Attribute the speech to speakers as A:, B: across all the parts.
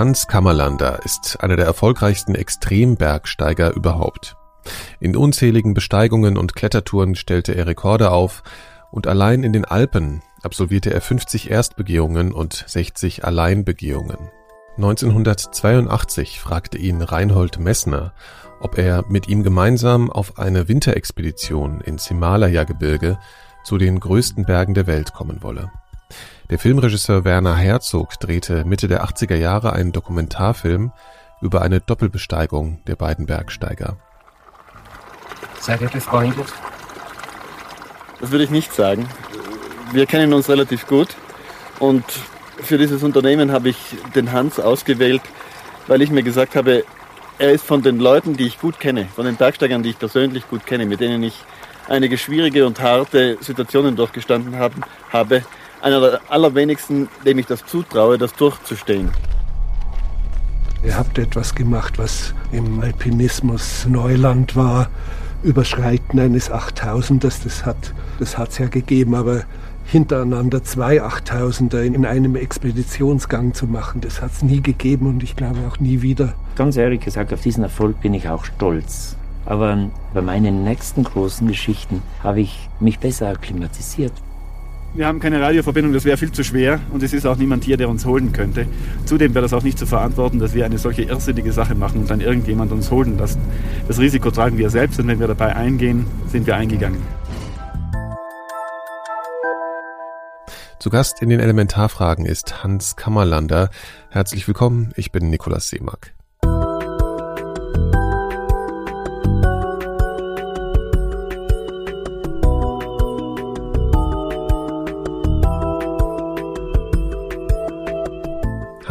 A: Hans Kammerlander ist einer der erfolgreichsten Extrembergsteiger überhaupt. In unzähligen Besteigungen und Klettertouren stellte er Rekorde auf und allein in den Alpen absolvierte er 50 Erstbegehungen und 60 Alleinbegehungen. 1982 fragte ihn Reinhold Messner, ob er mit ihm gemeinsam auf eine Winterexpedition ins Himalaya-Gebirge zu den größten Bergen der Welt kommen wolle. Der Filmregisseur Werner Herzog drehte Mitte der 80er Jahre einen Dokumentarfilm über eine Doppelbesteigung der beiden Bergsteiger.
B: Seid ihr befreundet?
C: Das würde ich nicht sagen. Wir kennen uns relativ gut und für dieses Unternehmen habe ich den Hans ausgewählt, weil ich mir gesagt habe, er ist von den Leuten, die ich gut kenne, von den Bergsteigern, die ich persönlich gut kenne, mit denen ich einige schwierige und harte Situationen durchgestanden haben, habe, einer der allerwenigsten, dem ich das zutraue, das durchzustehen.
D: Ihr habt etwas gemacht, was im Alpinismus Neuland war. Überschreiten eines 8000ers, das hat das hat's ja gegeben, aber hintereinander zwei 8000er in einem Expeditionsgang zu machen, das hat es nie gegeben und ich glaube auch nie wieder.
B: Ganz ehrlich gesagt, auf diesen Erfolg bin ich auch stolz. Aber bei meinen nächsten großen Geschichten habe ich mich besser akklimatisiert.
C: Wir haben keine Radioverbindung, das wäre viel zu schwer und es ist auch niemand hier, der uns holen könnte. Zudem wäre das auch nicht zu verantworten, dass wir eine solche irrsinnige Sache machen und dann irgendjemand uns holen lässt. Das Risiko tragen wir selbst und wenn wir dabei eingehen, sind wir eingegangen.
A: Zu Gast in den Elementarfragen ist Hans Kammerlander. Herzlich willkommen, ich bin Nikolaus Seemack.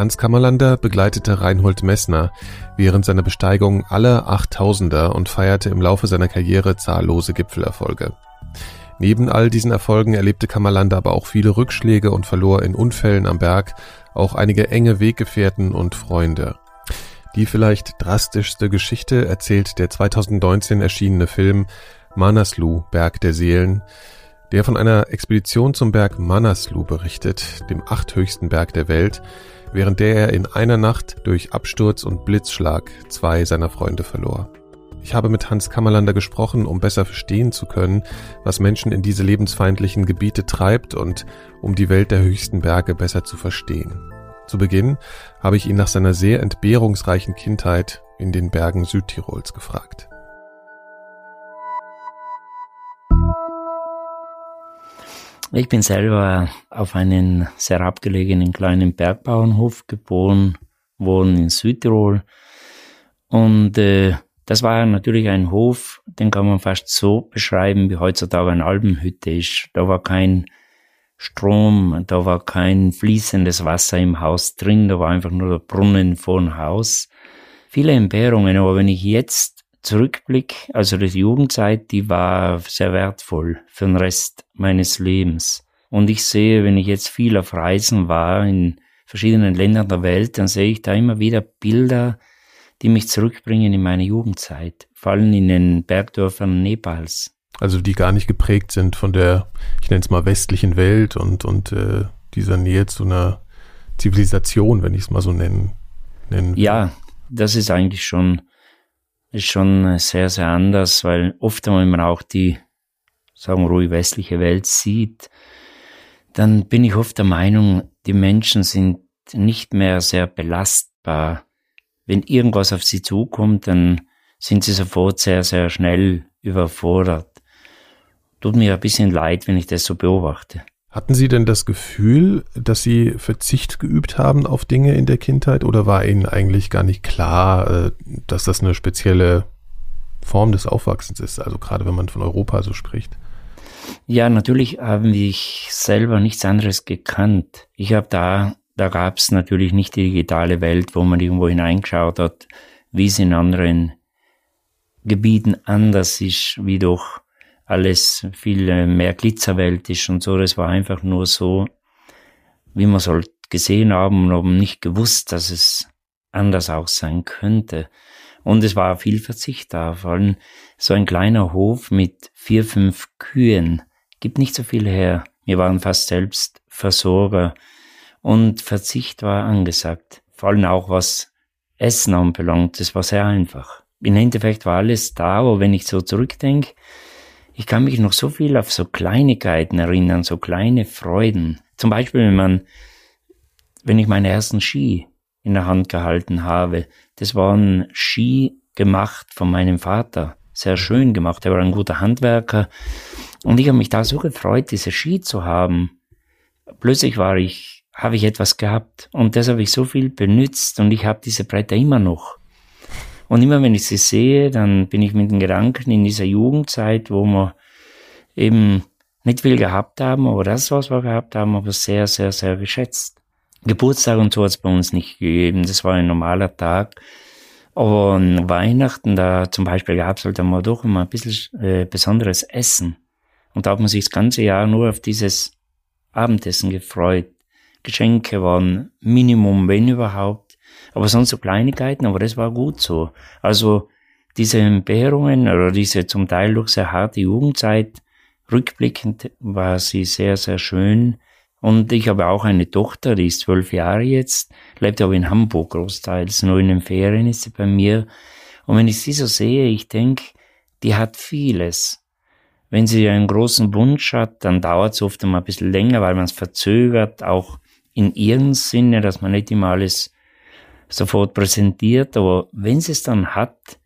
A: Hans Kammerlander begleitete Reinhold Messner während seiner Besteigung aller Achttausender und feierte im Laufe seiner Karriere zahllose Gipfelerfolge. Neben all diesen Erfolgen erlebte Kammerlander aber auch viele Rückschläge und verlor in Unfällen am Berg auch einige enge Weggefährten und Freunde. Die vielleicht drastischste Geschichte erzählt der 2019 erschienene Film Manaslu, Berg der Seelen, der von einer Expedition zum Berg Manaslu berichtet, dem achthöchsten Berg der Welt, während der er in einer Nacht durch Absturz und Blitzschlag zwei seiner Freunde verlor. Ich habe mit Hans Kammerlander gesprochen, um besser verstehen zu können, was Menschen in diese lebensfeindlichen Gebiete treibt und um die Welt der höchsten Berge besser zu verstehen. Zu Beginn habe ich ihn nach seiner sehr entbehrungsreichen Kindheit in den Bergen Südtirols gefragt.
B: Ich bin selber auf einen sehr abgelegenen kleinen Bergbauernhof geboren, wohne in Südtirol und äh, das war natürlich ein Hof, den kann man fast so beschreiben, wie heutzutage eine Albenhütte ist. Da war kein Strom, da war kein fließendes Wasser im Haus drin, da war einfach nur der Brunnen vor dem Haus. Viele Entbehrungen, aber wenn ich jetzt zurückblicke, also die Jugendzeit, die war sehr wertvoll für den Rest meines Lebens. Und ich sehe, wenn ich jetzt viel auf Reisen war in verschiedenen Ländern der Welt, dann sehe ich da immer wieder Bilder, die mich zurückbringen in meine Jugendzeit, vor allem in den Bergdörfern Nepals.
A: Also die gar nicht geprägt sind von der, ich nenne es mal westlichen Welt und, und äh, dieser Nähe zu einer Zivilisation, wenn ich es mal so nennen, nennen
B: will. Ja, das ist eigentlich schon, ist schon sehr, sehr anders, weil oft, wenn man auch die, sagen wir ruhig, westliche Welt sieht, dann bin ich oft der Meinung, die Menschen sind nicht mehr sehr belastbar wenn irgendwas auf sie zukommt, dann sind sie sofort sehr, sehr schnell überfordert. Tut mir ein bisschen leid, wenn ich das so beobachte.
A: Hatten Sie denn das Gefühl, dass Sie Verzicht geübt haben auf Dinge in der Kindheit oder war Ihnen eigentlich gar nicht klar, äh, dass das eine spezielle Form des Aufwachsens ist, also gerade wenn man von Europa so spricht?
B: Ja, natürlich habe ich selber nichts anderes gekannt. Ich habe da da gab es natürlich nicht die digitale Welt, wo man irgendwo hineingeschaut hat, wie es in anderen Gebieten anders ist, wie doch alles viel mehr Glitzerwelt ist und so. Das war einfach nur so, wie man soll gesehen haben und haben nicht gewusst, dass es anders auch sein könnte. Und es war viel Verzicht da, vor allem so ein kleiner Hof mit vier, fünf Kühen gibt nicht so viel her. Wir waren fast selbst Versorger und Verzicht war angesagt. vor allem auch was Essen anbelangt, das war sehr einfach. Im Endeffekt war alles da, aber wenn ich so zurückdenke, ich kann mich noch so viel auf so Kleinigkeiten erinnern, so kleine Freuden. Zum Beispiel, wenn man, wenn ich meine ersten Ski in der Hand gehalten habe, das waren Ski gemacht von meinem Vater. Sehr schön gemacht. Er war ein guter Handwerker. Und ich habe mich da so gefreut, diese Ski zu haben. Plötzlich war ich, habe ich etwas gehabt. Und das habe ich so viel benutzt und ich habe diese Bretter immer noch. Und immer wenn ich sie sehe, dann bin ich mit den Gedanken in dieser Jugendzeit, wo wir eben nicht viel gehabt haben, aber das, was wir gehabt haben, aber sehr, sehr, sehr geschätzt. Geburtstag und so hat es bei uns nicht gegeben. Das war ein normaler Tag. Aber an Weihnachten, da zum Beispiel gab es halt einmal doch immer ein bisschen äh, besonderes Essen. Und da hat man sich das ganze Jahr nur auf dieses Abendessen gefreut. Geschenke waren Minimum, wenn überhaupt. Aber sonst so Kleinigkeiten, aber das war gut so. Also diese Entbehrungen oder diese zum Teil doch sehr harte Jugendzeit, rückblickend war sie sehr, sehr schön. Und ich habe auch eine Tochter, die ist zwölf Jahre jetzt, lebt aber in Hamburg großteils, nur in den Ferien ist sie bei mir. Und wenn ich sie so sehe, ich denke, die hat vieles. Wenn sie einen großen Wunsch hat, dann dauert es oft einmal ein bisschen länger, weil man es verzögert, auch in ihrem Sinne, dass man nicht immer alles sofort präsentiert. Aber wenn sie es dann hat,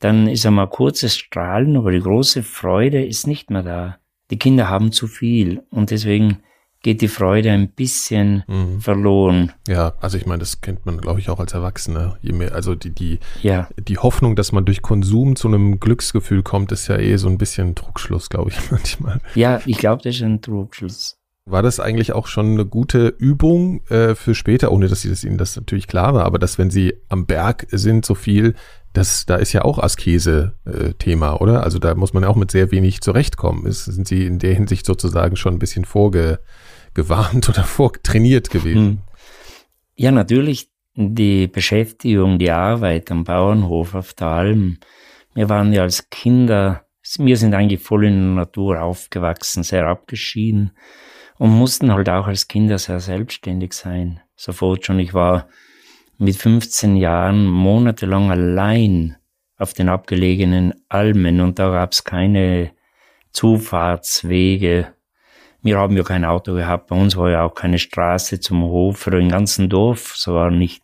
B: dann ist einmal kurzes Strahlen, aber die große Freude ist nicht mehr da. Die Kinder haben zu viel und deswegen geht die Freude ein bisschen mhm. verloren.
A: Ja, also ich meine, das kennt man, glaube ich, auch als Erwachsene. Je mehr, also die, die, ja. die Hoffnung, dass man durch Konsum zu einem Glücksgefühl kommt, ist ja eh so ein bisschen Trugschluss, glaube ich, manchmal.
B: Ja, ich glaube, das ist ein Trugschluss.
A: War das eigentlich auch schon eine gute Übung äh, für später, ohne dass, das Ihnen das natürlich klar war, aber dass wenn Sie am Berg sind so viel, das, da ist ja auch Askese äh, oder? Also da muss man ja auch mit sehr wenig zurechtkommen. Ist, sind Sie in der Hinsicht sozusagen schon ein bisschen vorge, gewarnt oder vortrainiert gewesen? Hm.
B: Ja, natürlich die Beschäftigung, die Arbeit am Bauernhof auf der Alm. Wir waren ja als Kinder, wir sind eigentlich voll in der Natur aufgewachsen, sehr abgeschieden und mussten halt auch als Kinder sehr selbstständig sein. Sofort schon, ich war mit 15 Jahren monatelang allein auf den abgelegenen Almen und da gab es keine Zufahrtswege wir haben ja kein Auto gehabt, bei uns war ja auch keine Straße zum Hof für den ganzen Dorf, so war nicht.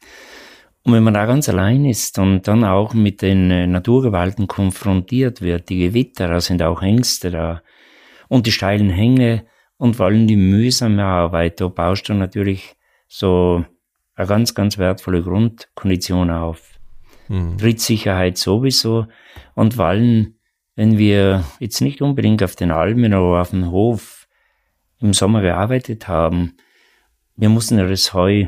B: Und wenn man da ganz allein ist und dann auch mit den äh, Naturgewalten konfrontiert wird, die Gewitter, da sind auch Ängste da und die steilen Hänge und vor allem die mühsame Arbeit, da baust du natürlich so eine ganz, ganz wertvolle Grundkondition auf. Mhm. Trittsicherheit sowieso und vor allem, wenn wir jetzt nicht unbedingt auf den Almen oder auf dem Hof im Sommer gearbeitet haben, wir mussten ja das Heu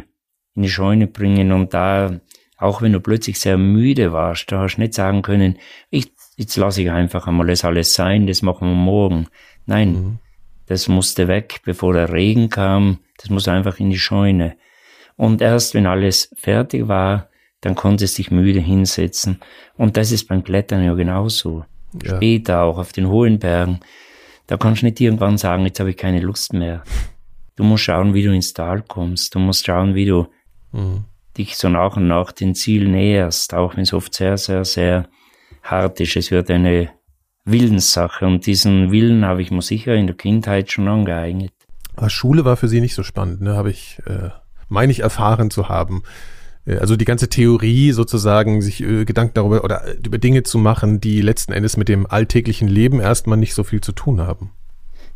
B: in die Scheune bringen und da, auch wenn du plötzlich sehr müde warst, da hast du nicht sagen können, ich, jetzt lasse ich einfach einmal das alles sein, das machen wir morgen. Nein, mhm. Das musste weg, bevor der Regen kam, das muss einfach in die Scheune. Und erst wenn alles fertig war, dann konntest du dich müde hinsetzen. Und das ist beim Klettern ja genauso. Ja. Später auch auf den hohen Bergen. Da kannst du nicht irgendwann sagen, jetzt habe ich keine Lust mehr. Du musst schauen, wie du ins Tal kommst. Du musst schauen, wie du mhm. dich so nach und nach dem Ziel näherst, auch wenn es oft sehr, sehr, sehr hart ist. Es wird eine Willenssache und diesen Willen habe ich mir sicher in der Kindheit schon angeeignet.
A: Aber Schule war für Sie nicht so spannend, ne? Habe ich, äh, meine ich erfahren zu haben. Äh, also die ganze Theorie sozusagen, sich äh, Gedanken darüber oder äh, über Dinge zu machen, die letzten Endes mit dem alltäglichen Leben erstmal nicht so viel zu tun haben.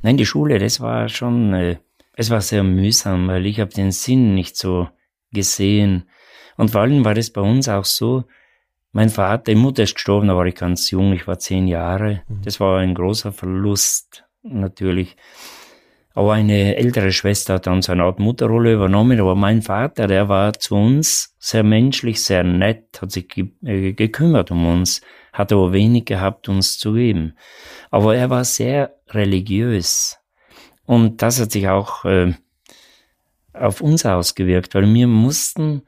B: Nein, die Schule, das war schon, äh, es war sehr mühsam, weil ich habe den Sinn nicht so gesehen. Und vor allem war das bei uns auch so, mein Vater, die Mutter ist gestorben, da war ich ganz jung, ich war zehn Jahre. Mhm. Das war ein großer Verlust, natürlich. Aber eine ältere Schwester hat dann so eine Art Mutterrolle übernommen. Aber mein Vater, der war zu uns sehr menschlich, sehr nett, hat sich ge äh, gekümmert um uns, hat aber wenig gehabt, uns zu geben. Aber er war sehr religiös. Und das hat sich auch äh, auf uns ausgewirkt, weil wir mussten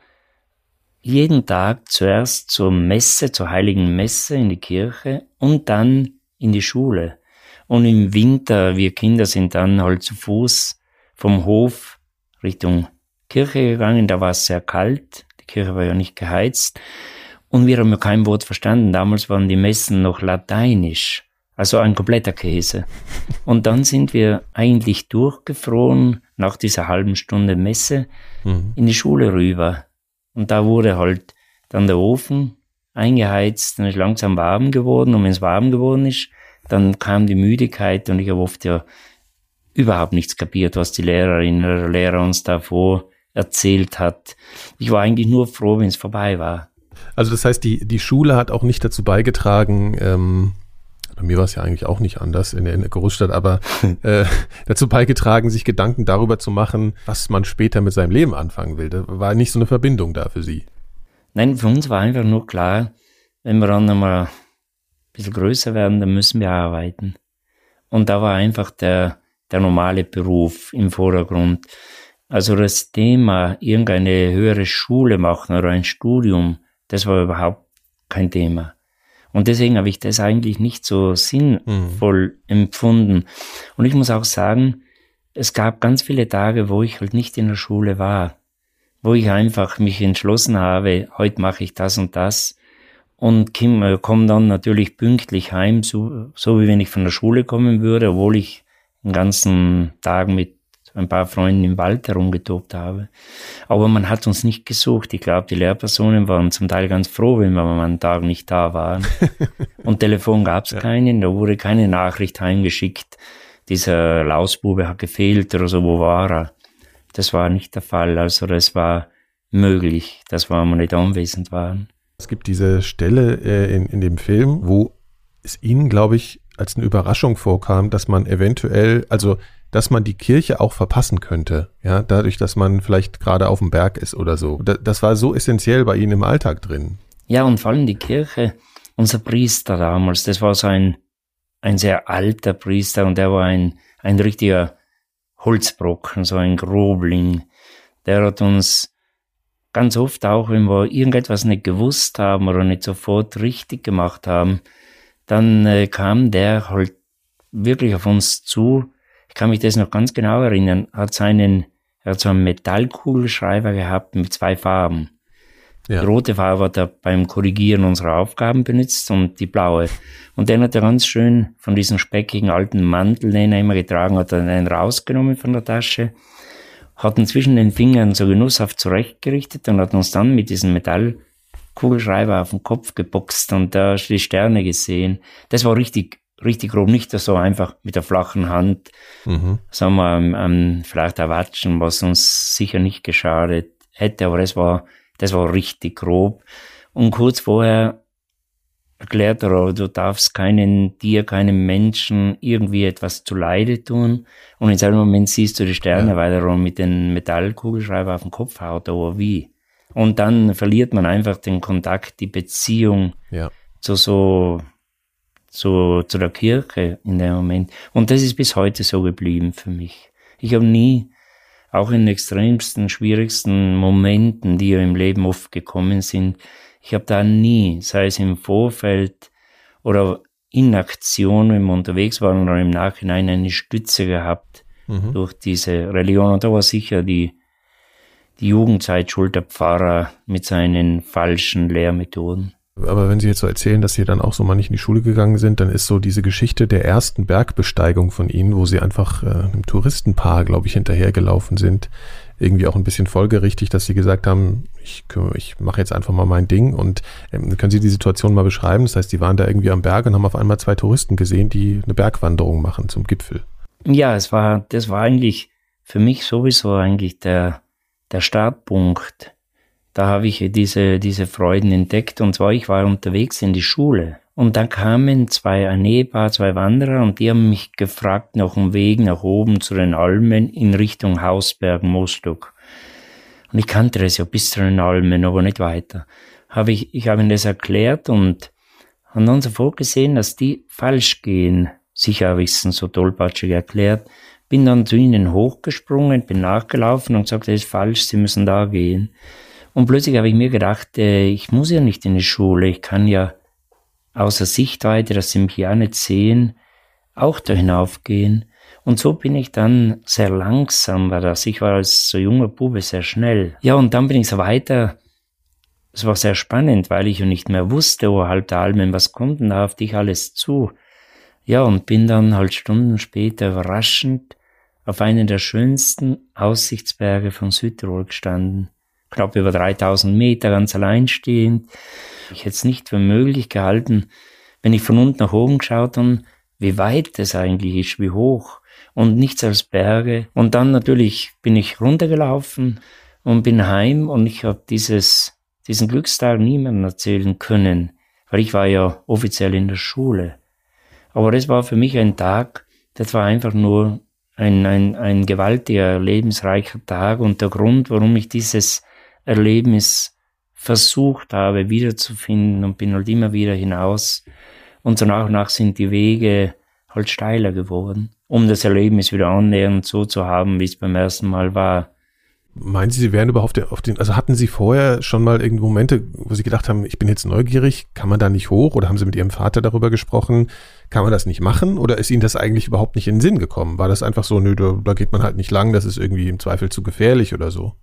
B: jeden Tag zuerst zur Messe, zur heiligen Messe in die Kirche und dann in die Schule. Und im Winter, wir Kinder sind dann halt zu Fuß vom Hof Richtung Kirche gegangen. Da war es sehr kalt. Die Kirche war ja nicht geheizt. Und wir haben ja kein Wort verstanden. Damals waren die Messen noch lateinisch. Also ein kompletter Käse. Und dann sind wir eigentlich durchgefroren nach dieser halben Stunde Messe mhm. in die Schule rüber. Und da wurde halt dann der Ofen eingeheizt, dann ist langsam warm geworden. Und wenn es warm geworden ist, dann kam die Müdigkeit und ich habe oft ja überhaupt nichts kapiert, was die Lehrerin oder Lehrer uns davor erzählt hat. Ich war eigentlich nur froh, wenn es vorbei war.
A: Also das heißt, die, die Schule hat auch nicht dazu beigetragen, ähm, bei mir war es ja eigentlich auch nicht anders in der, in der Großstadt, aber äh, dazu beigetragen, sich Gedanken darüber zu machen, was man später mit seinem Leben anfangen will. Da war nicht so eine Verbindung da für Sie.
B: Nein, für uns war einfach nur klar, wenn wir dann einmal ein bisschen größer werden, dann müssen wir arbeiten. Und da war einfach der, der normale Beruf im Vordergrund. Also das Thema, irgendeine höhere Schule machen oder ein Studium, das war überhaupt kein Thema. Und deswegen habe ich das eigentlich nicht so sinnvoll mhm. empfunden. Und ich muss auch sagen, es gab ganz viele Tage, wo ich halt nicht in der Schule war, wo ich einfach mich entschlossen habe, heute mache ich das und das und komme komm dann natürlich pünktlich heim, so, so wie wenn ich von der Schule kommen würde, obwohl ich den ganzen Tag mit ein paar Freunden im Wald herumgetobt habe. Aber man hat uns nicht gesucht. Ich glaube, die Lehrpersonen waren zum Teil ganz froh, wenn wir am einen Tag nicht da waren. Und Telefon gab es ja. keinen, da wurde keine Nachricht heimgeschickt. Dieser Lausbube hat gefehlt oder so, wo war er? Das war nicht der Fall. Also das war möglich, dass wir mal nicht anwesend waren.
A: Es gibt diese Stelle äh, in, in dem Film, wo es Ihnen, glaube ich, als eine Überraschung vorkam, dass man eventuell, also dass man die Kirche auch verpassen könnte, ja, dadurch, dass man vielleicht gerade auf dem Berg ist oder so. Das war so essentiell bei Ihnen im Alltag drin.
B: Ja, und vor allem die Kirche, unser Priester damals, das war so ein, ein sehr alter Priester und der war ein, ein richtiger Holzbrocken, so ein Grobling. Der hat uns ganz oft auch, wenn wir irgendetwas nicht gewusst haben oder nicht sofort richtig gemacht haben, dann äh, kam der halt wirklich auf uns zu ich kann mich das noch ganz genau erinnern, hat seinen, er hat so einen Metallkugelschreiber gehabt mit zwei Farben. Ja. Die rote Farbe hat er beim Korrigieren unserer Aufgaben benutzt und die blaue. Und den hat er ganz schön von diesem speckigen alten Mantel, den er immer getragen hat, einen rausgenommen von der Tasche, hat ihn zwischen den Fingern so genusshaft zurechtgerichtet und hat uns dann mit diesem Metallkugelschreiber auf den Kopf geboxt und da die Sterne gesehen. Das war richtig richtig grob, nicht so einfach mit der flachen Hand, mhm. sagen wir, ähm, ähm, vielleicht erwatschen, was uns sicher nicht geschadet hätte, aber das war, das war richtig grob. Und kurz vorher erklärt er, du darfst keinen Tier, keinem Menschen irgendwie etwas zu Leide tun. Und in seinem Moment siehst du die Sterne, ja. weil er mit den Metallkugelschreiber auf den Kopf haut, aber wie? Und dann verliert man einfach den Kontakt, die Beziehung ja. zu so zu, zu der Kirche in dem Moment. Und das ist bis heute so geblieben für mich. Ich habe nie, auch in den extremsten, schwierigsten Momenten, die ja im Leben oft gekommen sind, ich habe da nie, sei es im Vorfeld oder in Aktion, wenn wir unterwegs waren oder im Nachhinein eine Stütze gehabt mhm. durch diese Religion. Und da war sicher die, die Jugendzeit schuld der Pfarrer mit seinen falschen Lehrmethoden.
A: Aber wenn Sie jetzt so erzählen, dass Sie dann auch so mal nicht in die Schule gegangen sind, dann ist so diese Geschichte der ersten Bergbesteigung von Ihnen, wo Sie einfach äh, einem Touristenpaar, glaube ich, hinterhergelaufen sind, irgendwie auch ein bisschen folgerichtig, dass Sie gesagt haben, ich, ich mache jetzt einfach mal mein Ding und ähm, können Sie die Situation mal beschreiben? Das heißt, Sie waren da irgendwie am Berg und haben auf einmal zwei Touristen gesehen, die eine Bergwanderung machen zum Gipfel.
B: Ja, es war, das war eigentlich für mich sowieso eigentlich der, der Startpunkt da habe ich diese, diese Freuden entdeckt. Und zwar, ich war unterwegs in die Schule. Und dann kamen zwei, Ehepaar, zwei Wanderer, und die haben mich gefragt nach dem Weg nach oben zu den Almen in Richtung Hausberg, Mostock. Und ich kannte das ja bis zu den Almen, aber nicht weiter. Habe ich, ich habe ihnen das erklärt und haben dann sofort gesehen, dass die falsch gehen. Sicher es so tollpatschig erklärt. Bin dann zu ihnen hochgesprungen, bin nachgelaufen und gesagt, das ist falsch, sie müssen da gehen. Und plötzlich habe ich mir gedacht, äh, ich muss ja nicht in die Schule, ich kann ja außer Sichtweite, dass sie mich ja nicht sehen, auch da hinaufgehen. Und so bin ich dann sehr langsam, war das. Ich war als so junger Bube sehr schnell. Ja, und dann bin ich so weiter es war sehr spannend, weil ich ja nicht mehr wusste, oh, halt Almen, was kommt denn da auf dich alles zu? Ja, und bin dann halt Stunden später überraschend auf einen der schönsten Aussichtsberge von Südtirol gestanden. Knapp über 3000 Meter ganz allein stehend. Ich hätte es nicht für möglich gehalten, wenn ich von unten nach oben geschaut habe, wie weit es eigentlich ist, wie hoch und nichts als Berge. Und dann natürlich bin ich runtergelaufen und bin heim und ich habe dieses, diesen Glückstag niemandem erzählen können, weil ich war ja offiziell in der Schule. Aber das war für mich ein Tag, das war einfach nur ein, ein, ein gewaltiger, lebensreicher Tag und der Grund, warum ich dieses Erlebnis versucht habe wiederzufinden und bin halt immer wieder hinaus. Und so nach und nach sind die Wege halt steiler geworden, um das Erlebnis wieder annähernd so zu haben, wie es beim ersten Mal war.
A: Meinen Sie, Sie wären überhaupt auf den, also hatten Sie vorher schon mal irgendwie Momente, wo Sie gedacht haben, ich bin jetzt neugierig, kann man da nicht hoch? Oder haben Sie mit Ihrem Vater darüber gesprochen, kann man das nicht machen? Oder ist Ihnen das eigentlich überhaupt nicht in den Sinn gekommen? War das einfach so, nö, da, da geht man halt nicht lang, das ist irgendwie im Zweifel zu gefährlich oder so?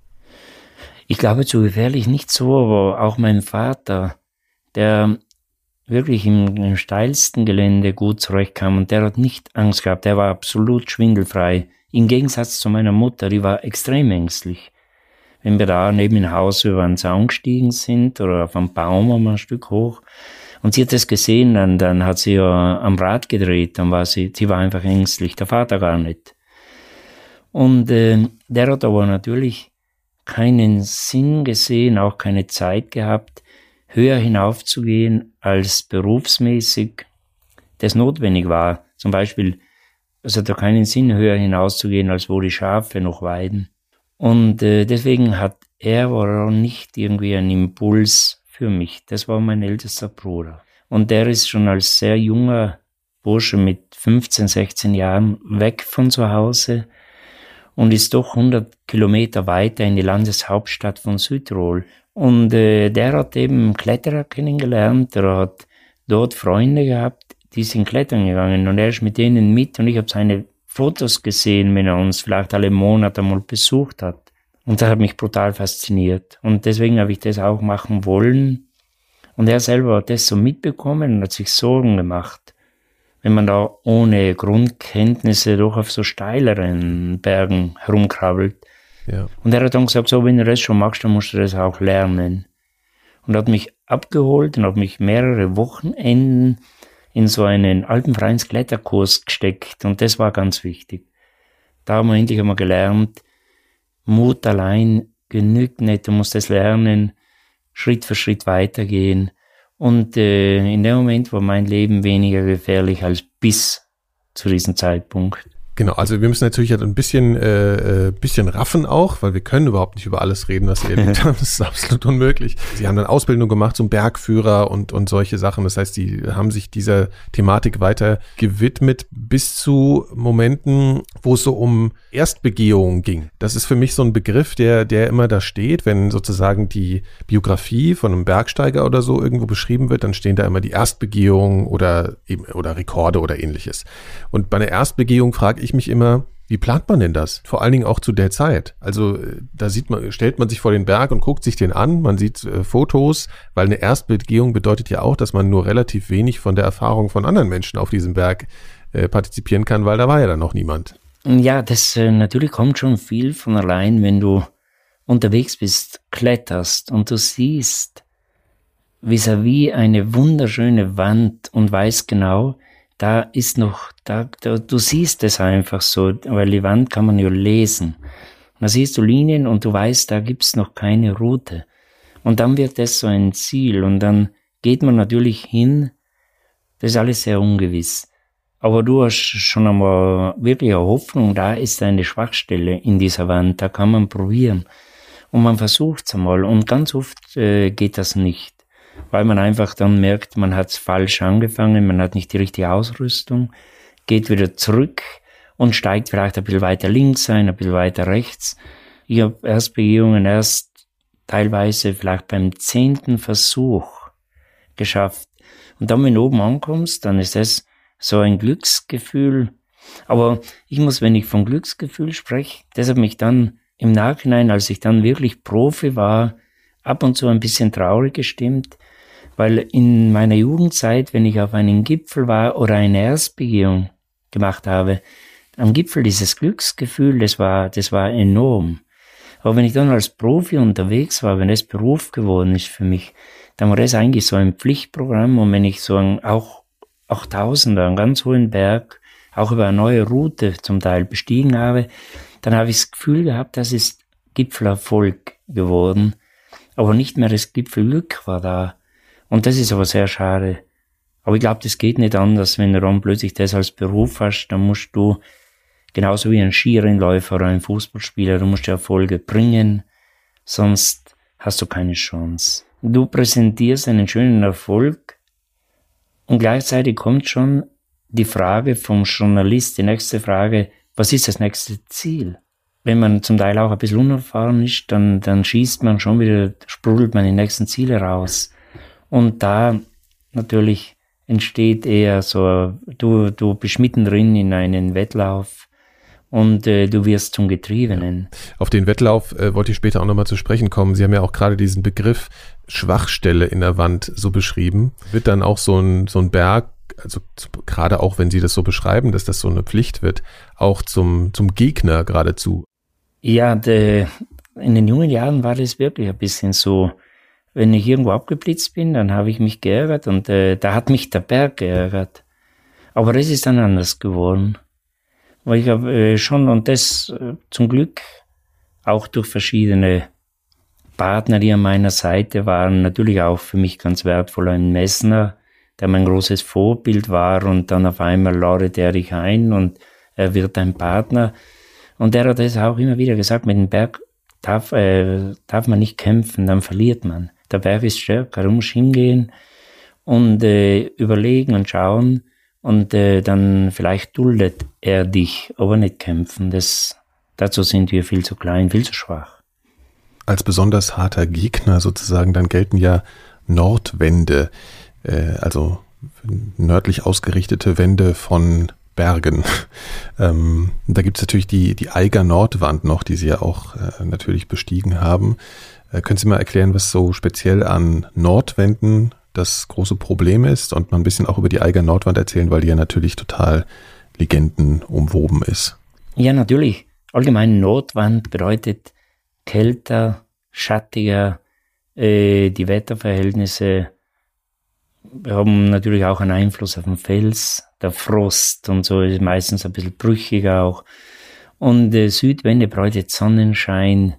B: Ich glaube, zu gefährlich nicht so, aber auch mein Vater, der wirklich im, im steilsten Gelände gut zurechtkam und der hat nicht Angst gehabt, der war absolut schwindelfrei. Im Gegensatz zu meiner Mutter, die war extrem ängstlich. Wenn wir da neben dem Haus über einen Zaun gestiegen sind oder auf einen Baum um ein Stück hoch und sie hat das gesehen, dann, dann hat sie ja am Rad gedreht, dann war sie, sie war einfach ängstlich, der Vater gar nicht. Und äh, der hat aber natürlich keinen Sinn gesehen, auch keine Zeit gehabt, höher hinaufzugehen, als berufsmäßig das notwendig war. Zum Beispiel, es hat doch keinen Sinn, höher hinauszugehen, als wo die Schafe noch weiden. Und äh, deswegen hat er war nicht irgendwie ein Impuls für mich. Das war mein ältester Bruder. Und der ist schon als sehr junger Bursche mit 15, 16 Jahren weg von zu Hause und ist doch 100 Kilometer weiter in die Landeshauptstadt von Südtirol. Und äh, der hat eben Kletterer kennengelernt, er hat dort Freunde gehabt, die sind klettern gegangen und er ist mit denen mit und ich habe seine Fotos gesehen, wenn er uns vielleicht alle Monate mal besucht hat. Und das hat mich brutal fasziniert. Und deswegen habe ich das auch machen wollen. Und er selber hat das so mitbekommen und hat sich Sorgen gemacht wenn man da ohne Grundkenntnisse doch auf so steileren Bergen herumkrabbelt. Ja. Und er hat dann gesagt, so, wenn du das schon magst, dann musst du das auch lernen. Und hat mich abgeholt und hat mich mehrere Wochenenden in so einen alpenfreien Kletterkurs gesteckt. Und das war ganz wichtig. Da haben wir endlich einmal gelernt, Mut allein genügt nicht, du musst das lernen, Schritt für Schritt weitergehen. Und äh, in dem Moment war mein Leben weniger gefährlich als bis zu diesem Zeitpunkt.
A: Genau, also wir müssen natürlich halt ein bisschen, äh, äh, bisschen raffen auch, weil wir können überhaupt nicht über alles reden, was sie erlebt haben. Das ist absolut unmöglich. Sie haben dann Ausbildung gemacht zum Bergführer und, und solche Sachen. Das heißt, die haben sich dieser Thematik weiter gewidmet bis zu Momenten, wo es so um Erstbegehungen ging. Das ist für mich so ein Begriff, der, der immer da steht, wenn sozusagen die Biografie von einem Bergsteiger oder so irgendwo beschrieben wird, dann stehen da immer die Erstbegehungen oder eben, oder Rekorde oder ähnliches. Und bei einer Erstbegehung frage ich mich immer, wie plant man denn das? Vor allen Dingen auch zu der Zeit. Also äh, da sieht man, stellt man sich vor den Berg und guckt sich den an. Man sieht äh, Fotos, weil eine Erstbegehung bedeutet ja auch, dass man nur relativ wenig von der Erfahrung von anderen Menschen auf diesem Berg äh, partizipieren kann, weil da war ja dann noch niemand.
B: Ja, das äh, natürlich kommt schon viel von allein, wenn du unterwegs bist, kletterst und du siehst vis-à-vis -vis eine wunderschöne Wand und weißt genau, da ist noch, da, da, du siehst es einfach so, weil die Wand kann man ja lesen. Da siehst du Linien und du weißt, da gibt's noch keine Route. Und dann wird das so ein Ziel und dann geht man natürlich hin. Das ist alles sehr ungewiss. Aber du hast schon einmal wirklich eine Hoffnung, da ist eine Schwachstelle in dieser Wand, da kann man probieren. Und man versucht es einmal und ganz oft äh, geht das nicht weil man einfach dann merkt, man hat falsch angefangen, man hat nicht die richtige Ausrüstung, geht wieder zurück und steigt vielleicht ein bisschen weiter links ein, ein bisschen weiter rechts. Ich habe Erstbegehungen erst teilweise vielleicht beim zehnten Versuch geschafft. Und dann, wenn du oben ankommst, dann ist das so ein Glücksgefühl. Aber ich muss, wenn ich von Glücksgefühl spreche, das hat mich dann im Nachhinein, als ich dann wirklich Profi war, ab und zu ein bisschen traurig gestimmt, weil in meiner Jugendzeit, wenn ich auf einem Gipfel war oder eine Erstbegehung gemacht habe, am Gipfel dieses Glücksgefühl, das war, das war enorm. Aber wenn ich dann als Profi unterwegs war, wenn es Beruf geworden ist für mich, dann war das eigentlich so ein Pflichtprogramm und wenn ich so ein, auch, auch Tausender, einen ganz hohen Berg, auch über eine neue Route zum Teil bestiegen habe, dann habe ich das Gefühl gehabt, das ist Gipfelerfolg geworden, aber nicht mehr das Gipfelglück war da. Und das ist aber sehr schade. Aber ich glaube, das geht nicht anders, wenn du dann plötzlich das als Beruf hast, dann musst du, genauso wie ein Skirennläufer oder ein Fußballspieler, du musst Erfolge bringen, sonst hast du keine Chance. Du präsentierst einen schönen Erfolg und gleichzeitig kommt schon die Frage vom Journalist, die nächste Frage, was ist das nächste Ziel? Wenn man zum Teil auch ein bisschen unerfahren ist, dann, dann schießt man schon wieder, sprudelt man die nächsten Ziele raus. Und da natürlich entsteht eher so, du, du bist mittendrin in einen Wettlauf und äh, du wirst zum Getriebenen.
A: Auf den Wettlauf äh, wollte ich später auch nochmal zu sprechen kommen. Sie haben ja auch gerade diesen Begriff Schwachstelle in der Wand so beschrieben. Wird dann auch so ein, so ein Berg also gerade auch wenn Sie das so beschreiben, dass das so eine Pflicht wird, auch zum, zum Gegner geradezu.
B: Ja, de, in den jungen Jahren war das wirklich ein bisschen so. Wenn ich irgendwo abgeblitzt bin, dann habe ich mich geärgert und äh, da hat mich der Berg geärgert. Aber das ist dann anders geworden. Weil ich habe äh, schon, und das äh, zum Glück auch durch verschiedene Partner, die an meiner Seite waren, natürlich auch für mich ganz wertvoll. Ein Messner, der mein großes Vorbild war und dann auf einmal ladet er dich ein und er wird ein Partner. Und er hat das auch immer wieder gesagt, mit dem Berg darf, äh, darf man nicht kämpfen, dann verliert man. Der du musst hingehen und äh, überlegen und schauen und äh, dann vielleicht duldet er dich, aber nicht kämpfen. Das, dazu sind wir viel zu klein, viel zu schwach.
A: Als besonders harter Gegner sozusagen, dann gelten ja Nordwände äh, also nördlich ausgerichtete Wände von Bergen. Ähm, da gibt es natürlich die, die Eiger Nordwand noch, die Sie ja auch äh, natürlich bestiegen haben. Äh, können Sie mal erklären, was so speziell an Nordwänden das große Problem ist und mal ein bisschen auch über die Eiger Nordwand erzählen, weil die ja natürlich total Legenden umwoben ist.
B: Ja, natürlich. Allgemein Nordwand bedeutet kälter, schattiger, äh, die Wetterverhältnisse haben natürlich auch einen Einfluss auf den Fels, der Frost und so ist meistens ein bisschen brüchiger auch. Und äh, Südwende bedeutet Sonnenschein,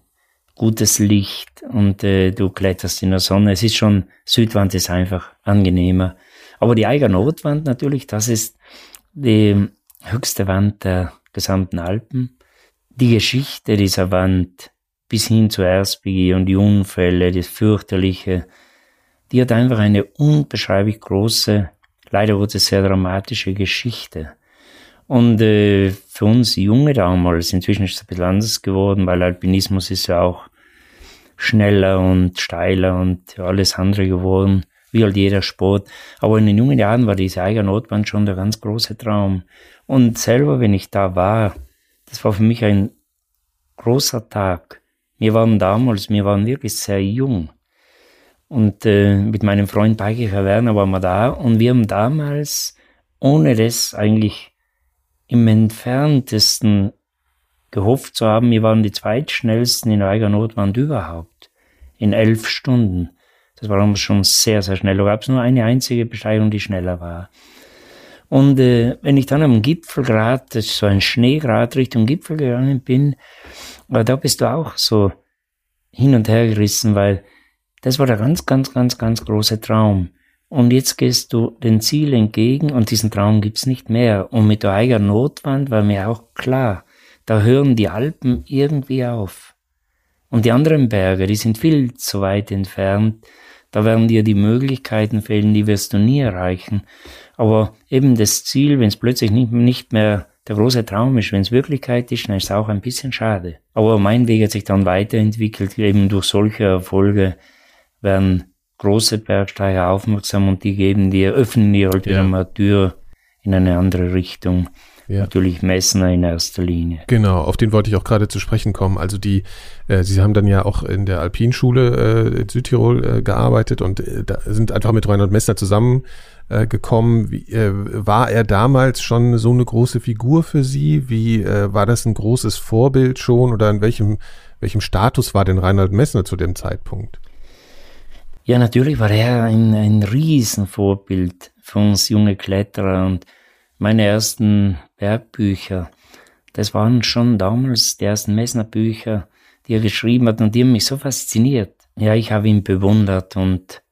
B: gutes Licht und äh, du kletterst in der Sonne. Es ist schon, Südwand ist einfach angenehmer. Aber die Eiger Nordwand natürlich, das ist die höchste Wand der gesamten Alpen. Die Geschichte dieser Wand bis hin zur Erzbegehung und die Unfälle, das fürchterliche, die hat einfach eine unbeschreiblich große, leider wurde sehr dramatische Geschichte. Und äh, für uns Junge damals, inzwischen ist es ein bisschen anders geworden, weil Alpinismus ist ja auch schneller und steiler und alles andere geworden, wie halt jeder Sport. Aber in den jungen Jahren war diese Eigernotbahn schon der ganz große Traum. Und selber, wenn ich da war, das war für mich ein großer Tag. Wir waren damals, wir waren wirklich sehr jung. Und äh, mit meinem Freund Beikicher Werner waren wir da und wir haben damals, ohne das eigentlich im entferntesten gehofft zu haben, wir waren die zweitschnellsten in Eiger Notwand überhaupt. In elf Stunden. Das war schon sehr, sehr schnell. Da gab es nur eine einzige Besteigung, die schneller war. Und äh, wenn ich dann am Gipfelgrad, das ist so ein Schneegrad Richtung Gipfel gegangen bin, aber da bist du auch so hin und her gerissen, weil das war der ganz, ganz, ganz, ganz große Traum. Und jetzt gehst du den Ziel entgegen und diesen Traum gibt's nicht mehr. Und mit der Eiger Notwand war mir auch klar, da hören die Alpen irgendwie auf. Und die anderen Berge, die sind viel zu weit entfernt. Da werden dir die Möglichkeiten fehlen, die wirst du nie erreichen. Aber eben das Ziel, wenn es plötzlich nicht, nicht mehr der große Traum ist, wenn es Wirklichkeit ist, dann ist es auch ein bisschen schade. Aber mein Weg hat sich dann weiterentwickelt, eben durch solche Erfolge, werden große Bergsteiger aufmerksam und die geben dir, öffnen dir halt wieder ja. mal Tür in eine andere Richtung. Ja. natürlich Messner in erster Linie.
A: Genau, auf den wollte ich auch gerade zu sprechen kommen. Also die, äh, Sie haben dann ja auch in der Alpinschule äh, in Südtirol äh, gearbeitet und äh, da sind einfach mit Reinhold Messner zusammen äh. Wie, äh, war er damals schon so eine große Figur für Sie? Wie war das ein großes Vorbild schon oder in welchem, welchem Status war denn Reinhold Messner zu dem Zeitpunkt?
B: Ja, natürlich war er ein, ein Riesenvorbild für uns junge Kletterer und meine ersten Bergbücher, das waren schon damals die ersten Messner Bücher, die er geschrieben hat und die haben mich so fasziniert. Ja, ich habe ihn bewundert und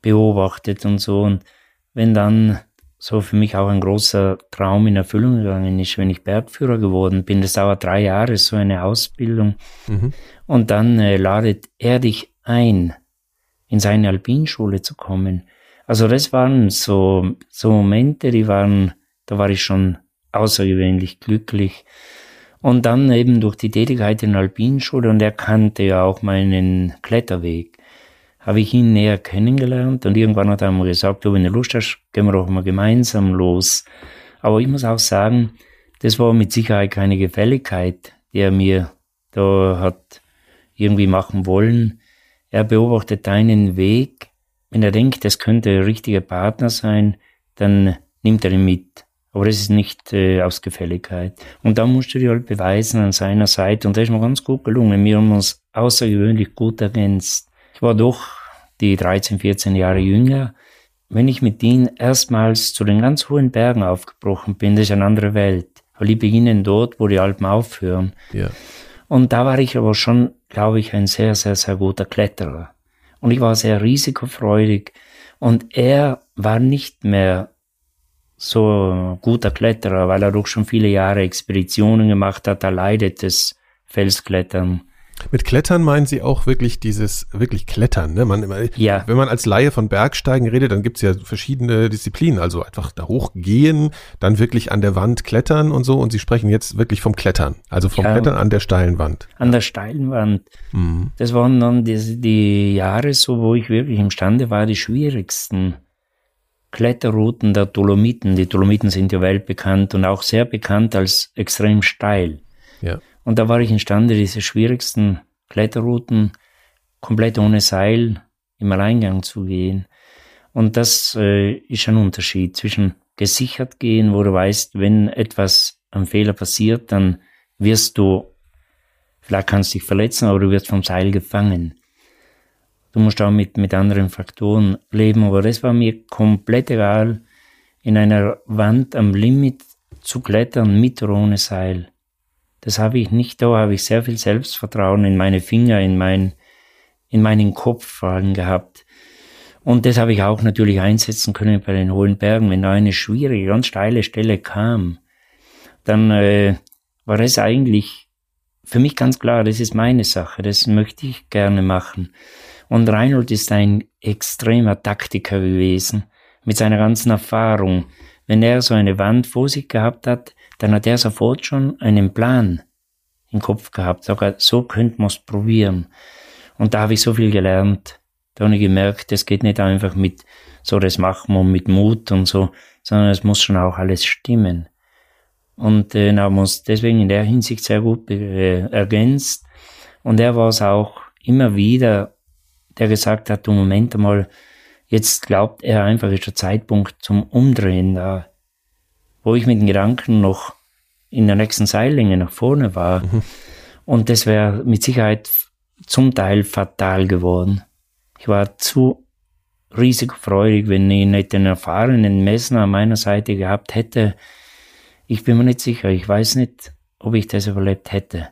B: beobachtet und so und wenn dann so für mich auch ein großer Traum in Erfüllung gegangen ist, wenn ich Bergführer geworden bin. Das dauert drei Jahre, so eine Ausbildung. Mhm. Und dann äh, ladet er dich ein, in seine Alpinschule zu kommen. Also das waren so, so Momente, die waren, da war ich schon außergewöhnlich glücklich. Und dann eben durch die Tätigkeit in der Alpinschule und er kannte ja auch meinen Kletterweg habe ich ihn näher kennengelernt und irgendwann hat er mir gesagt, du, wenn du Lust hast, gehen wir doch mal gemeinsam los. Aber ich muss auch sagen, das war mit Sicherheit keine Gefälligkeit, die er mir da hat irgendwie machen wollen. Er beobachtet deinen Weg. Wenn er denkt, das könnte ein richtiger Partner sein, dann nimmt er ihn mit. Aber das ist nicht äh, aus Gefälligkeit. Und da musst du dir halt beweisen an seiner Seite. Und das ist mir ganz gut gelungen. Wir haben uns außergewöhnlich gut ergänzt. Ich war doch die 13, 14 Jahre jünger. Wenn ich mit ihnen erstmals zu den ganz hohen Bergen aufgebrochen bin, das ist eine andere Welt. Weil die beginnen dort, wo die Alpen aufhören. Ja. Und da war ich aber schon, glaube ich, ein sehr, sehr, sehr guter Kletterer. Und ich war sehr risikofreudig. Und er war nicht mehr so guter Kletterer, weil er doch schon viele Jahre Expeditionen gemacht hat. Da leidet das Felsklettern
A: mit Klettern meinen Sie auch wirklich dieses, wirklich Klettern, ne? Man, ja. Wenn man als Laie von Bergsteigen redet, dann gibt's ja verschiedene Disziplinen, also einfach da hochgehen, dann wirklich an der Wand klettern und so und Sie sprechen jetzt wirklich vom Klettern, also vom ja, Klettern an der steilen Wand.
B: An der steilen Wand. Mhm. Das waren dann die, die Jahre so, wo ich wirklich imstande war, die schwierigsten Kletterrouten der Dolomiten. Die Dolomiten sind ja weltbekannt und auch sehr bekannt als extrem steil. Ja. Und da war ich imstande, diese schwierigsten Kletterrouten komplett ohne Seil im Alleingang zu gehen. Und das äh, ist ein Unterschied zwischen gesichert gehen, wo du weißt, wenn etwas am Fehler passiert, dann wirst du, vielleicht kannst du dich verletzen, aber du wirst vom Seil gefangen. Du musst auch mit, mit anderen Faktoren leben, aber das war mir komplett egal, in einer Wand am Limit zu klettern mit oder ohne Seil. Das habe ich nicht, da habe ich sehr viel Selbstvertrauen in meine Finger, in, mein, in meinen Kopf vor allem gehabt. Und das habe ich auch natürlich einsetzen können bei den hohen Bergen. Wenn da eine schwierige, ganz steile Stelle kam, dann äh, war es eigentlich für mich ganz klar, das ist meine Sache, das möchte ich gerne machen. Und Reinhold ist ein extremer Taktiker gewesen, mit seiner ganzen Erfahrung. Wenn er so eine Wand vor sich gehabt hat, dann hat er sofort schon einen Plan im Kopf gehabt. Sogar so könnte man es probieren. Und da habe ich so viel gelernt. Da habe ich gemerkt, es geht nicht einfach mit so, das machen wir mit Mut und so, sondern es muss schon auch alles stimmen. Und äh, haben uns deswegen in der Hinsicht sehr gut äh, ergänzt. Und er war es auch immer wieder, der gesagt hat, du Moment einmal, jetzt glaubt er einfach, ist der Zeitpunkt zum Umdrehen da wo ich mit den Gedanken noch in der nächsten Seillänge nach vorne war. Mhm. Und das wäre mit Sicherheit zum Teil fatal geworden. Ich war zu risikofreudig, wenn ich nicht den erfahrenen Messner an meiner Seite gehabt hätte. Ich bin mir nicht sicher. Ich weiß nicht, ob ich das überlebt hätte.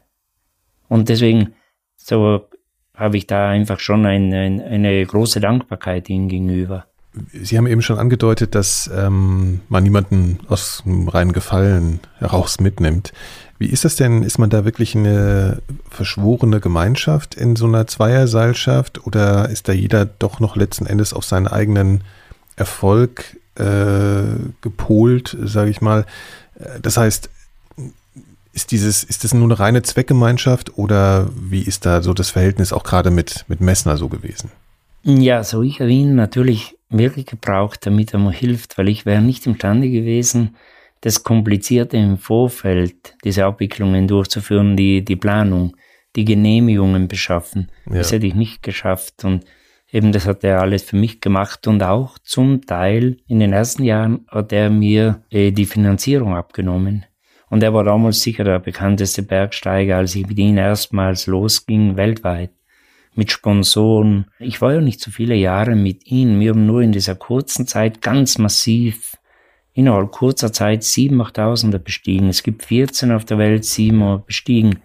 B: Und deswegen so habe ich da einfach schon ein, ein, eine große Dankbarkeit ihm gegenüber.
A: Sie haben eben schon angedeutet, dass ähm, man niemanden aus dem reinen Gefallen heraus mitnimmt. Wie ist das denn? Ist man da wirklich eine verschworene Gemeinschaft in so einer Zweierseilschaft oder ist da jeder doch noch letzten Endes auf seinen eigenen Erfolg äh, gepolt, sage ich mal? Das heißt, ist dieses, ist das nur eine reine Zweckgemeinschaft oder wie ist da so das Verhältnis auch gerade mit, mit Messner so gewesen?
B: Ja, so ich habe ihn natürlich wirklich gebraucht, damit er mir hilft, weil ich wäre nicht imstande gewesen, das Komplizierte im Vorfeld, diese Abwicklungen durchzuführen, die, die Planung, die Genehmigungen beschaffen. Ja. Das hätte ich nicht geschafft. Und eben das hat er alles für mich gemacht. Und auch zum Teil in den ersten Jahren hat er mir äh, die Finanzierung abgenommen. Und er war damals sicher der bekannteste Bergsteiger, als ich mit ihm erstmals losging, weltweit. Mit Sponsoren. Ich war ja nicht so viele Jahre mit ihm. Wir haben nur in dieser kurzen Zeit ganz massiv, innerhalb kurzer Zeit, sieben, achttausender bestiegen. Es gibt 14 auf der Welt, sieben bestiegen.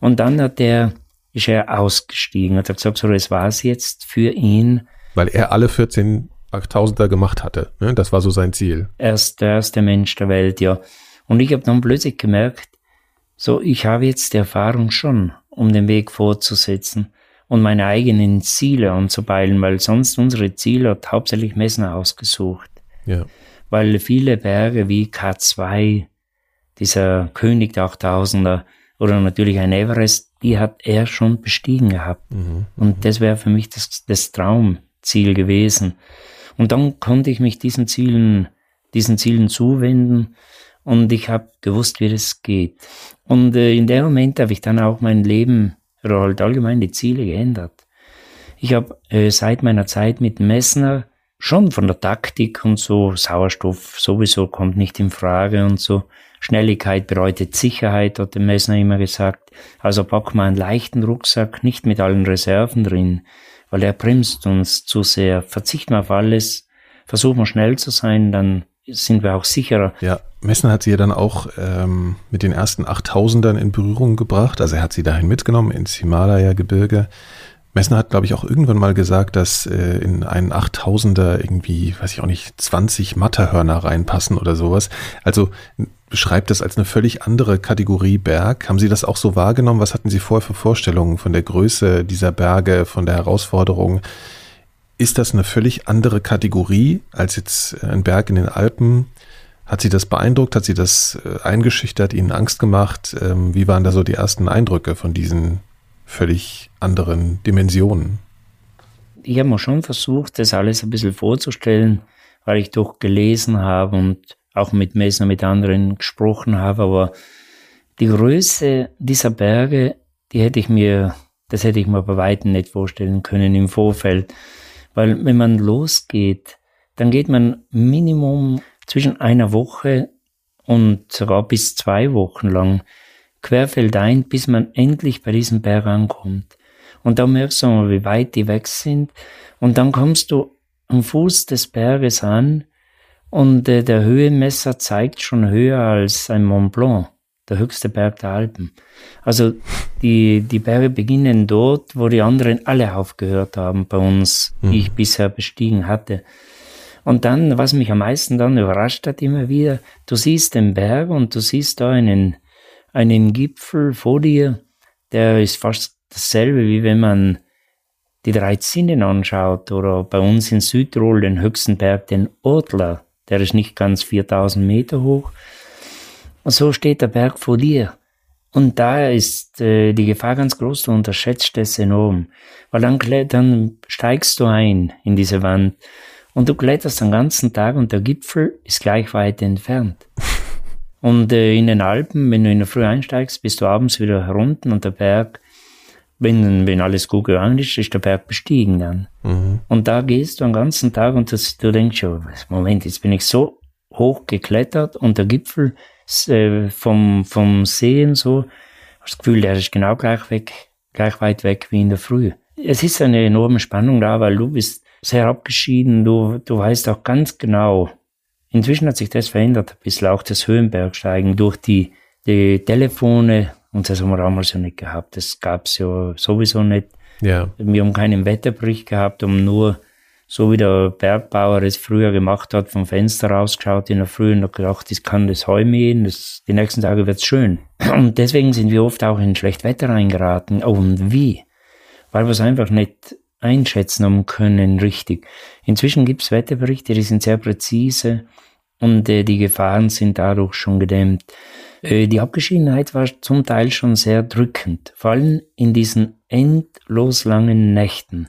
B: Und dann hat er, ist er ausgestiegen, hat er gesagt, so, das war's jetzt für ihn.
A: Weil er alle 14 Achttausender gemacht hatte. Ne? Das war so sein Ziel.
B: Er ist der erste Mensch der Welt, ja. Und ich habe dann plötzlich gemerkt, so, ich habe jetzt die Erfahrung schon, um den Weg fortzusetzen und meine eigenen Ziele anzupeilen, weil sonst unsere Ziele hat hauptsächlich Messner ausgesucht. Ja. Weil viele Berge wie K2, dieser König der 8000er oder natürlich ein Everest, die hat er schon bestiegen gehabt. Mhm. Und das wäre für mich das, das Traumziel gewesen. Und dann konnte ich mich diesen Zielen, diesen Zielen zuwenden und ich habe gewusst, wie das geht. Und äh, in dem Moment habe ich dann auch mein Leben oder halt allgemein die Ziele geändert. Ich habe äh, seit meiner Zeit mit Messner schon von der Taktik und so, Sauerstoff sowieso kommt nicht in Frage und so. Schnelligkeit bedeutet Sicherheit, hat der Messner immer gesagt. Also pack mal einen leichten Rucksack, nicht mit allen Reserven drin, weil er bremst uns zu sehr. Verzicht mal auf alles, versuch mal schnell zu sein, dann sind wir auch sicherer.
A: Ja, Messner hat sie ja dann auch ähm, mit den ersten 8000ern in Berührung gebracht. Also er hat sie dahin mitgenommen ins Himalaya-Gebirge. Messner hat, glaube ich, auch irgendwann mal gesagt, dass äh, in einen 8000er irgendwie, weiß ich auch nicht, 20 Matterhörner reinpassen oder sowas. Also beschreibt das als eine völlig andere Kategorie Berg. Haben Sie das auch so wahrgenommen? Was hatten Sie vorher für Vorstellungen von der Größe dieser Berge, von der Herausforderung? Ist das eine völlig andere Kategorie als jetzt ein Berg in den Alpen? Hat Sie das beeindruckt? Hat Sie das äh, eingeschüchtert, Ihnen Angst gemacht? Ähm, wie waren da so die ersten Eindrücke von diesen völlig anderen Dimensionen?
B: Ich habe mir schon versucht, das alles ein bisschen vorzustellen, weil ich doch gelesen habe und auch mit Messner, mit anderen gesprochen habe, aber die Größe dieser Berge, die hätte ich mir, das hätte ich mir bei Weitem nicht vorstellen können im Vorfeld. Weil wenn man losgeht, dann geht man Minimum zwischen einer Woche und sogar bis zwei Wochen lang querfeldein, bis man endlich bei diesem Berg ankommt. Und da merkst du mal, wie weit die weg sind. Und dann kommst du am Fuß des Berges an und äh, der Höhenmesser zeigt schon höher als ein Mont Blanc der höchste Berg der Alpen. Also die, die Berge beginnen dort, wo die anderen alle aufgehört haben bei uns, mhm. die ich bisher bestiegen hatte. Und dann, was mich am meisten dann überrascht hat, immer wieder, du siehst den Berg und du siehst da einen, einen Gipfel vor dir, der ist fast dasselbe, wie wenn man die drei Zinnen anschaut oder bei uns in Südtirol den höchsten Berg, den Ortler, der ist nicht ganz 4000 Meter hoch, und so steht der Berg vor dir. Und da ist äh, die Gefahr ganz groß, du unterschätzt es enorm. Weil dann, dann steigst du ein in diese Wand und du kletterst den ganzen Tag und der Gipfel ist gleich weit entfernt. Und äh, in den Alpen, wenn du in der Früh einsteigst, bist du abends wieder herunten und der Berg, wenn, wenn alles gut gegangen ist, ist der Berg bestiegen dann. Mhm. Und da gehst du den ganzen Tag und das, du denkst schon, Moment, jetzt bin ich so hoch geklettert und der Gipfel äh, vom, vom Sehen so, hast das Gefühl, der ist genau gleich weg, gleich weit weg wie in der Früh. Es ist eine enorme Spannung da, weil du bist sehr abgeschieden, du, du weißt auch ganz genau, inzwischen hat sich das verändert, ein bisschen auch das Höhenbergsteigen durch die, die Telefone, und das haben wir damals ja nicht gehabt, das gab's ja sowieso nicht. Ja. Wir haben keinen Wetterbericht gehabt, um nur so wie der Bergbauer es früher gemacht hat, vom Fenster rausgeschaut in der Früh und gedacht, ich kann das Heu mähen, das, die nächsten Tage wird's schön. Und deswegen sind wir oft auch in schlecht Wetter reingeraten. Oh, und wie? Weil wir es einfach nicht einschätzen haben können, richtig. Inzwischen gibt's Wetterberichte, die sind sehr präzise und äh, die Gefahren sind dadurch schon gedämmt. Äh, die Abgeschiedenheit war zum Teil schon sehr drückend, vor allem in diesen endlos langen Nächten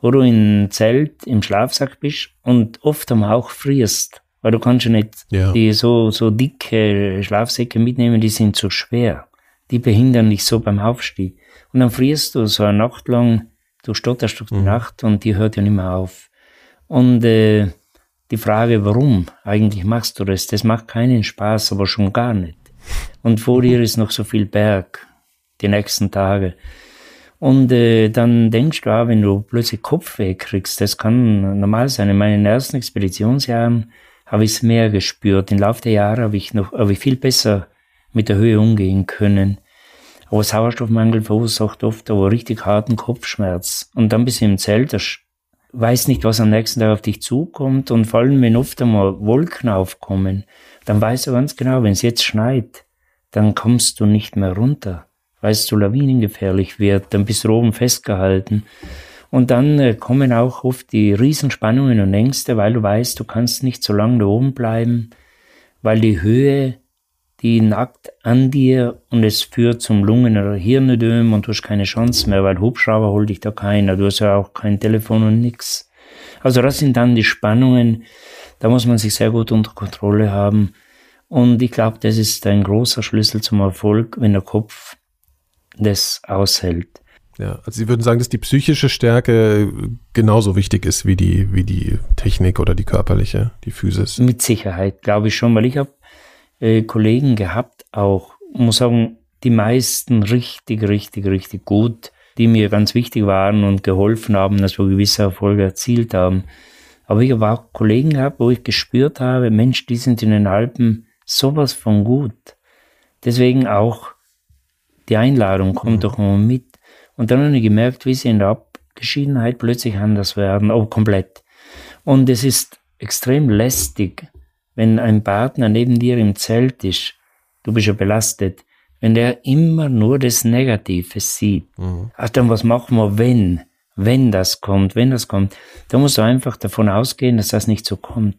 B: wo du im Zelt im Schlafsack bist und oft am Hauch frierst Weil du kannst ja nicht ja. die so, so dicke Schlafsäcke mitnehmen, die sind zu schwer. Die behindern dich so beim Aufstieg. Und dann frierst du so eine Nacht lang, du stotterst durch die mhm. Nacht und die hört ja nicht mehr auf. Und äh, die Frage, warum eigentlich machst du das, das macht keinen Spaß, aber schon gar nicht. Und vor dir ist noch so viel Berg, die nächsten Tage. Und äh, dann denkst du auch, wenn du plötzlich Kopfweh kriegst, das kann normal sein. In meinen ersten Expeditionsjahren habe ich es mehr gespürt. Im Laufe der Jahre habe ich noch, habe ich viel besser mit der Höhe umgehen können. Aber Sauerstoffmangel verursacht oft aber richtig harten Kopfschmerz. Und dann bist du im Zelt, das weiß nicht, was am nächsten Tag auf dich zukommt. Und vor allem, wenn oft einmal Wolken aufkommen, dann weißt du ganz genau, wenn es jetzt schneit, dann kommst du nicht mehr runter, weil es zu lawinengefährlich wird, dann bist du oben festgehalten. Und dann äh, kommen auch oft die Riesenspannungen und Ängste, weil du weißt, du kannst nicht so lange da oben bleiben, weil die Höhe, die nackt an dir und es führt zum Lungen- oder Hirnödem und du hast keine Chance mehr, weil Hubschrauber holt dich da keiner, du hast ja auch kein Telefon und nix. Also das sind dann die Spannungen, da muss man sich sehr gut unter Kontrolle haben. Und ich glaube, das ist ein großer Schlüssel zum Erfolg, wenn der Kopf das aushält.
A: Ja, also Sie würden sagen, dass die psychische Stärke genauso wichtig ist wie die, wie die Technik oder die körperliche, die Physis.
B: Mit Sicherheit, glaube ich schon, weil ich habe äh, Kollegen gehabt, auch, muss sagen, die meisten richtig, richtig, richtig gut, die mir ganz wichtig waren und geholfen haben, dass wir gewisse Erfolge erzielt haben. Aber ich habe auch Kollegen gehabt, wo ich gespürt habe, Mensch, die sind in den Alpen sowas von gut. Deswegen auch die Einladung, kommt mhm. doch mal mit. Und dann habe ich gemerkt, wie sie in der Abgeschiedenheit plötzlich anders werden, oh, komplett. Und es ist extrem lästig, wenn ein Partner neben dir im Zelt ist, du bist ja belastet, wenn der immer nur das Negative sieht. Mhm. Ach, dann was machen wir, wenn? Wenn das kommt, wenn das kommt. Da musst du einfach davon ausgehen, dass das nicht so kommt.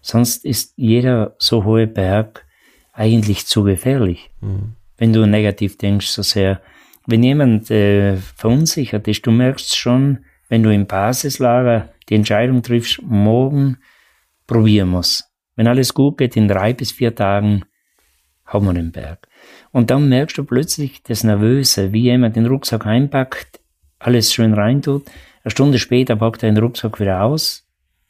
B: Sonst ist jeder so hohe Berg eigentlich zu gefährlich. Mhm. Wenn du negativ denkst so sehr wenn jemand äh, verunsichert ist, du merkst schon, wenn du im Basislager die Entscheidung triffst, morgen probieren wir's. Wenn alles gut geht, in drei bis vier Tagen haben wir den Berg. Und dann merkst du plötzlich das Nervöse, wie jemand den Rucksack einpackt, alles schön reintut. Eine Stunde später packt er den Rucksack wieder aus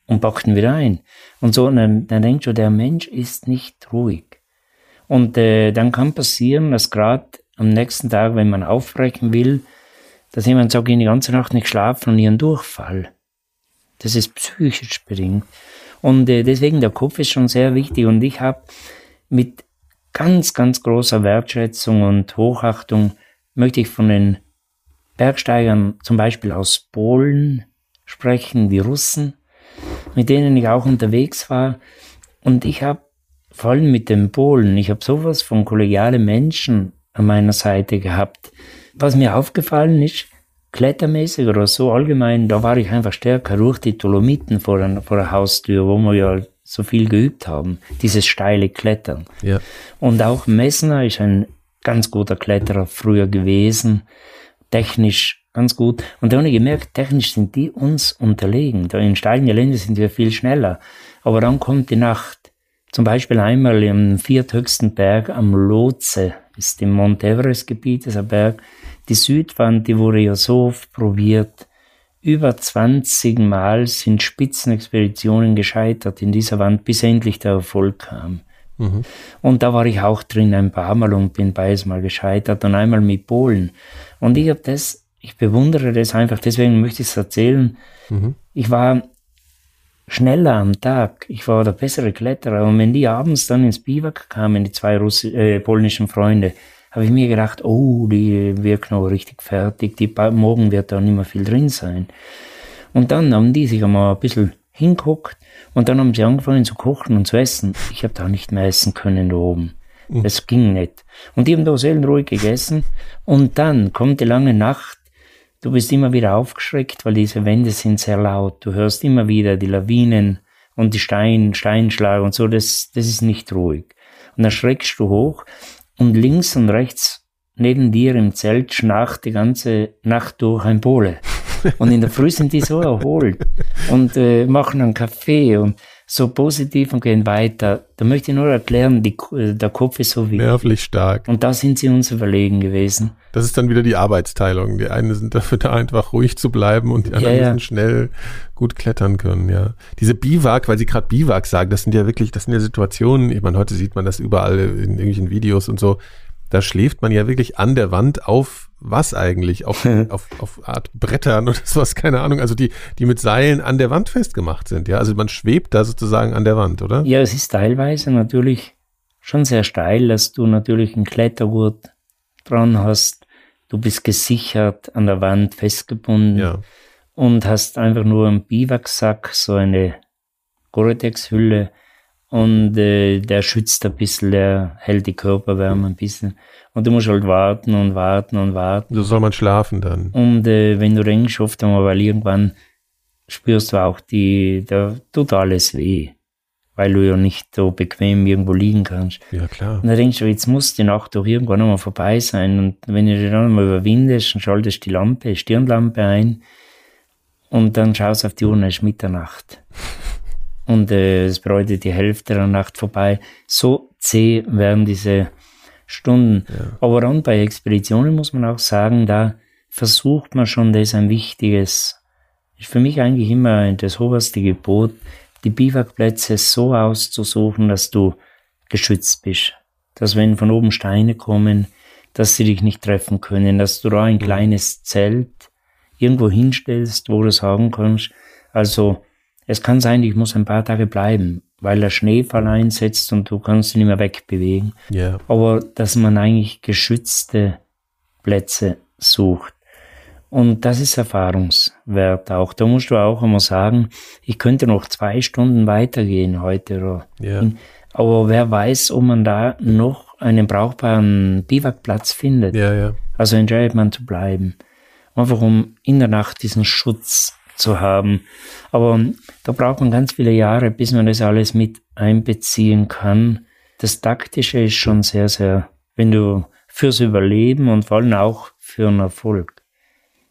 B: und packt ihn wieder ein. Und so, dann, dann denkst du, der Mensch ist nicht ruhig. Und äh, dann kann passieren, dass gerade am nächsten Tag, wenn man aufbrechen will, dass jemand sagt, ich die ganze Nacht nicht schlafen und ihren Durchfall. Das ist psychisch bedingt. Und äh, deswegen der Kopf ist schon sehr wichtig. Und ich habe mit ganz, ganz großer Wertschätzung und Hochachtung möchte ich von den Bergsteigern zum Beispiel aus Polen sprechen, die Russen, mit denen ich auch unterwegs war. Und ich habe vor allem mit den Polen, ich habe sowas von kollegiale Menschen an meiner Seite gehabt. Was mir aufgefallen ist, klettermäßig oder so allgemein, da war ich einfach stärker durch die Dolomiten vor der, vor der Haustür, wo wir ja so viel geübt haben, dieses steile Klettern. Ja. Und auch Messner ist ein ganz guter Kletterer früher gewesen, technisch ganz gut. Und da habe ich gemerkt, technisch sind die uns unterlegen. Da in steilen Gelände sind wir viel schneller. Aber dann kommt die Nacht. Zum Beispiel einmal im vierthöchsten Berg am Lotse, ist im Mount Everest Gebiet, dieser Berg. Die Südwand, die wurde ja so oft probiert. Über 20 Mal sind Spitzenexpeditionen gescheitert in dieser Wand, bis endlich der Erfolg kam. Mhm. Und da war ich auch drin ein paar Mal und bin beides Mal gescheitert und einmal mit Polen. Und ich habe das, ich bewundere das einfach, deswegen möchte ich es erzählen. Mhm. Ich war schneller am Tag. Ich war der bessere Kletterer. Und wenn die abends dann ins Biwak kamen, die zwei Russi äh, polnischen Freunde, habe ich mir gedacht, oh, die wirken noch richtig fertig. Die morgen wird da nicht mehr viel drin sein. Und dann haben die sich einmal ein bisschen hinguckt und dann haben sie angefangen zu kochen und zu essen. Ich habe da nicht mehr essen können da oben. Mhm. Das ging nicht. Und die haben da seelenruhig gegessen. Und dann kommt die lange Nacht Du bist immer wieder aufgeschreckt, weil diese Wände sind sehr laut. Du hörst immer wieder die Lawinen und die Stein, Steinschlag und so. Das, das ist nicht ruhig. Und dann schreckst du hoch und links und rechts neben dir im Zelt schnarcht die ganze Nacht durch ein Pole. Und in der Früh sind die so erholt und äh, machen einen Kaffee und so positiv und gehen weiter. Da möchte ich nur erklären, die, der Kopf ist so
A: wichtig. Nervlich stark.
B: Und da sind sie uns überlegen gewesen.
A: Das ist dann wieder die Arbeitsteilung. Die einen sind dafür da, einfach ruhig zu bleiben und die anderen ja, ja. müssen schnell gut klettern können, ja. Diese Biwak, weil Sie gerade Biwak sagen, das sind ja wirklich, das sind ja Situationen, ich meine, heute sieht man das überall in irgendwelchen Videos und so, da schläft man ja wirklich an der Wand auf was eigentlich? Auf, auf, auf Art Brettern oder sowas, keine Ahnung. Also die, die mit Seilen an der Wand festgemacht sind, ja. Also man schwebt da sozusagen an der Wand, oder?
B: Ja, es ist teilweise natürlich schon sehr steil, dass du natürlich einen Klettergurt dran hast. Du bist gesichert an der Wand festgebunden ja. und hast einfach nur einen Biwaksack, so eine Gore-Tex-Hülle und äh, der schützt ein bisschen, der hält die Körperwärme ein bisschen. Und du musst halt warten und warten und warten.
A: So soll man schlafen dann.
B: Und äh, wenn du denkst, oft einmal, weil irgendwann spürst du auch die, da tut alles weh. Weil du ja nicht so bequem irgendwo liegen kannst.
A: Ja, klar.
B: Und dann denkst du, jetzt muss die Nacht doch irgendwann einmal vorbei sein. Und wenn du dich dann mal überwindest, dann schaltest die Lampe, Stirnlampe ein. Und dann schaust du auf die Uhr, es ist Mitternacht. Und äh, es bedeutet die Hälfte der Nacht vorbei. So zäh werden diese Stunden. Ja. Aber dann bei Expeditionen muss man auch sagen, da versucht man schon, das ist ein wichtiges, ist für mich eigentlich immer das oberste Gebot, die Biwakplätze so auszusuchen, dass du geschützt bist. Dass wenn von oben Steine kommen, dass sie dich nicht treffen können, dass du da ein kleines Zelt irgendwo hinstellst, wo du sagen kannst, also es kann sein, ich muss ein paar Tage bleiben, weil der Schneefall einsetzt und du kannst ihn nicht mehr wegbewegen.
A: Yeah.
B: Aber dass man eigentlich geschützte Plätze sucht. Und das ist Erfahrungswert auch. Da musst du auch immer sagen, ich könnte noch zwei Stunden weitergehen heute.
A: Yeah.
B: Aber wer weiß, ob man da noch einen brauchbaren Biwakplatz findet.
A: Ja.
B: Also entscheidet man zu bleiben. Einfach um in der Nacht diesen Schutz zu haben. Aber da braucht man ganz viele Jahre, bis man das alles mit einbeziehen kann. Das Taktische ist schon sehr, sehr, wenn du fürs Überleben und vor allem auch für einen Erfolg.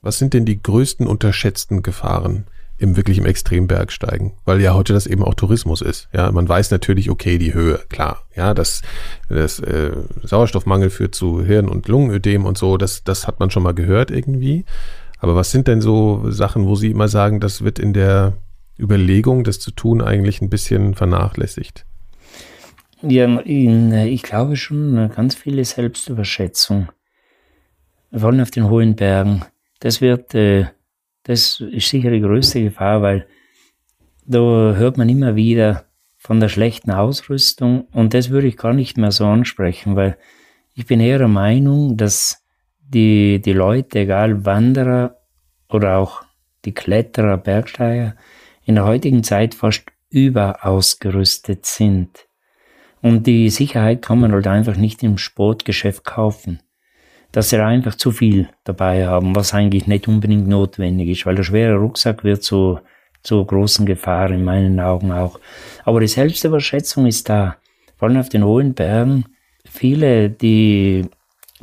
A: Was sind denn die größten unterschätzten Gefahren im wirklich im Extrembergsteigen? Weil ja heute das eben auch Tourismus ist. Ja, man weiß natürlich, okay, die Höhe, klar. Ja, das, das äh, Sauerstoffmangel führt zu Hirn- und Lungenödem und so, das, das hat man schon mal gehört irgendwie. Aber was sind denn so Sachen, wo Sie immer sagen, das wird in der Überlegung, das zu tun, eigentlich ein bisschen vernachlässigt?
B: Ja, ich glaube schon ganz viele Selbstüberschätzung. Vor allem auf den hohen Bergen. Das wird, äh, das ist sicher die größte Gefahr, weil da hört man immer wieder von der schlechten Ausrüstung und das würde ich gar nicht mehr so ansprechen, weil ich bin eher der Meinung, dass die, die Leute, egal Wanderer oder auch die Kletterer, Bergsteiger, in der heutigen Zeit fast überausgerüstet sind. Und die Sicherheit kann man halt einfach nicht im Sportgeschäft kaufen. Dass sie einfach zu viel dabei haben, was eigentlich nicht unbedingt notwendig ist, weil der schwere Rucksack wird zu, zu großen Gefahr in meinen Augen auch. Aber die Selbstüberschätzung ist da. Vor allem auf den hohen Bergen. Viele, die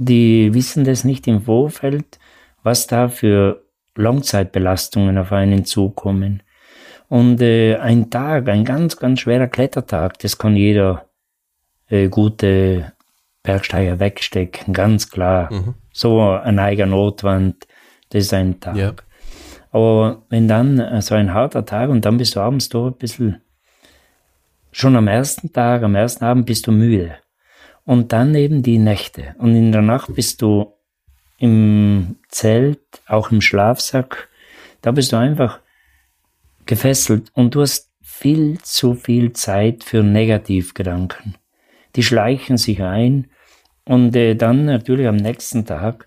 B: die wissen das nicht im Vorfeld, was da für Langzeitbelastungen auf einen zukommen. Und äh, ein Tag, ein ganz, ganz schwerer Klettertag, das kann jeder äh, gute Bergsteiger wegstecken, ganz klar. Mhm. So ein eiger Notwand, das ist ein Tag. Ja. Aber wenn dann äh, so ein harter Tag und dann bist du abends doch ein bisschen, schon am ersten Tag, am ersten Abend bist du müde. Und dann eben die Nächte. Und in der Nacht bist du im Zelt, auch im Schlafsack. Da bist du einfach gefesselt und du hast viel zu viel Zeit für Negativgedanken. Die schleichen sich ein und äh, dann natürlich am nächsten Tag,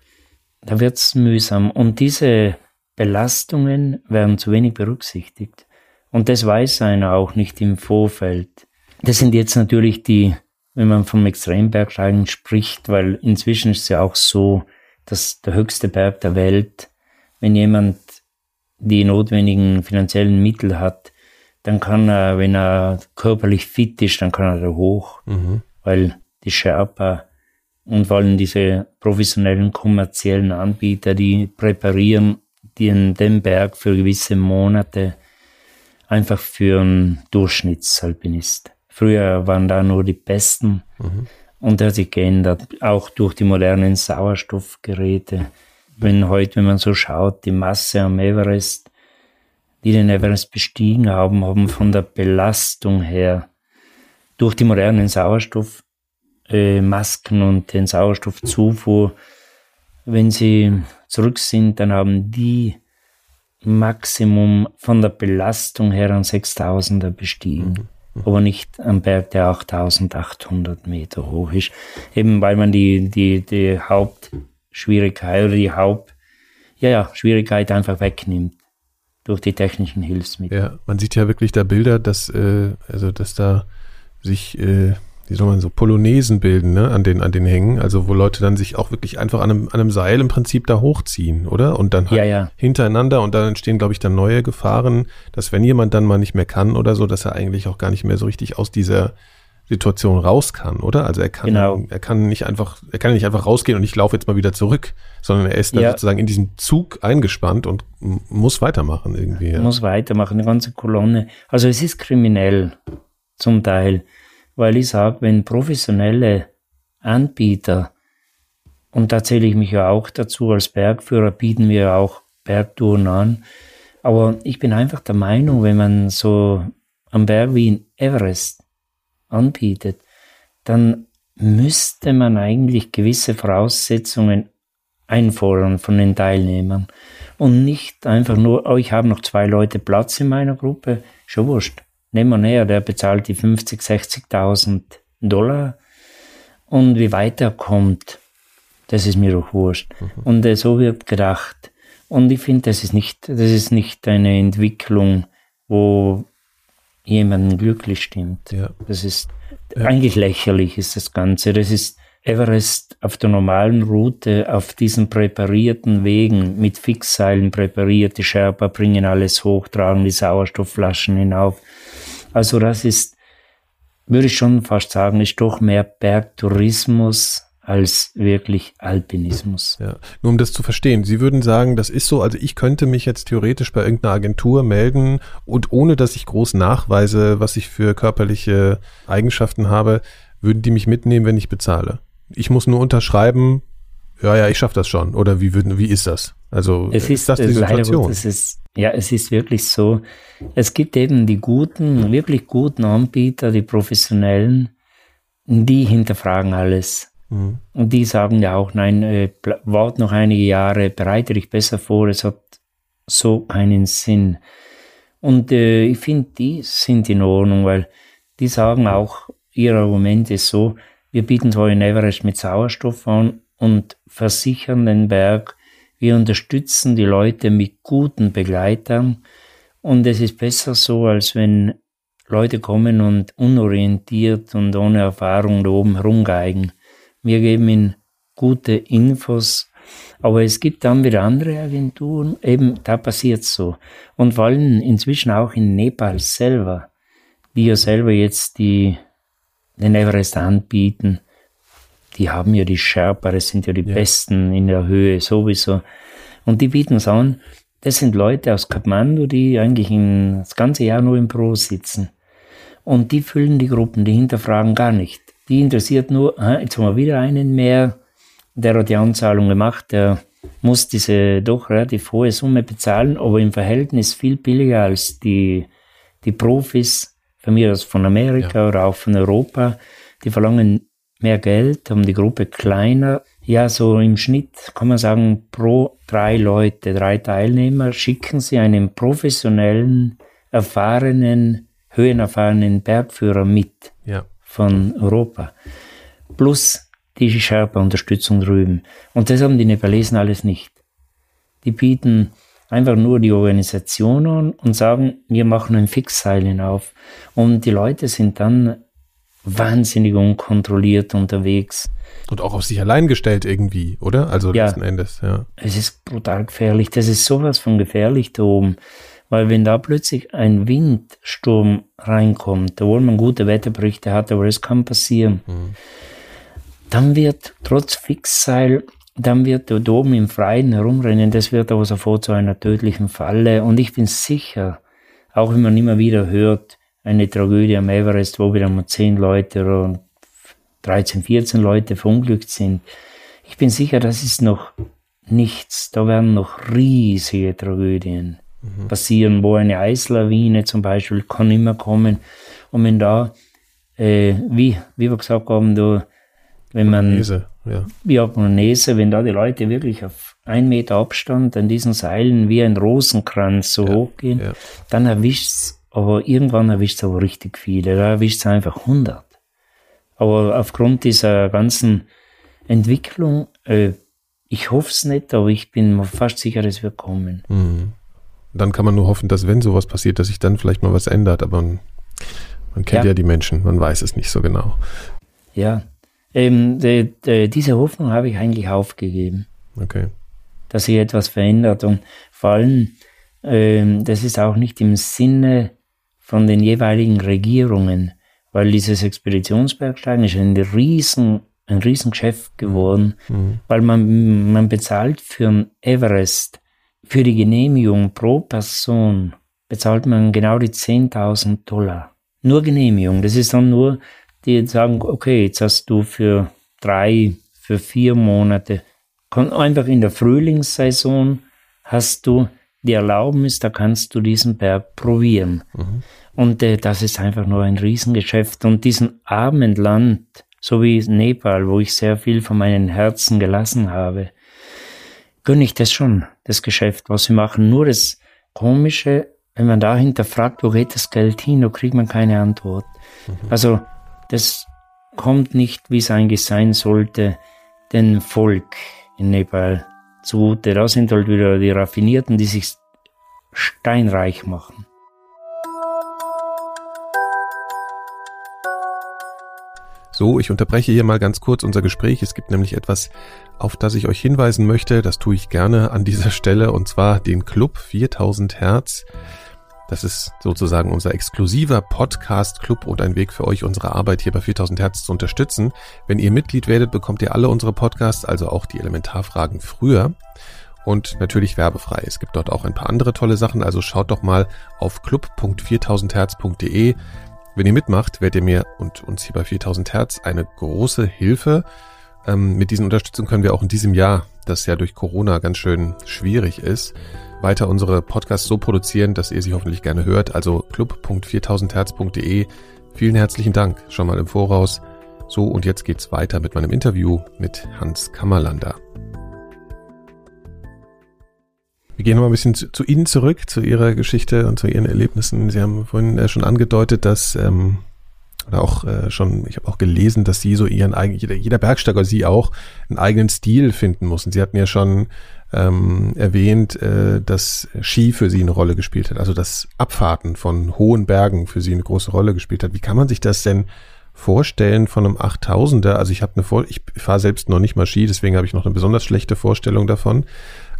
B: da wird's mühsam. Und diese Belastungen werden zu wenig berücksichtigt. Und das weiß einer auch nicht im Vorfeld. Das sind jetzt natürlich die wenn man vom Extrembergsteigen spricht, weil inzwischen ist es ja auch so, dass der höchste Berg der Welt, wenn jemand die notwendigen finanziellen Mittel hat, dann kann er, wenn er körperlich fit ist, dann kann er da hoch, mhm. weil die Sherpa und vor allem diese professionellen kommerziellen Anbieter, die präparieren den, den Berg für gewisse Monate einfach für einen Durchschnittsalpinist. Früher waren da nur die Besten mhm. und das hat sich geändert, auch durch die modernen Sauerstoffgeräte. Wenn heute, wenn man so schaut, die Masse am Everest, die den Everest bestiegen haben, haben von der Belastung her durch die modernen Sauerstoffmasken äh, und den Sauerstoffzufuhr, wenn sie zurück sind, dann haben die Maximum von der Belastung her an 6000er bestiegen. Aber nicht am Berg, der 8800 Meter hoch ist. Eben weil man die, die, die Hauptschwierigkeit oder die Haupt, ja, ja, Schwierigkeit einfach wegnimmt durch die technischen Hilfsmittel.
A: Ja, man sieht ja wirklich da Bilder, dass, äh, also, dass da sich, äh, wie soll man so, Polonaisen bilden, ne, an den, an den Hängen, also wo Leute dann sich auch wirklich einfach an einem, an einem Seil im Prinzip da hochziehen, oder? Und dann halt
B: ja, ja.
A: hintereinander und dann entstehen, glaube ich, dann neue Gefahren, dass wenn jemand dann mal nicht mehr kann oder so, dass er eigentlich auch gar nicht mehr so richtig aus dieser Situation raus kann, oder? Also er kann,
B: genau.
A: er kann nicht einfach, er kann nicht einfach rausgehen und ich laufe jetzt mal wieder zurück, sondern er ist dann ja. sozusagen in diesem Zug eingespannt und muss weitermachen irgendwie.
B: Muss weitermachen, eine ganze Kolonne. Also es ist kriminell zum Teil weil ich sage, wenn professionelle Anbieter, und da zähle ich mich ja auch dazu, als Bergführer bieten wir auch Bergtouren an, aber ich bin einfach der Meinung, wenn man so am Berg wie in Everest anbietet, dann müsste man eigentlich gewisse Voraussetzungen einfordern von den Teilnehmern. Und nicht einfach nur, oh, ich habe noch zwei Leute Platz in meiner Gruppe, schon wurscht nehmen wir näher, der bezahlt die 50, 60.000 Dollar. Und wie weit er kommt, das ist mir doch wurscht. Mhm. Und äh, so wird gedacht. Und ich finde, das ist nicht, das ist nicht eine Entwicklung, wo jemanden glücklich stimmt. Ja. Das ist ja. eigentlich lächerlich ist das Ganze. Das ist Everest auf der normalen Route, auf diesen präparierten Wegen mit Fixseilen präpariert. Die Sherpa bringen alles hoch, tragen die Sauerstoffflaschen hinauf. Also das ist, würde ich schon fast sagen, ist doch mehr Bergtourismus als wirklich Alpinismus.
A: Ja, nur um das zu verstehen, Sie würden sagen, das ist so, also ich könnte mich jetzt theoretisch bei irgendeiner Agentur melden und ohne dass ich groß nachweise, was ich für körperliche Eigenschaften habe, würden die mich mitnehmen, wenn ich bezahle. Ich muss nur unterschreiben, ja, ja, ich schaffe das schon. Oder wie, würden, wie ist das? Also
B: es ist, ist das die Situation? Es ist, ja, es ist wirklich so. Es gibt eben die guten, wirklich guten Anbieter, die professionellen, die hinterfragen alles. Mhm. Und die sagen ja auch, nein, äh, wart noch einige Jahre, bereite dich besser vor, es hat so keinen Sinn. Und äh, ich finde, die sind in Ordnung, weil die sagen auch, ihr Argument ist so, wir bieten so ein Everest mit Sauerstoff an und versichern den Berg. Wir unterstützen die Leute mit guten Begleitern. Und es ist besser so, als wenn Leute kommen und unorientiert und ohne Erfahrung da oben herumgeigen. Wir geben ihnen gute Infos, aber es gibt dann wieder andere Agenturen, eben da passiert so. Und vor allem inzwischen auch in Nepal selber, die ja selber jetzt die, den Everest anbieten, die haben ja die Sherpa, das sind ja die ja. Besten in der Höhe sowieso. Und die bieten es an. Das sind Leute aus Kathmandu, die eigentlich in, das ganze Jahr nur im Pro sitzen. Und die füllen die Gruppen, die hinterfragen gar nicht. Die interessiert nur, jetzt haben wir wieder einen mehr, der hat die Anzahlung gemacht, der muss diese doch relativ hohe Summe bezahlen, aber im Verhältnis viel billiger als die, die Profis, von mir aus von Amerika ja. oder auch von Europa. Die verlangen mehr Geld, haben die Gruppe kleiner. Ja, so im Schnitt kann man sagen, pro drei Leute, drei Teilnehmer schicken sie einen professionellen, erfahrenen, höhenerfahrenen Bergführer mit
A: ja.
B: von Europa. Plus die Sherpa-Unterstützung drüben. Und das haben die Nepalesen alles nicht. Die bieten einfach nur die Organisation an und sagen, wir machen ein Fixseil hinauf. Und die Leute sind dann wahnsinnig unkontrolliert unterwegs.
A: Und auch auf sich allein gestellt irgendwie, oder? Also
B: ja,
A: letzten Endes, ja.
B: Es ist brutal gefährlich. Das ist sowas von gefährlich da oben. Weil wenn da plötzlich ein Windsturm reinkommt, obwohl man gute Wetterberichte hat, aber es kann passieren, mhm. dann wird trotz Fixseil, dann wird da oben im Freien herumrennen, das wird aber sofort zu einer tödlichen Falle. Und ich bin sicher, Auch wenn man immer wieder hört, eine Tragödie am Everest, wo wieder mal zehn Leute oder 13, 14 Leute verunglückt sind. Ich bin sicher, das ist noch nichts. Da werden noch riesige Tragödien mhm. passieren, wo eine Eislawine zum Beispiel kann immer kommen. Und wenn da, äh, wie, wie wir gesagt haben, da, wenn man, Bolognese, ja. ja, Bolognese, wenn da die Leute wirklich auf einen Meter Abstand an diesen Seilen wie ein Rosenkranz so ja, hochgehen, ja. dann erwischt's, aber irgendwann erwischt's aber richtig viele, da erwischt's einfach 100. Aber aufgrund dieser ganzen Entwicklung, äh, ich hoffe es nicht, aber ich bin mir fast sicher, es wird kommen. Mhm.
A: Dann kann man nur hoffen, dass wenn sowas passiert, dass sich dann vielleicht mal was ändert, aber man, man kennt ja. ja die Menschen, man weiß es nicht so genau.
B: Ja, ähm, de, de, diese Hoffnung habe ich eigentlich aufgegeben.
A: Okay.
B: Dass sich etwas verändert und vor allem, ähm, das ist auch nicht im Sinne von den jeweiligen Regierungen, weil dieses Expeditionsbergsteigen ist ein riesen, ein Riesengeschäft geworden, mhm. weil man, man bezahlt für ein Everest, für die Genehmigung pro Person bezahlt man genau die 10.000 Dollar. Nur Genehmigung. Das ist dann nur, die sagen, okay, jetzt hast du für drei, für vier Monate, einfach in der Frühlingssaison hast du die Erlaubnis, da kannst du diesen Berg probieren. Mhm. Und äh, das ist einfach nur ein Riesengeschäft. Und diesen armen Land, so wie Nepal, wo ich sehr viel von meinen Herzen gelassen habe, gönne ich das schon, das Geschäft, was sie machen. Nur das Komische, wenn man dahinter fragt, wo geht das Geld hin, da kriegt man keine Antwort. Mhm. Also das kommt nicht, wie es eigentlich sein sollte, den Volk in Nepal zugute. Da sind halt wieder die Raffinierten, die sich steinreich machen.
A: So, ich unterbreche hier mal ganz kurz unser Gespräch. Es gibt nämlich etwas, auf das ich euch hinweisen möchte. Das tue ich gerne an dieser Stelle und zwar den Club 4000 Hertz. Das ist sozusagen unser exklusiver Podcast-Club und ein Weg für euch, unsere Arbeit hier bei 4000 Hertz zu unterstützen. Wenn ihr Mitglied werdet, bekommt ihr alle unsere Podcasts, also auch die Elementarfragen früher und natürlich werbefrei. Es gibt dort auch ein paar andere tolle Sachen, also schaut doch mal auf club.4000herz.de. Wenn ihr mitmacht, werdet ihr mir und uns hier bei 4000 Hertz eine große Hilfe. Ähm, mit diesen Unterstützung können wir auch in diesem Jahr, das ja durch Corona ganz schön schwierig ist, weiter unsere Podcasts so produzieren, dass ihr sie hoffentlich gerne hört. Also club.4000herz.de. Vielen herzlichen Dank schon mal im Voraus. So, und jetzt geht's weiter mit meinem Interview mit Hans Kammerlander. Wir gehen mal ein bisschen zu, zu, Ihnen zurück, zu Ihrer Geschichte und zu Ihren Erlebnissen. Sie haben vorhin äh, schon angedeutet, dass, ähm, oder auch äh, schon, ich habe auch gelesen, dass Sie so Ihren eigenen, jeder, jeder Bergsteiger, Sie auch, einen eigenen Stil finden mussten. Sie hatten ja schon ähm, erwähnt, äh, dass Ski für Sie eine Rolle gespielt hat, also das Abfahrten von hohen Bergen für Sie eine große Rolle gespielt hat. Wie kann man sich das denn vorstellen von einem 8000er? Also ich habe eine Vor ich fahre selbst noch nicht mal Ski, deswegen habe ich noch eine besonders schlechte Vorstellung davon.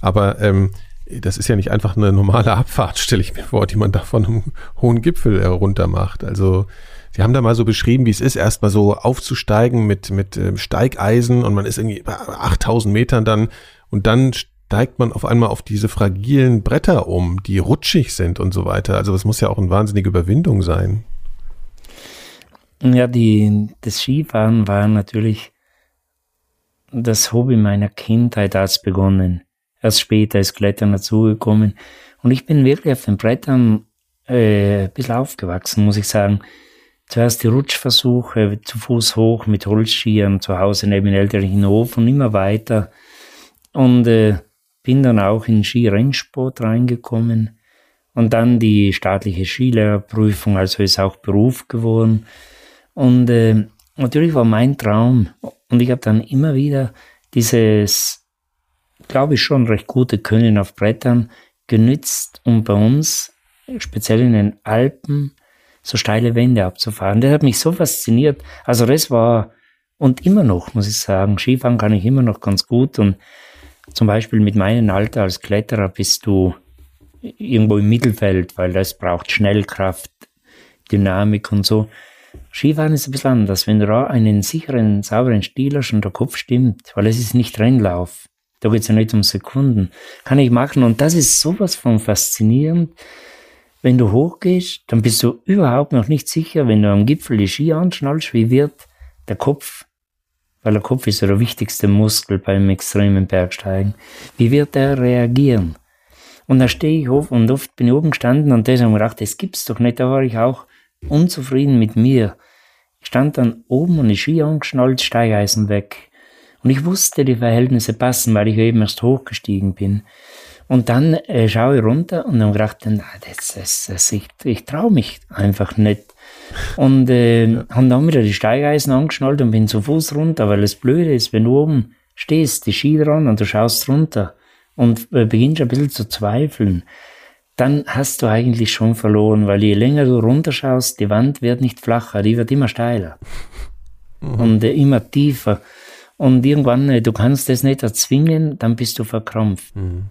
A: Aber ähm, das ist ja nicht einfach eine normale Abfahrt, stelle ich mir vor, die man da von einem hohen Gipfel herunter macht. Also Sie haben da mal so beschrieben, wie es ist, erstmal so aufzusteigen mit, mit äh, Steigeisen und man ist irgendwie bei 8000 Metern dann und dann steigt man auf einmal auf diese fragilen Bretter um, die rutschig sind und so weiter. Also das muss ja auch eine wahnsinnige Überwindung sein.
B: Ja, die, das Skifahren war natürlich das Hobby meiner Kindheit als begonnen. Erst später ist Klettern dazugekommen. Und ich bin wirklich auf den Brettern äh, ein bisschen aufgewachsen, muss ich sagen. Zuerst die Rutschversuche zu Fuß hoch mit Holzskiern zu Hause neben dem elterlichen Hof und immer weiter. Und äh, bin dann auch in Skirennsport reingekommen. Und dann die staatliche Skilehrerprüfung, also ist auch Beruf geworden. Und äh, natürlich war mein Traum, und ich habe dann immer wieder dieses glaube ich, schon recht gute Können auf Brettern genützt, um bei uns, speziell in den Alpen, so steile Wände abzufahren. Das hat mich so fasziniert. Also das war, und immer noch, muss ich sagen, Skifahren kann ich immer noch ganz gut. Und zum Beispiel mit meinem Alter als Kletterer bist du irgendwo im Mittelfeld, weil das braucht Schnellkraft, Dynamik und so. Skifahren ist ein bisschen anders. Wenn du da einen sicheren, sauberen Stil hast und der Kopf stimmt, weil es ist nicht Rennlauf. Da geht es ja nicht um Sekunden. Kann ich machen. Und das ist sowas von faszinierend, wenn du hochgehst, dann bist du überhaupt noch nicht sicher, wenn du am Gipfel die Ski anschnallst, wie wird der Kopf, weil der Kopf ist ja der wichtigste Muskel beim extremen Bergsteigen, wie wird der reagieren? Und da stehe ich auf und oft bin ich oben gestanden und deshalb habe ich gedacht, das gibt's doch nicht, da war ich auch unzufrieden mit mir. Ich stand dann oben und die Ski angeschnallt, Steigeisen weg. Und ich wusste, die Verhältnisse passen, weil ich eben erst hochgestiegen bin. Und dann äh, schaue ich runter und dann gedacht, na, das, das, das, ich, ich traue mich einfach nicht. Und äh, haben dann wieder die Steigeisen angeschnallt und bin zu Fuß runter, weil das Blöde ist, wenn du oben stehst, die Ski dran und du schaust runter und äh, beginnst ein bisschen zu zweifeln, dann hast du eigentlich schon verloren, weil je länger du runterschaust, die Wand wird nicht flacher, die wird immer steiler mhm. und äh, immer tiefer. Und irgendwann, äh, du kannst das nicht erzwingen, dann bist du verkrampft. Mhm.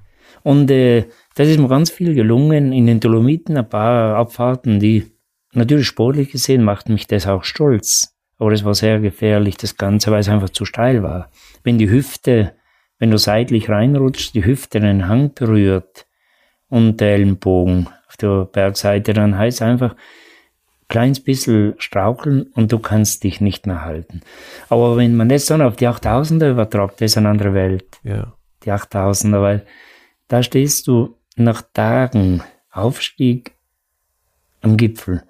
B: Und äh, das ist mir ganz viel gelungen in den Dolomiten, ein paar Abfahrten, die natürlich sportlich gesehen machten mich das auch stolz. Aber es war sehr gefährlich, das Ganze, weil es einfach zu steil war. Wenn die Hüfte, wenn du seitlich reinrutschst, die Hüfte einen Hang berührt, und der Ellenbogen auf der Bergseite, dann heißt einfach, kleines bisschen straucheln und du kannst dich nicht mehr halten. Aber wenn man das dann auf die 8000er übertragt, das ist eine andere Welt. Ja. Die 8000er, weil da stehst du nach Tagen Aufstieg am Gipfel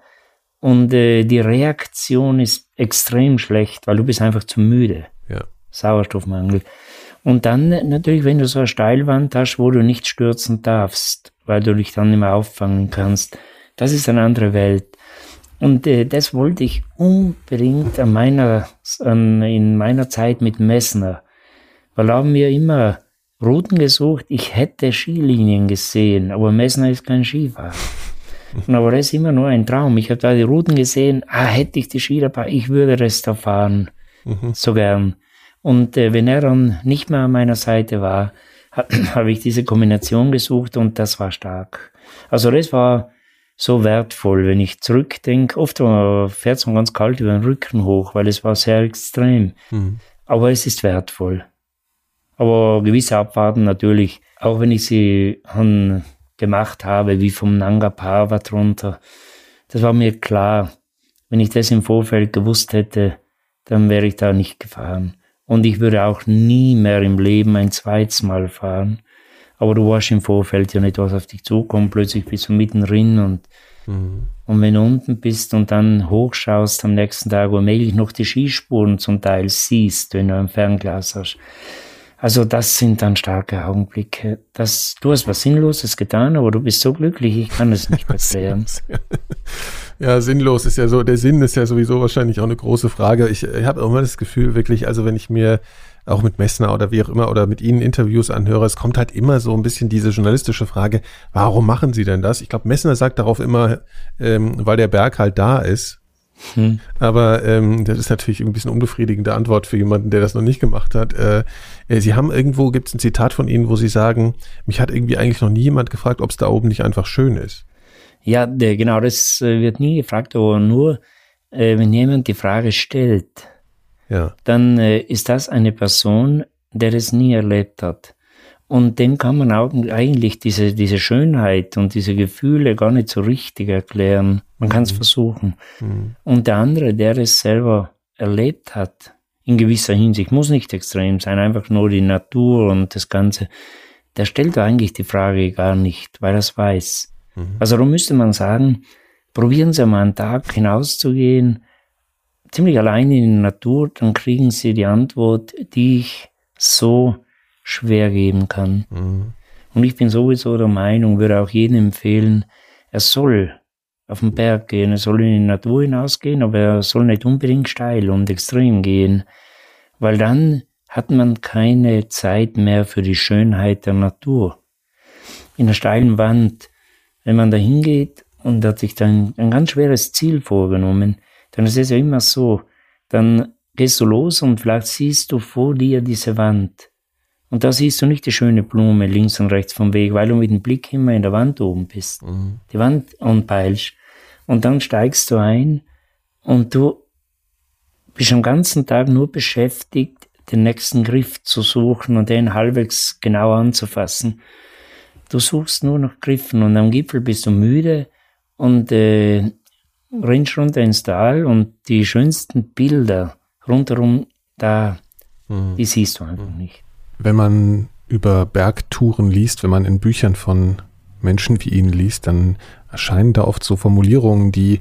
B: und äh, die Reaktion ist extrem schlecht, weil du bist einfach zu müde. Ja. Sauerstoffmangel. Und dann natürlich, wenn du so eine Steilwand hast, wo du nicht stürzen darfst, weil du dich dann nicht mehr auffangen kannst. Das ist eine andere Welt. Und äh, das wollte ich unbedingt an meiner, an, in meiner Zeit mit Messner. Weil haben wir immer Routen gesucht. Ich hätte Skilinien gesehen, aber Messner ist kein Skifahrer. Und aber das ist immer nur ein Traum. Ich habe da die Routen gesehen, ah, hätte ich die Ski dabei, ich würde das da fahren. Mhm. So gern. Und äh, wenn er dann nicht mehr an meiner Seite war, habe ich diese Kombination gesucht und das war stark. Also das war so wertvoll, wenn ich zurückdenke. Oft fährt es ganz kalt über den Rücken hoch, weil es war sehr extrem. Mhm. Aber es ist wertvoll. Aber gewisse Abfahrten natürlich, auch wenn ich sie gemacht habe, wie vom Nanga Parbat runter, das war mir klar. Wenn ich das im Vorfeld gewusst hätte, dann wäre ich da nicht gefahren. Und ich würde auch nie mehr im Leben ein zweites Mal fahren. Aber du weißt im Vorfeld ja nicht, was auf dich zukommt. Plötzlich bist du mitten drin und, mhm. und wenn du unten bist und dann hochschaust am nächsten Tag, wo möglich noch die Skispuren zum Teil siehst, wenn du ein Fernglas hast. Also das sind dann starke Augenblicke. Das, du hast was Sinnloses getan, aber du bist so glücklich, ich kann es nicht erklären.
A: Ja, sinnlos ist ja so, der Sinn ist ja sowieso wahrscheinlich auch eine große Frage. Ich, ich habe immer das Gefühl, wirklich, also wenn ich mir auch mit Messner oder wie auch immer oder mit Ihnen Interviews anhöre, es kommt halt immer so ein bisschen diese journalistische Frage, warum machen Sie denn das? Ich glaube, Messner sagt darauf immer, ähm, weil der Berg halt da ist. Hm. Aber ähm, das ist natürlich ein bisschen unbefriedigende Antwort für jemanden, der das noch nicht gemacht hat. Äh, äh Sie haben irgendwo, gibt es ein Zitat von Ihnen, wo Sie sagen, mich hat irgendwie eigentlich noch nie jemand gefragt, ob es da oben nicht einfach schön ist.
B: Ja, genau, das äh, wird nie gefragt, aber nur, äh, wenn jemand die Frage stellt, ja. dann äh, ist das eine Person, der es nie erlebt hat. Und dem kann man auch eigentlich diese, diese Schönheit und diese Gefühle gar nicht so richtig erklären. Man kann es mhm. versuchen. Mhm. Und der andere, der es selber erlebt hat, in gewisser Hinsicht, muss nicht extrem sein, einfach nur die Natur und das Ganze, der stellt eigentlich die Frage gar nicht, weil er es weiß. Mhm. Also da müsste man sagen, probieren Sie mal einen Tag hinauszugehen, ziemlich allein in die Natur, dann kriegen Sie die Antwort, die ich so schwer geben kann. Mhm. Und ich bin sowieso der Meinung, würde auch jedem empfehlen, er soll auf den Berg gehen, er soll in die Natur hinausgehen, aber er soll nicht unbedingt steil und extrem gehen, weil dann hat man keine Zeit mehr für die Schönheit der Natur. In der steilen Wand wenn man da hingeht und hat sich dann ein ganz schweres Ziel vorgenommen, dann ist es ja immer so, dann gehst du los und vielleicht siehst du vor dir diese Wand. Und da siehst du nicht die schöne Blume links und rechts vom Weg, weil du mit dem Blick immer in der Wand oben bist. Mhm. Die Wand anpeilst. Und dann steigst du ein und du bist am ganzen Tag nur beschäftigt, den nächsten Griff zu suchen und den halbwegs genau anzufassen. Du suchst nur nach Griffen und am Gipfel bist du müde und äh, rennst runter ins Tal und die schönsten Bilder rundherum, da, mhm. die siehst du einfach nicht.
A: Wenn man über Bergtouren liest, wenn man in Büchern von Menschen wie Ihnen liest, dann erscheinen da oft so Formulierungen, die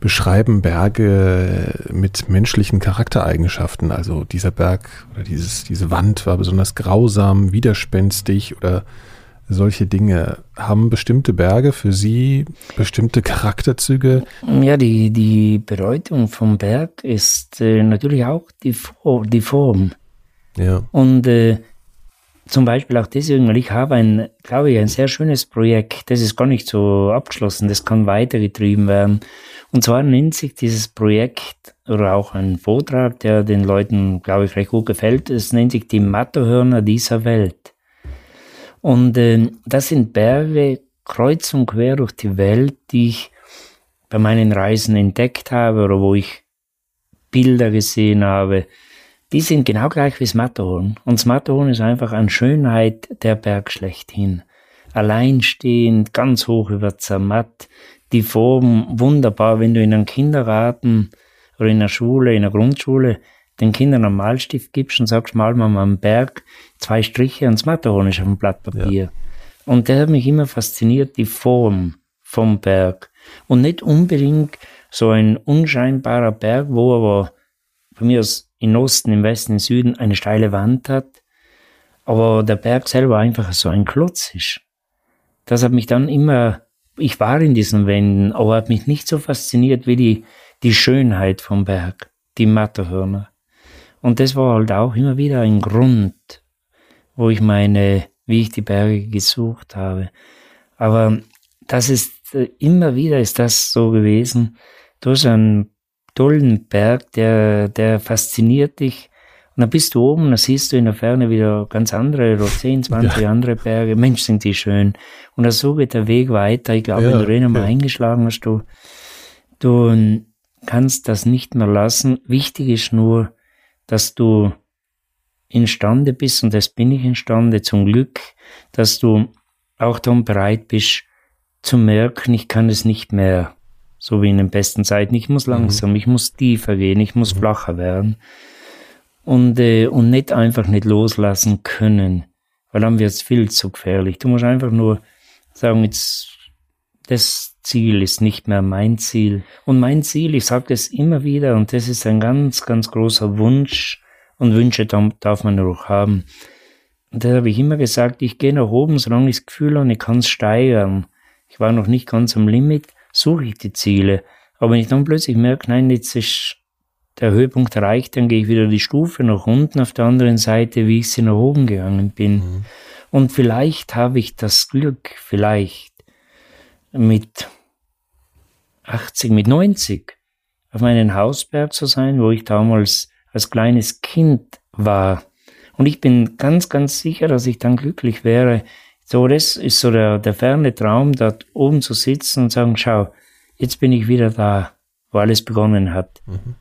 A: beschreiben Berge mit menschlichen Charaktereigenschaften. Also dieser Berg oder dieses, diese Wand war besonders grausam, widerspenstig oder solche Dinge. Haben bestimmte Berge für Sie bestimmte Charakterzüge?
B: Ja, die, die Bedeutung vom Berg ist äh, natürlich auch die, die Form. Ja. Und äh, zum Beispiel auch deswegen, weil ich habe ein, glaube ich, ein sehr schönes Projekt, das ist gar nicht so abgeschlossen, das kann weitergetrieben werden. Und zwar nennt sich dieses Projekt oder auch ein Vortrag, der den Leuten, glaube ich, recht gut gefällt, es nennt sich die Matterhörner dieser Welt. Und äh, das sind Berge kreuz und quer durch die Welt, die ich bei meinen Reisen entdeckt habe oder wo ich Bilder gesehen habe, die sind genau gleich wie das Matterhorn. Und das Matterhorn ist einfach an Schönheit der Berg schlechthin. Alleinstehend, ganz hoch über Zermatt, die Form wunderbar, wenn du in einem Kindergarten oder in einer Schule, in einer Grundschule den Kindern einen Malstift gibst und sagst, mal mal am Berg zwei Striche und das Matterhorn ist auf dem Blatt Papier. Ja. Und der hat mich immer fasziniert, die Form vom Berg. Und nicht unbedingt so ein unscheinbarer Berg, wo aber bei mir aus im Osten, im Westen, im Süden eine steile Wand hat, aber der Berg selber einfach so ein Klotz ist. Das hat mich dann immer, ich war in diesen Wänden, aber hat mich nicht so fasziniert wie die, die Schönheit vom Berg, die Matterhörner. Und das war halt auch immer wieder ein Grund, wo ich meine, wie ich die Berge gesucht habe. Aber das ist, äh, immer wieder ist das so gewesen. Du hast einen tollen Berg, der, der fasziniert dich. Und dann bist du oben, dann siehst du in der Ferne wieder ganz andere, oder 10, 20 ja. andere Berge. Mensch, sind die schön. Und so geht der Weg weiter. Ich glaube, ja, wenn du den einmal ja. eingeschlagen hast, du, du kannst das nicht mehr lassen. Wichtig ist nur, dass du imstande bist, und das bin ich imstande, zum Glück, dass du auch dann bereit bist, zu merken, ich kann es nicht mehr so wie in den besten Zeiten. Ich muss langsam, mhm. ich muss tiefer gehen, ich muss mhm. flacher werden. Und, äh, und nicht einfach nicht loslassen können, weil dann wird es viel zu gefährlich. Du musst einfach nur sagen, jetzt, das Ziel ist nicht mehr mein Ziel. Und mein Ziel, ich sage das immer wieder, und das ist ein ganz, ganz großer Wunsch, und Wünsche darf man auch haben. Und das habe ich immer gesagt, ich gehe nach oben, solange ich das Gefühl habe, ich kann es steigern. Ich war noch nicht ganz am Limit, suche ich die Ziele. Aber wenn ich dann plötzlich merke, nein, jetzt ist der Höhepunkt erreicht, dann gehe ich wieder die Stufe nach unten auf der anderen Seite, wie ich sie nach oben gegangen bin. Mhm. Und vielleicht habe ich das Glück, vielleicht mit 80, mit 90 auf meinen Hausberg zu sein, wo ich damals als kleines Kind war. Und ich bin ganz, ganz sicher, dass ich dann glücklich wäre, so, das ist so der, der ferne Traum, dort oben zu sitzen und sagen, schau, jetzt bin ich wieder da, wo alles begonnen hat. Mhm.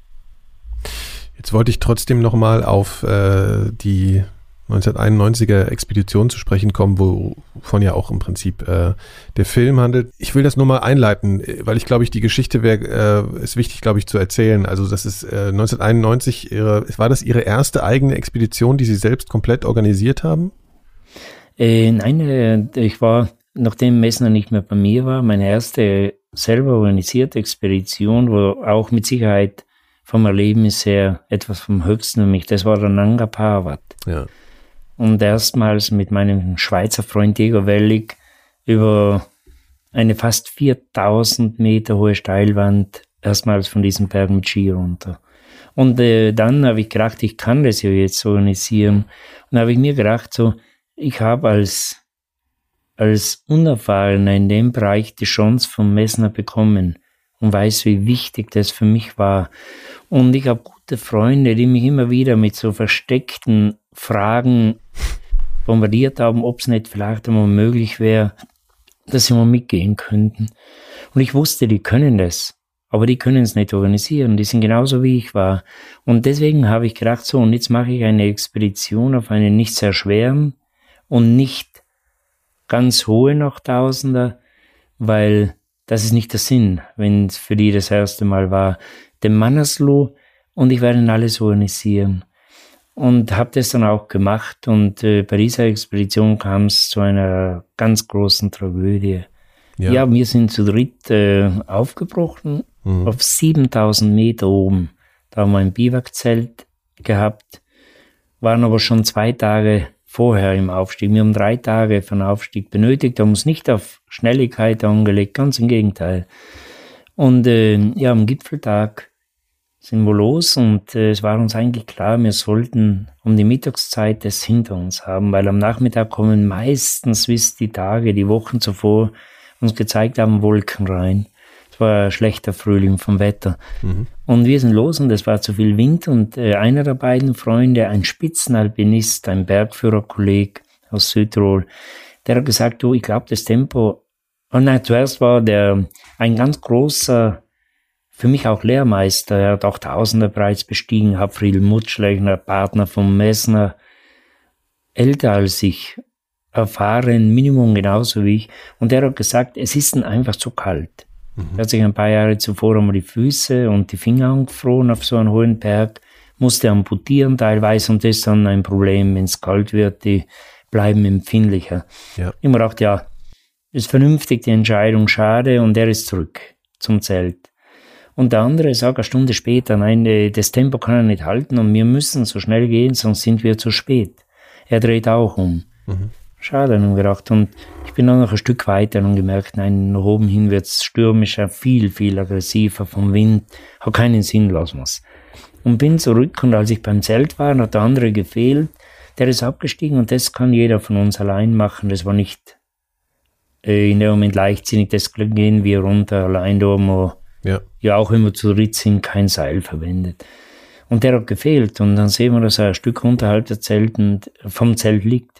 A: Jetzt wollte ich trotzdem nochmal auf äh, die 1991er Expedition zu sprechen kommen, wovon ja auch im Prinzip äh, der Film handelt. Ich will das nur mal einleiten, weil ich glaube ich, die Geschichte wäre, äh, ist wichtig, glaube ich, zu erzählen. Also das ist äh, 1991, ihre, war das Ihre erste eigene Expedition, die Sie selbst komplett organisiert haben?
B: Äh, nein, äh, ich war, nachdem Messner nicht mehr bei mir war, meine erste selber organisierte Expedition, wo auch mit Sicherheit vom Erlebnis her etwas vom Höchsten für mich, das war der Nanga Parbat. Ja. Und erstmals mit meinem Schweizer Freund Diego Wellig über eine fast 4000 Meter hohe Steilwand erstmals von diesem Berg mit Ski runter. Und äh, dann habe ich gedacht, ich kann das ja jetzt organisieren. Und habe ich mir gedacht, so, ich habe als, als Unerfahrener in dem Bereich die Chance vom Messner bekommen und weiß, wie wichtig das für mich war. Und ich habe gute Freunde, die mich immer wieder mit so versteckten Fragen bombardiert haben, ob es nicht vielleicht einmal möglich wäre, dass sie mal mitgehen könnten. Und ich wusste, die können das. Aber die können es nicht organisieren. Die sind genauso wie ich war. Und deswegen habe ich gedacht, so, und jetzt mache ich eine Expedition auf einen nicht sehr schweren, und nicht ganz hohe noch Tausender, weil das ist nicht der Sinn, wenn es für die das erste Mal war. Den Mannersloh und ich werde alles organisieren. Und habe das dann auch gemacht und äh, bei dieser Expedition kam es zu einer ganz großen Tragödie. Ja, ja wir sind zu dritt äh, aufgebrochen mhm. auf 7000 Meter oben. Da haben wir ein Biwakzelt gehabt, waren aber schon zwei Tage vorher im Aufstieg. Wir haben drei Tage für den Aufstieg benötigt, haben uns nicht auf Schnelligkeit angelegt, ganz im Gegenteil. Und äh, ja, am Gipfeltag sind wir los und äh, es war uns eigentlich klar, wir sollten um die Mittagszeit das hinter uns haben, weil am Nachmittag kommen meistens, wie die Tage, die Wochen zuvor uns gezeigt haben, Wolken rein. War ein schlechter Frühling vom Wetter. Mhm. Und wir sind los und es war zu viel Wind und äh, einer der beiden Freunde, ein Spitzenalpinist, ein Bergführerkolleg aus Südtirol, der hat gesagt, du, ich glaube, das Tempo, und nein, zuerst war der ein ganz großer, für mich auch Lehrmeister, er hat auch Tausende bereits bestiegen, Hapfried Mutschlechner, Partner von Messner, älter als ich, erfahren, Minimum genauso wie ich, und der hat gesagt, es ist einfach zu kalt. Mhm. Er hat sich ein paar Jahre zuvor einmal die Füße und die Finger angefroren auf so einem hohen Berg, musste amputieren teilweise und das ist dann ein Problem, wenn es kalt wird, die bleiben empfindlicher. Ja. Ich mir gedacht, ja, ist vernünftig die Entscheidung, schade und er ist zurück zum Zelt. Und der andere sagt eine Stunde später, nein, äh, das Tempo kann er nicht halten und wir müssen so schnell gehen, sonst sind wir zu spät. Er dreht auch um. Mhm. Schade, haben wir gedacht. Und ich bin dann noch ein Stück weiter und gemerkt, nein, nach oben hin wird es stürmischer, viel, viel aggressiver vom Wind. Hat keinen Sinn, lassen wir's. Und bin zurück und als ich beim Zelt war, hat der andere gefehlt. Der ist abgestiegen und das kann jeder von uns allein machen. Das war nicht äh, in dem Moment leichtsinnig, das gehen wir runter allein da, wo ja. ja auch immer zu dritt sind, kein Seil verwendet. Und der hat gefehlt und dann sehen wir, dass er ein Stück unterhalb der Zelt und vom Zelt liegt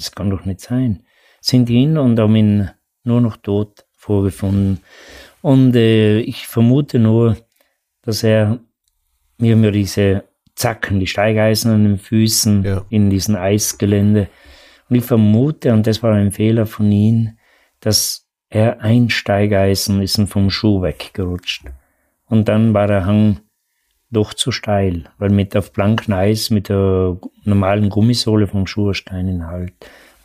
B: das kann doch nicht sein. Sind hin und haben ihn nur noch tot vorgefunden. Und äh, ich vermute nur, dass er mir mir diese Zacken, die Steigeisen an den Füßen ja. in diesem Eisgelände. Und ich vermute, und das war ein Fehler von ihm, dass er ein Steigeisen ist vom Schuh weggerutscht. Und dann war der Hang doch zu steil, weil mit auf blanken Eis, mit der normalen Gummisohle vom Schuh hast keinen Halt.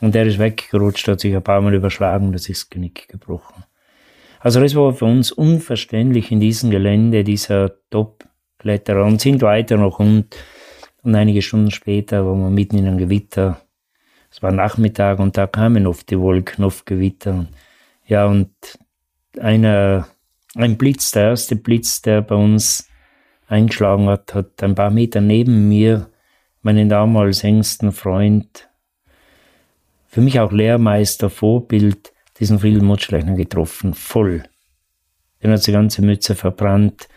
B: Und der ist weggerutscht, hat sich ein paar Mal überschlagen, das ist das Genick gebrochen. Also das war für uns unverständlich in diesem Gelände, dieser Top-Kletterer und sind weiter noch und, und einige Stunden später waren wir mitten in einem Gewitter. Es war Nachmittag und da kamen oft die Wolken, oft Gewitter. Ja, und einer, ein Blitz, der erste Blitz, der bei uns eingeschlagen hat, hat ein paar Meter neben mir meinen damals engsten Freund, für mich auch Lehrmeister, Vorbild, diesen Friedel Mutschleichner getroffen, voll. Den hat die ganze Mütze verbrannt.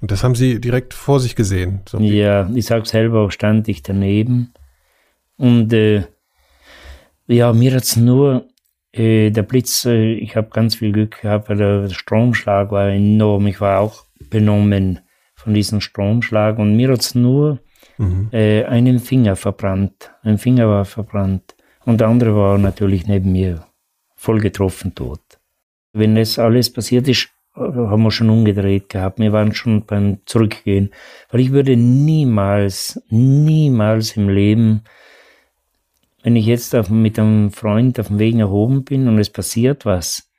A: Und das haben Sie direkt vor sich gesehen?
B: So ja, ich sage selber, stand ich daneben. Und äh, ja, mir hat es nur äh, der Blitz, äh, ich habe ganz viel Glück gehabt, weil der Stromschlag war enorm. Ich war auch benommen von diesem Stromschlag und mir hat es nur mhm. äh, einen Finger verbrannt. Ein Finger war verbrannt und der andere war natürlich neben mir voll getroffen tot. Wenn das alles passiert ist, haben wir schon umgedreht gehabt. Wir waren schon beim Zurückgehen. Weil ich würde niemals, niemals im Leben, wenn ich jetzt auf, mit einem Freund auf dem Weg nach oben bin und es passiert was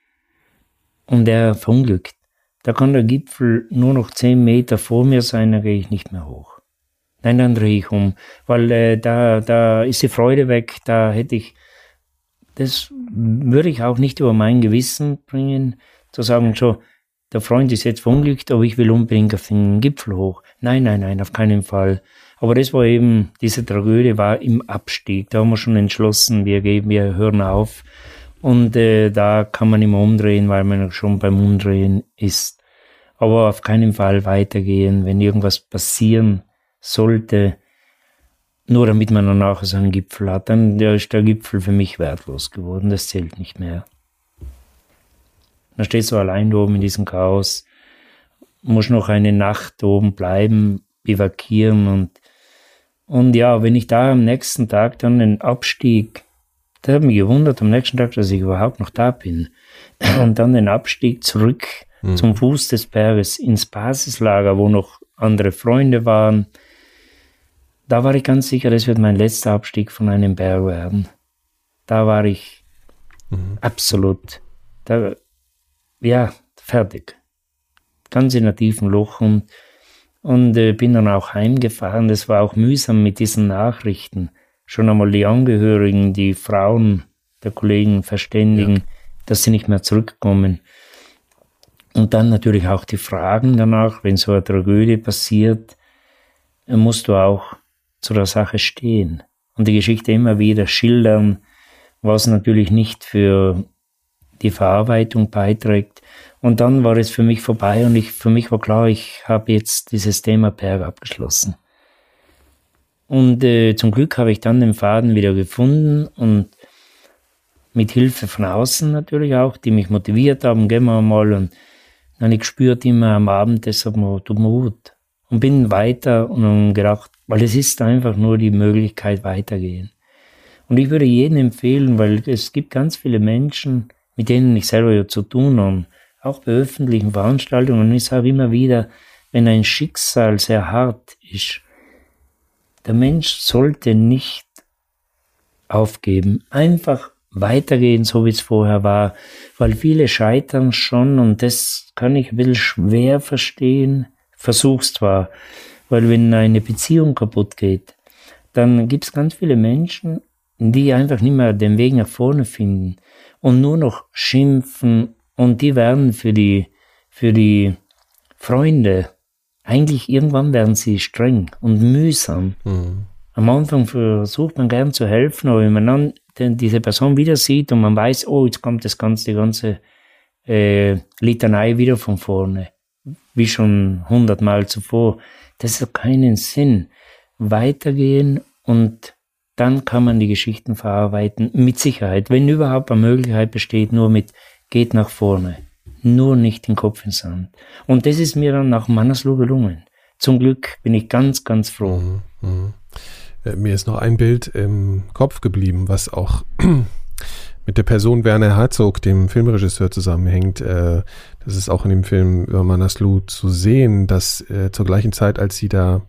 B: und er verunglückt, da kann der Gipfel nur noch zehn Meter vor mir sein, dann gehe ich nicht mehr hoch. Nein, dann drehe ich um, weil äh, da, da ist die Freude weg, da hätte ich, das würde ich auch nicht über mein Gewissen bringen, zu sagen, so, der Freund ist jetzt verunglückt, aber ich will unbedingt auf den Gipfel hoch. Nein, nein, nein, auf keinen Fall. Aber das war eben, diese Tragödie war im Abstieg. Da haben wir schon entschlossen, wir geben, wir hören auf. Und äh, da kann man immer umdrehen, weil man schon beim Umdrehen ist. Aber auf keinen Fall weitergehen, wenn irgendwas passieren sollte, nur damit man dann nachher so einen Gipfel hat, dann ist der Gipfel für mich wertlos geworden, das zählt nicht mehr. Dann stehst du allein oben in diesem Chaos, musst noch eine Nacht oben bleiben, bivakieren und, und ja, wenn ich da am nächsten Tag dann den Abstieg Da habe ich mich gewundert am nächsten Tag, dass ich überhaupt noch da bin. Und dann den Abstieg zurück mhm. zum Fuß des Berges ins Basislager, wo noch andere Freunde waren. Da war ich ganz sicher, das wird mein letzter Abstieg von einem Berg werden. Da war ich mhm. absolut, da, ja, fertig. Ganz in einem tiefen Loch und, und äh, bin dann auch heimgefahren. Das war auch mühsam mit diesen Nachrichten. Schon einmal die Angehörigen, die Frauen der Kollegen verständigen, ja. dass sie nicht mehr zurückkommen. Und dann natürlich auch die Fragen danach, wenn so eine Tragödie passiert, musst du auch zu der Sache stehen und die Geschichte immer wieder schildern, was natürlich nicht für die Verarbeitung beiträgt. Und dann war es für mich vorbei und ich, für mich war klar, ich habe jetzt dieses Thema Berg abgeschlossen. Und äh, zum Glück habe ich dann den Faden wieder gefunden und mit Hilfe von außen natürlich auch, die mich motiviert haben, gehen wir mal und dann ich gespürt immer am Abend, deshalb tut mir gut. Und bin weiter und gedacht, weil es ist einfach nur die Möglichkeit weitergehen. Und ich würde jedem empfehlen, weil es gibt ganz viele Menschen, mit denen ich selber ja zu tun habe, auch bei öffentlichen Veranstaltungen. Und ich sage immer wieder, wenn ein Schicksal sehr hart ist, der Mensch sollte nicht aufgeben, einfach weitergehen, so wie es vorher war, weil viele scheitern schon und das kann ich ein bisschen schwer verstehen. Versuch's zwar, weil wenn eine Beziehung kaputt geht, dann gibt es ganz viele Menschen, die einfach nicht mehr den Weg nach vorne finden und nur noch schimpfen und die werden für die, für die Freunde, eigentlich irgendwann werden sie streng und mühsam. Mhm. Am Anfang versucht man gern zu helfen, aber wenn man dann den, diese Person wieder sieht und man weiß, oh, jetzt kommt das ganze, die ganze äh, Litanei wieder von vorne, wie schon hundertmal zuvor. Das hat keinen Sinn. Weitergehen und dann kann man die Geschichten verarbeiten, mit Sicherheit, wenn überhaupt eine Möglichkeit besteht, nur mit geht nach vorne, nur nicht den Kopf ins Sand. Und das ist mir dann nach Mannesloh gelungen. Zum Glück bin ich ganz, ganz froh. Mhm, mh.
A: Äh, mir ist noch ein Bild im Kopf geblieben, was auch mit der Person Werner Herzog, dem Filmregisseur, zusammenhängt. Äh, das ist auch in dem Film über Manaslu zu sehen, dass äh, zur gleichen Zeit, als sie da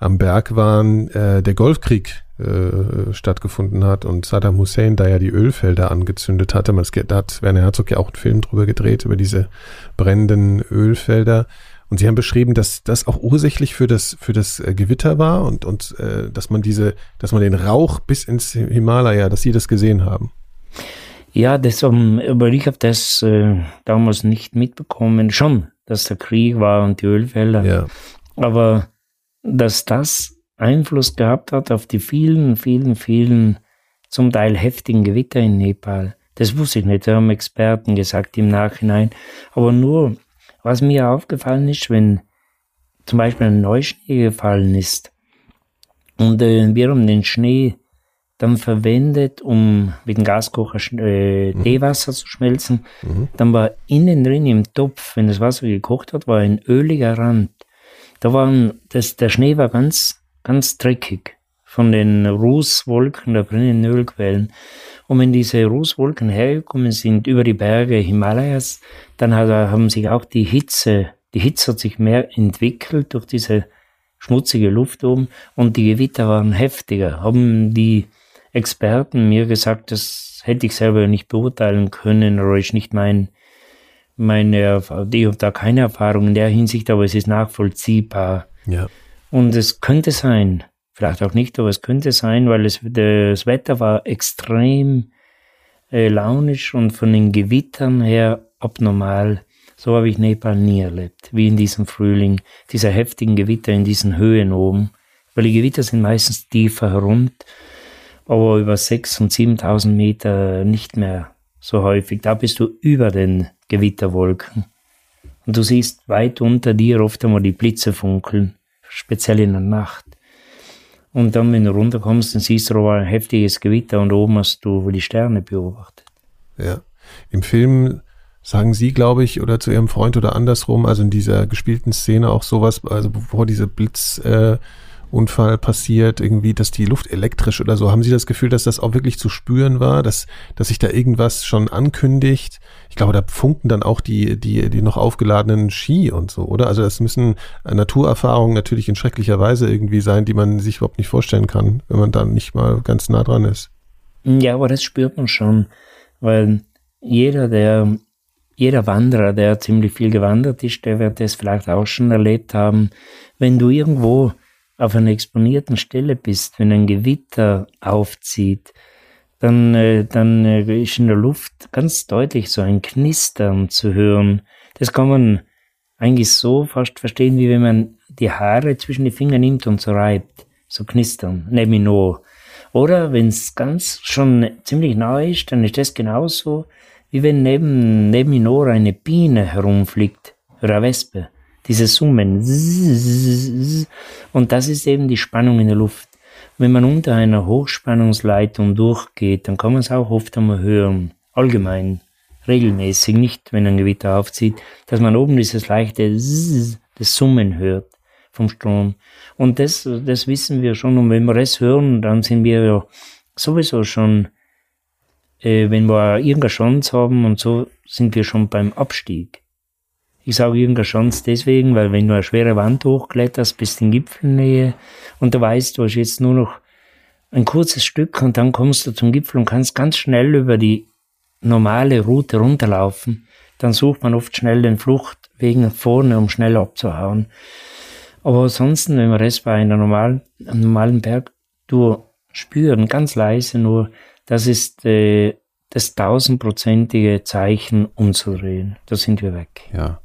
A: am Berg waren, der Golfkrieg stattgefunden hat und Saddam Hussein da ja die Ölfelder angezündet hatte. Da hat Werner Herzog ja auch einen Film drüber gedreht, über diese brennenden Ölfelder. Und Sie haben beschrieben, dass das auch ursächlich für das, für das äh, Gewitter war und, und äh, dass man diese, dass man den Rauch bis ins Himalaya, dass Sie das gesehen haben.
B: Ja, das, um, aber ich habe das äh, damals nicht mitbekommen. Schon, dass der Krieg war und die Ölfelder. Ja. Aber dass das Einfluss gehabt hat auf die vielen, vielen, vielen, zum Teil heftigen Gewitter in Nepal. Das wusste ich nicht, da haben Experten gesagt im Nachhinein. Aber nur was mir aufgefallen ist, wenn zum Beispiel ein Neuschnee gefallen ist und äh, wir haben den Schnee dann verwendet, um mit dem Gaskocher äh, mhm. Teewasser zu schmelzen, mhm. dann war innen drin im Topf, wenn das Wasser gekocht hat, war ein öliger Rand. Da waren, das, der Schnee war ganz, ganz dreckig von den Rußwolken der brennenden Ölquellen. Und wenn diese Rußwolken hergekommen sind über die Berge Himalayas, dann hat, haben sich auch die Hitze, die Hitze hat sich mehr entwickelt durch diese schmutzige Luft oben und die Gewitter waren heftiger. Haben die Experten mir gesagt, das hätte ich selber nicht beurteilen können oder ist nicht mein, meine, ich habe da keine Erfahrung in der Hinsicht, aber es ist nachvollziehbar. Ja. Und es könnte sein, Vielleicht auch nicht, aber es könnte sein, weil es, das Wetter war extrem äh, launisch und von den Gewittern her abnormal. So habe ich Nepal nie erlebt, wie in diesem Frühling, dieser heftigen Gewitter in diesen Höhen oben. Weil die Gewitter sind meistens tiefer rund, aber über 6.000 und 7.000 Meter nicht mehr so häufig. Da bist du über den Gewitterwolken. Und du siehst weit unter dir oft einmal die Blitze funkeln, speziell in der Nacht. Und dann, wenn du runterkommst, dann siehst du ein heftiges Gewitter und oben hast du die Sterne beobachtet.
A: Ja. Im Film sagen Sie, glaube ich, oder zu Ihrem Freund oder andersrum, also in dieser gespielten Szene auch sowas, also bevor diese Blitz- äh, Unfall passiert, irgendwie, dass die Luft elektrisch oder so. Haben Sie das Gefühl, dass das auch wirklich zu spüren war, dass, dass sich da irgendwas schon ankündigt? Ich glaube, da funken dann auch die, die, die noch aufgeladenen Ski und so, oder? Also das müssen Naturerfahrungen natürlich in schrecklicher Weise irgendwie sein, die man sich überhaupt nicht vorstellen kann, wenn man dann nicht mal ganz nah dran ist.
B: Ja, aber das spürt man schon, weil jeder, der jeder Wanderer, der ziemlich viel gewandert ist, der wird das vielleicht auch schon erlebt haben. Wenn du irgendwo auf einer exponierten Stelle bist, wenn ein Gewitter aufzieht, dann, äh, dann äh, ist in der Luft ganz deutlich so ein Knistern zu hören. Das kann man eigentlich so fast verstehen, wie wenn man die Haare zwischen die Finger nimmt und so reibt. So knistern, Nemino. Oder wenn es ganz schon ziemlich nahe ist, dann ist das genauso, wie wenn neben, neben Inora eine Biene herumfliegt oder eine Wespe. Diese Summen. Und das ist eben die Spannung in der Luft. Wenn man unter einer Hochspannungsleitung durchgeht, dann kann man es auch oft einmal hören. Allgemein, regelmäßig, nicht wenn ein Gewitter aufzieht, dass man oben dieses leichte das Summen hört vom Strom. Und das, das wissen wir schon. Und wenn wir das hören, dann sind wir ja sowieso schon äh, wenn wir irgendeine Chance haben und so, sind wir schon beim Abstieg. Ich sage irgendeine Chance deswegen, weil wenn du eine schwere Wand hochkletterst bis in Gipfelnähe und du weißt, du hast jetzt nur noch ein kurzes Stück und dann kommst du zum Gipfel und kannst ganz schnell über die normale Route runterlaufen, dann sucht man oft schnell den Fluchtweg nach vorne, um schnell abzuhauen. Aber ansonsten, wenn wir das bei einer normalen, einem normalen Bergtour spüren, ganz leise nur, das ist äh, das tausendprozentige Zeichen umzudrehen. Da sind wir weg.
A: Ja.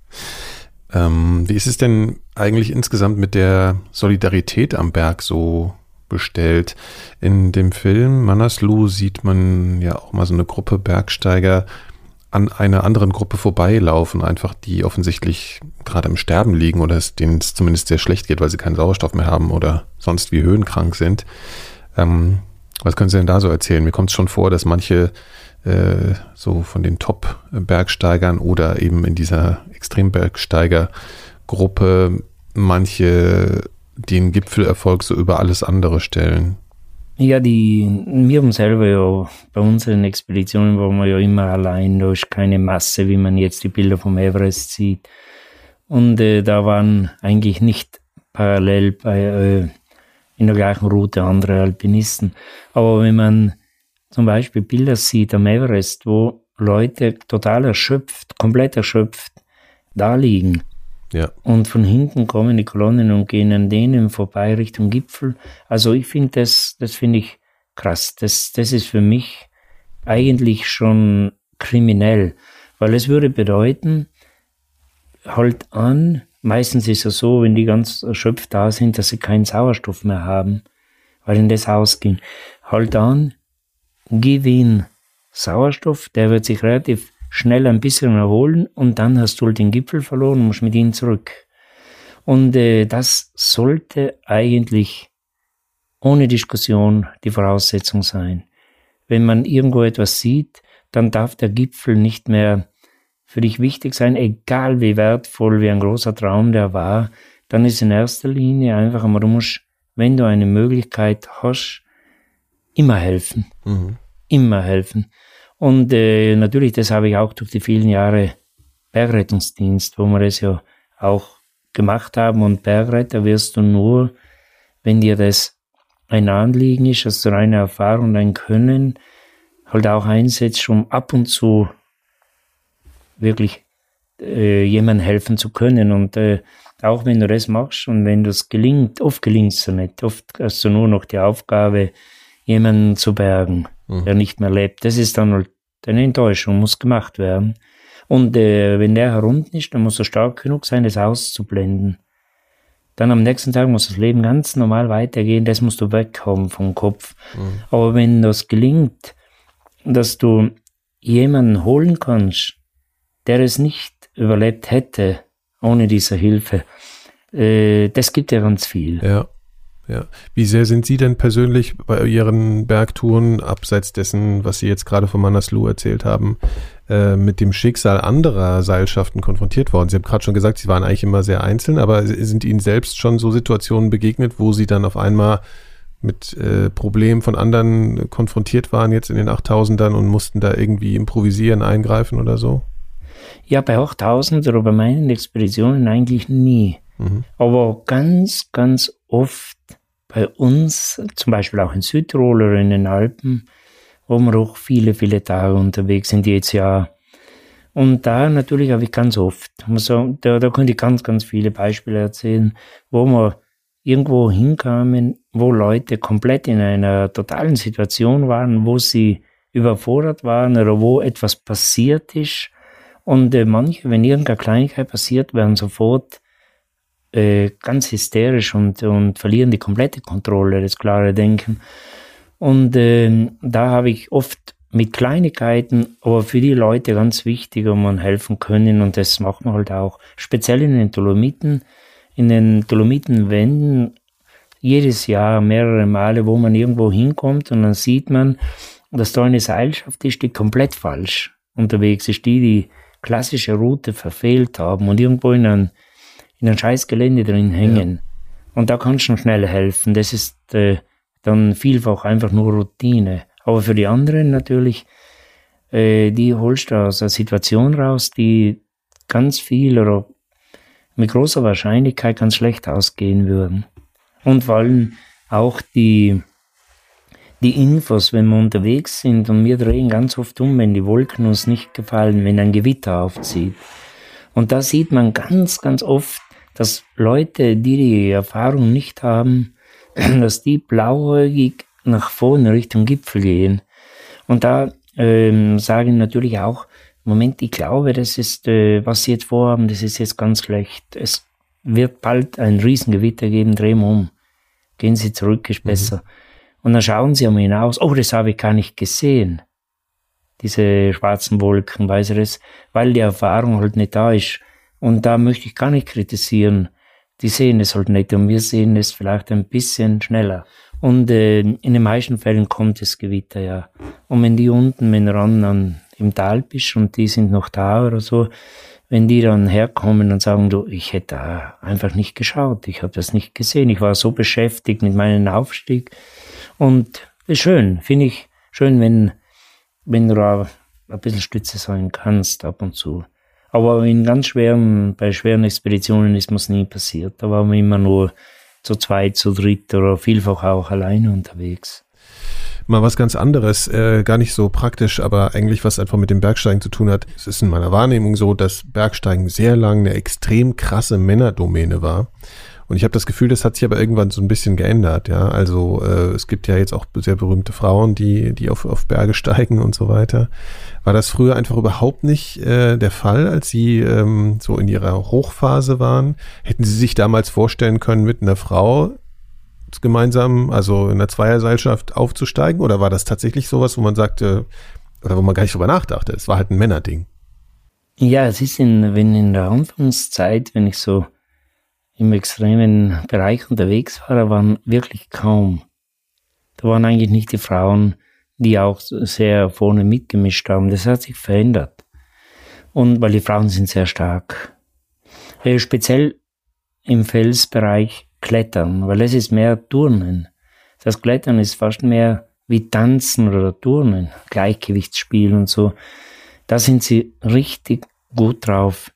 A: Ähm, wie ist es denn eigentlich insgesamt mit der Solidarität am Berg so bestellt? In dem Film Manaslu sieht man ja auch mal so eine Gruppe Bergsteiger an einer anderen Gruppe vorbeilaufen, einfach die offensichtlich gerade im Sterben liegen oder es denen es zumindest sehr schlecht geht, weil sie keinen Sauerstoff mehr haben oder sonst wie höhenkrank sind. Ähm, was können Sie denn da so erzählen? Mir kommt es schon vor, dass manche äh, so von den Top-Bergsteigern oder eben in dieser Extrembergsteiger-Gruppe manche den Gipfelerfolg so über alles andere stellen.
B: Ja, die, wir haben selber ja bei unseren Expeditionen waren wir ja immer allein, da ist keine Masse, wie man jetzt die Bilder vom Everest sieht. Und äh, da waren eigentlich nicht parallel bei, äh, in der gleichen Route andere Alpinisten. Aber wenn man zum Beispiel Bilder sieht am Everest, wo Leute total erschöpft, komplett erschöpft da liegen. Ja. Und von hinten kommen die Kolonnen und gehen an denen vorbei Richtung Gipfel. Also ich finde das, das finde ich krass. Das, das ist für mich eigentlich schon kriminell, weil es würde bedeuten, halt an, Meistens ist es so, wenn die ganz erschöpft da sind, dass sie keinen Sauerstoff mehr haben, weil ihnen das ausging. Halt an, gib ihnen Sauerstoff, der wird sich relativ schnell ein bisschen erholen und dann hast du halt den Gipfel verloren und musst mit ihnen zurück. Und äh, das sollte eigentlich ohne Diskussion die Voraussetzung sein. Wenn man irgendwo etwas sieht, dann darf der Gipfel nicht mehr für dich wichtig sein, egal wie wertvoll, wie ein großer Traum der war, dann ist in erster Linie einfach einmal, du musst, wenn du eine Möglichkeit hast, immer helfen. Mhm. Immer helfen. Und äh, natürlich, das habe ich auch durch die vielen Jahre Bergrettungsdienst, wo wir das ja auch gemacht haben. Und Bergretter wirst du nur, wenn dir das ein Anliegen ist, dass du eine Erfahrung und ein Können halt auch einsetzt, um ab und zu wirklich äh, jemandem helfen zu können. Und äh, auch wenn du das machst und wenn das gelingt, oft gelingt es so nicht. Oft hast du nur noch die Aufgabe, jemanden zu bergen, mhm. der nicht mehr lebt. Das ist dann halt eine Enttäuschung, muss gemacht werden. Und äh, wenn der herunten ist, dann muss er stark genug sein, das auszublenden. Dann am nächsten Tag muss das Leben ganz normal weitergehen, das musst du wegkommen vom Kopf. Mhm. Aber wenn das gelingt, dass du jemanden holen kannst, der es nicht überlebt hätte ohne diese Hilfe. Äh, das gibt ja ganz viel.
A: Ja. Ja. Wie sehr sind Sie denn persönlich bei Ihren Bergtouren, abseits dessen, was Sie jetzt gerade von Manaslu erzählt haben, äh, mit dem Schicksal anderer Seilschaften konfrontiert worden? Sie haben gerade schon gesagt, Sie waren eigentlich immer sehr einzeln, aber sind Ihnen selbst schon so Situationen begegnet, wo Sie dann auf einmal mit äh, Problemen von anderen konfrontiert waren jetzt in den 8000ern und mussten da irgendwie improvisieren, eingreifen oder so?
B: Ja, bei 8000 oder bei meinen Expeditionen eigentlich nie. Mhm. Aber ganz, ganz oft bei uns, zum Beispiel auch in Südtirol oder in den Alpen, wo wir auch viele, viele Tage unterwegs sind jetzt ja. Und da natürlich habe ich ganz oft, also da, da könnte ich ganz, ganz viele Beispiele erzählen, wo wir irgendwo hinkamen, wo Leute komplett in einer totalen Situation waren, wo sie überfordert waren oder wo etwas passiert ist. Und äh, manche, wenn irgendeine Kleinigkeit passiert, werden sofort äh, ganz hysterisch und, und verlieren die komplette Kontrolle, das klare Denken. Und äh, da habe ich oft mit Kleinigkeiten, aber für die Leute ganz wichtig, um man helfen können. Und das macht man halt auch. Speziell in den Dolomiten, in den Dolomitenwänden jedes Jahr mehrere Male, wo man irgendwo hinkommt und dann sieht man, dass da eine Seilschaft ist, die komplett falsch unterwegs ist, die die klassische Route verfehlt haben und irgendwo in ein, in ein scheiß Gelände drin hängen. Ja. Und da kannst du schnell helfen. Das ist äh, dann vielfach einfach nur Routine. Aber für die anderen natürlich, äh, die holst du aus einer Situation raus, die ganz viel oder mit großer Wahrscheinlichkeit ganz schlecht ausgehen würden. Und vor allem auch die, die Infos, wenn wir unterwegs sind und wir drehen ganz oft um, wenn die Wolken uns nicht gefallen, wenn ein Gewitter aufzieht. Und da sieht man ganz, ganz oft, dass Leute, die die Erfahrung nicht haben, dass die blauäugig nach vorne Richtung Gipfel gehen. Und da ähm, sagen natürlich auch, Moment, ich glaube, das ist, äh, was Sie jetzt vorhaben, das ist jetzt ganz schlecht. Es wird bald ein Riesengewitter geben, drehen wir um. Gehen Sie zurück, ist mhm. besser. Mhm. Und dann schauen Sie einmal hinaus, oh, das habe ich gar nicht gesehen. Diese schwarzen Wolken, weiß er es, weil die Erfahrung halt nicht da ist. Und da möchte ich gar nicht kritisieren die sehen es halt nicht und wir sehen es vielleicht ein bisschen schneller. Und äh, in den meisten Fällen kommt das Gewitter ja. Und wenn die unten, wenn du an, im Tal bist und die sind noch da oder so, wenn die dann herkommen und sagen, du, ich hätte einfach nicht geschaut, ich habe das nicht gesehen, ich war so beschäftigt mit meinem Aufstieg. Und ist schön, finde ich schön, wenn, wenn du da ein bisschen Stütze sein kannst ab und zu. Aber in ganz schweren, bei schweren Expeditionen ist mir nie passiert. Da waren wir immer nur zu zweit, zu dritt oder vielfach auch alleine unterwegs.
A: Mal was ganz anderes, äh, gar nicht so praktisch, aber eigentlich was einfach mit dem Bergsteigen zu tun hat. Es ist in meiner Wahrnehmung so, dass Bergsteigen sehr lang eine extrem krasse Männerdomäne war. Und ich habe das Gefühl, das hat sich aber irgendwann so ein bisschen geändert, ja. Also äh, es gibt ja jetzt auch sehr berühmte Frauen, die, die auf, auf Berge steigen und so weiter. War das früher einfach überhaupt nicht äh, der Fall, als Sie ähm, so in Ihrer Hochphase waren? Hätten Sie sich damals vorstellen können, mit einer Frau gemeinsam, also in einer Zweierseilschaft aufzusteigen? Oder war das tatsächlich sowas, wo man sagte, oder wo man gar nicht drüber nachdachte? Es war halt ein Männerding.
B: Ja, es ist in, wenn in der Anfangszeit, wenn ich so im extremen Bereich unterwegs war, waren wirklich kaum. Da waren eigentlich nicht die Frauen, die auch sehr vorne mitgemischt haben. Das hat sich verändert. Und weil die Frauen sind sehr stark. Äh, speziell im Felsbereich Klettern, weil es ist mehr Turnen. Das Klettern ist fast mehr wie Tanzen oder Turnen, Gleichgewichtsspiel und so. Da sind sie richtig gut drauf.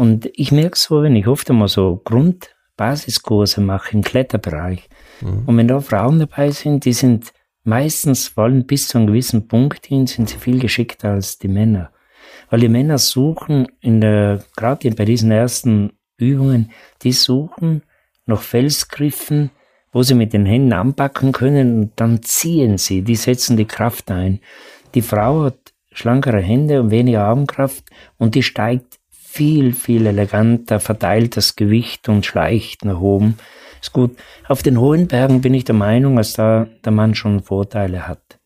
B: Und ich merke so, wenn ich oft einmal so Grundbasiskurse mache im Kletterbereich, mhm. und wenn da Frauen dabei sind, die sind meistens, wollen bis zu einem gewissen Punkt hin, sind sie viel geschickter als die Männer. Weil die Männer suchen in der, gerade bei diesen ersten Übungen, die suchen nach Felsgriffen, wo sie mit den Händen anpacken können und dann ziehen sie, die setzen die Kraft ein. Die Frau hat schlankere Hände und weniger Armkraft und die steigt viel, viel eleganter, verteilt das Gewicht und schleicht nach oben. Ist gut. Auf den hohen Bergen bin ich der Meinung, dass da der Mann schon Vorteile hat.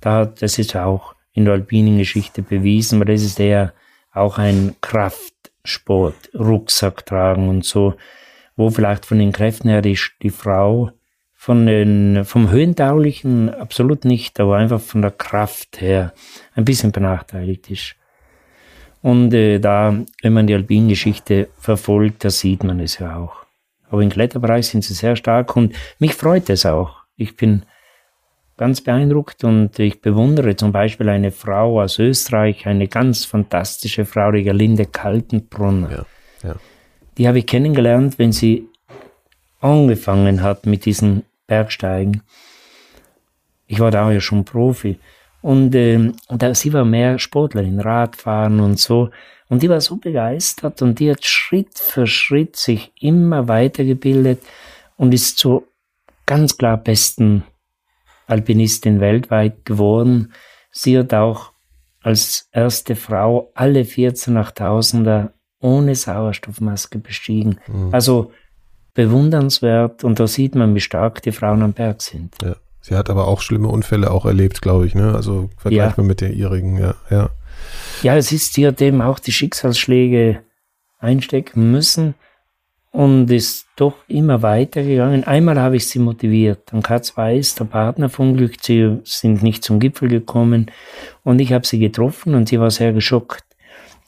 B: Da, das ist auch in der alpinen Geschichte bewiesen, weil das ist eher auch ein Kraftsport, Rucksack tragen und so, wo vielleicht von den Kräften her die, die Frau von den, vom Höhentaulichen absolut nicht, aber einfach von der Kraft her ein bisschen benachteiligt ist. Und äh, da, wenn man die Alpingeschichte verfolgt, da sieht man es ja auch. Aber im Kletterbereich sind sie sehr stark und mich freut es auch. Ich bin ganz beeindruckt und ich bewundere zum Beispiel eine Frau aus Österreich, eine ganz fantastische Frau, die Gerlinde Kaltenbrunner. Ja, ja. Die habe ich kennengelernt, wenn sie angefangen hat mit diesen Bergsteigen. Ich war da ja schon Profi. Und, äh, da, sie war mehr Sportlerin, Radfahren und so. Und die war so begeistert und die hat Schritt für Schritt sich immer weitergebildet und ist zur ganz klar besten Alpinistin weltweit geworden. Sie hat auch als erste Frau alle 14 Achttausender ohne Sauerstoffmaske bestiegen. Mhm. Also bewundernswert und da sieht man, wie stark die Frauen am Berg sind.
A: Ja. Sie hat aber auch schlimme Unfälle auch erlebt, glaube ich, ne? Also vergleichbar ja. mit der ihrigen, ja, ja.
B: Ja, es ist, hat eben auch die Schicksalsschläge einstecken müssen und ist doch immer weitergegangen. Einmal habe ich sie motiviert. An K2 ist der Partner vom Glück. Sie sind nicht zum Gipfel gekommen und ich habe sie getroffen und sie war sehr geschockt.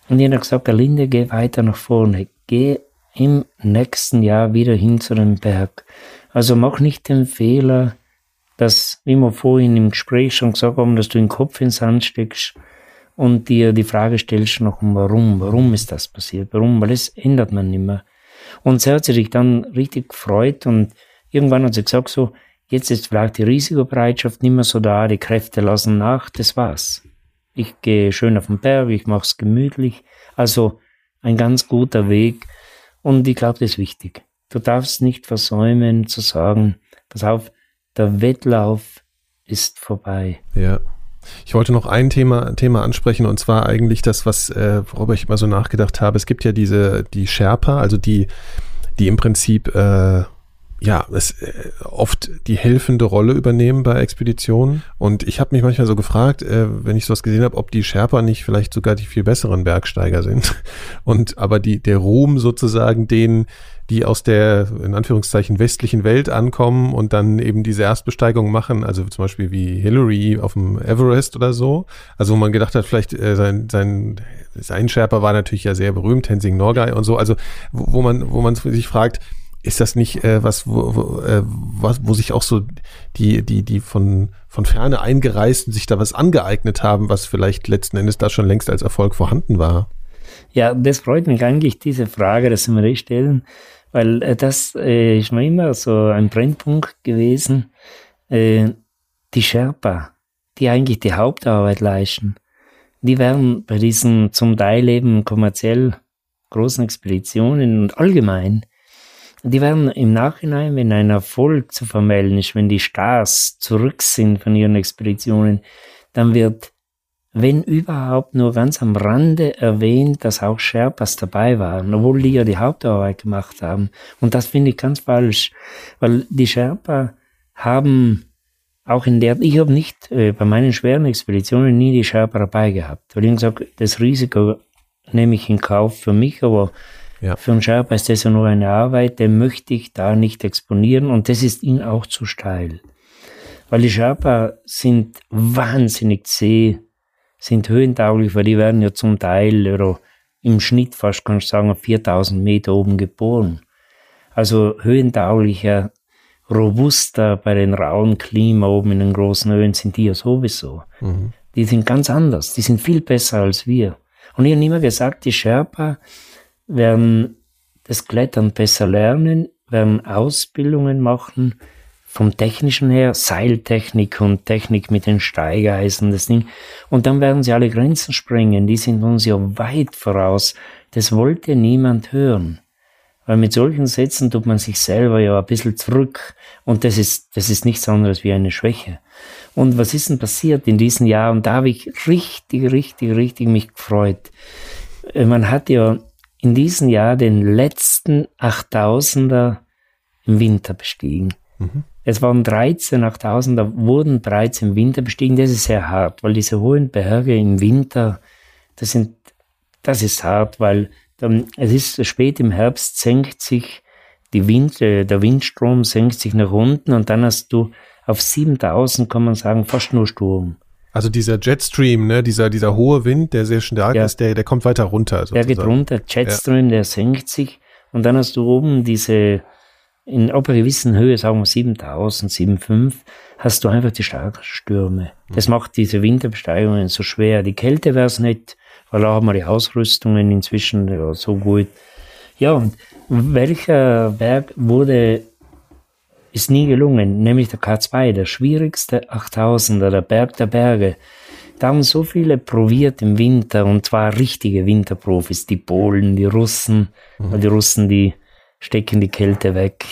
B: Und ich habe gesagt, Linde, geh weiter nach vorne. Geh im nächsten Jahr wieder hin zu dem Berg. Also mach nicht den Fehler, dass, wie wir vorhin im Gespräch schon gesagt haben, dass du den Kopf ins Sand steckst und dir die Frage stellst noch, warum, warum ist das passiert, warum, weil es ändert man nicht mehr. Und sie hat sich dann richtig gefreut und irgendwann hat sie gesagt so, jetzt ist vielleicht die Risikobereitschaft nicht mehr so da, die Kräfte lassen nach, das war's. Ich gehe schön auf den Berg, ich mache es gemütlich. Also ein ganz guter Weg. Und ich glaube, das ist wichtig. Du darfst nicht versäumen zu sagen, pass auf, der Wettlauf ist vorbei.
A: Ja. Ich wollte noch ein Thema, Thema ansprechen und zwar eigentlich das, was, äh, worüber ich immer so nachgedacht habe. Es gibt ja diese, die Sherpa, also die, die im Prinzip äh, ja, es äh, oft die helfende Rolle übernehmen bei Expeditionen. Und ich habe mich manchmal so gefragt, äh, wenn ich sowas gesehen habe, ob die Sherpa nicht vielleicht sogar die viel besseren Bergsteiger sind. Und aber die, der Ruhm sozusagen denen, die aus der, in Anführungszeichen, westlichen Welt ankommen und dann eben diese Erstbesteigung machen, also zum Beispiel wie Hillary auf dem Everest oder so. Also wo man gedacht hat, vielleicht äh, sein, sein, sein Sherpa war natürlich ja sehr berühmt, Tenzing Norgay und so. Also wo, wo man, wo man sich fragt, ist das nicht äh, was, wo, wo, äh, was, wo sich auch so die, die, die von, von Ferne eingereisten sich da was angeeignet haben, was vielleicht letzten Endes da schon längst als Erfolg vorhanden war?
B: Ja, das freut mich eigentlich, diese Frage, dass Sie mir die stellen, weil äh, das äh, ist mir immer so ein Brennpunkt gewesen. Äh, die Sherpa, die eigentlich die Hauptarbeit leisten, die werden bei diesen zum Teil eben kommerziell großen Expeditionen und allgemein die werden im Nachhinein, wenn ein Erfolg zu vermelden ist, wenn die Stars zurück sind von ihren Expeditionen, dann wird, wenn überhaupt, nur ganz am Rande erwähnt, dass auch Sherpas dabei waren, obwohl die ja die Hauptarbeit gemacht haben. Und das finde ich ganz falsch, weil die Sherpa haben auch in der, ich habe nicht äh, bei meinen schweren Expeditionen nie die Sherpa dabei gehabt, weil ich gesagt das Risiko nehme ich in Kauf für mich, aber ja. Für einen Sherpa ist das ja nur eine Arbeit, den möchte ich da nicht exponieren und das ist ihnen auch zu steil. Weil die Sherpa sind wahnsinnig zäh, sind höhentauglich, weil die werden ja zum Teil oder im Schnitt fast, kannst du sagen, 4000 Meter oben geboren. Also höhentauglicher, robuster bei den rauen Klima oben in den großen Höhen sind die ja sowieso. Mhm. Die sind ganz anders, die sind viel besser als wir. Und ich habe immer gesagt, die Sherpa, werden das Klettern besser lernen, werden Ausbildungen machen, vom Technischen her, Seiltechnik und Technik mit den Steigeisen, das Ding. Und dann werden sie alle Grenzen sprengen, die sind uns ja weit voraus. Das wollte niemand hören. Weil mit solchen Sätzen tut man sich selber ja ein bisschen zurück. Und das ist, das ist nichts anderes wie eine Schwäche. Und was ist denn passiert in diesen Jahren? Da habe ich richtig, richtig, richtig mich gefreut. Man hat ja in diesem Jahr den letzten 8000er im Winter bestiegen. Mhm. Es waren 13 8000er, wurden bereits im Winter bestiegen. Das ist sehr hart, weil diese hohen Berge im Winter, das sind, das ist hart, weil dann, es ist spät im Herbst, senkt sich die Wind, äh, der Windstrom senkt sich nach unten und dann hast du auf 7000, kann man sagen, fast nur Sturm.
A: Also dieser Jetstream, ne, dieser, dieser hohe Wind, der sehr stark ja. ist, der, der kommt weiter runter.
B: Sozusagen. Der geht runter, Jetstream, ja. der senkt sich und dann hast du oben diese, in ab einer gewissen Höhe, sagen wir 7000, 7,5, hast du einfach die starken Stürme. Das mhm. macht diese Winterbesteigungen so schwer. Die Kälte wäre es nicht, weil da haben wir die Ausrüstungen inzwischen ja, so gut. Ja, und welcher Berg wurde, ist nie gelungen, nämlich der K2, der schwierigste 8000er, der Berg der Berge. Da haben so viele probiert im Winter und zwar richtige Winterprofis, die Polen, die Russen, mhm. die Russen, die stecken die Kälte weg.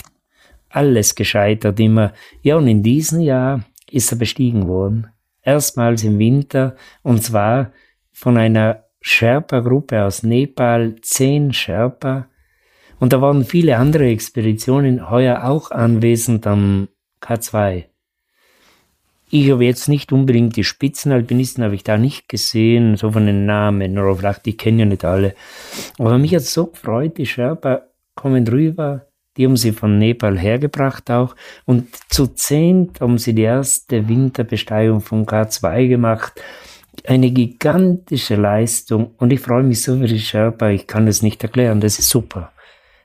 B: Alles gescheitert immer. Ja, und in diesem Jahr ist er bestiegen worden. Erstmals im Winter und zwar von einer Sherpa-Gruppe aus Nepal, zehn Sherpa. Und da waren viele andere Expeditionen heuer auch anwesend am K2. Ich habe jetzt nicht unbedingt die Spitzenalpinisten, habe ich da nicht gesehen, so von den Namen, oder vielleicht, die kennen ja nicht alle. Aber mich hat so gefreut, die Sherpa kommen rüber, die haben sie von Nepal hergebracht auch. Und zu zehnt haben sie die erste Winterbesteigung vom K2 gemacht. Eine gigantische Leistung. Und ich freue mich so für die Sherpa, ich kann das nicht erklären, das ist super.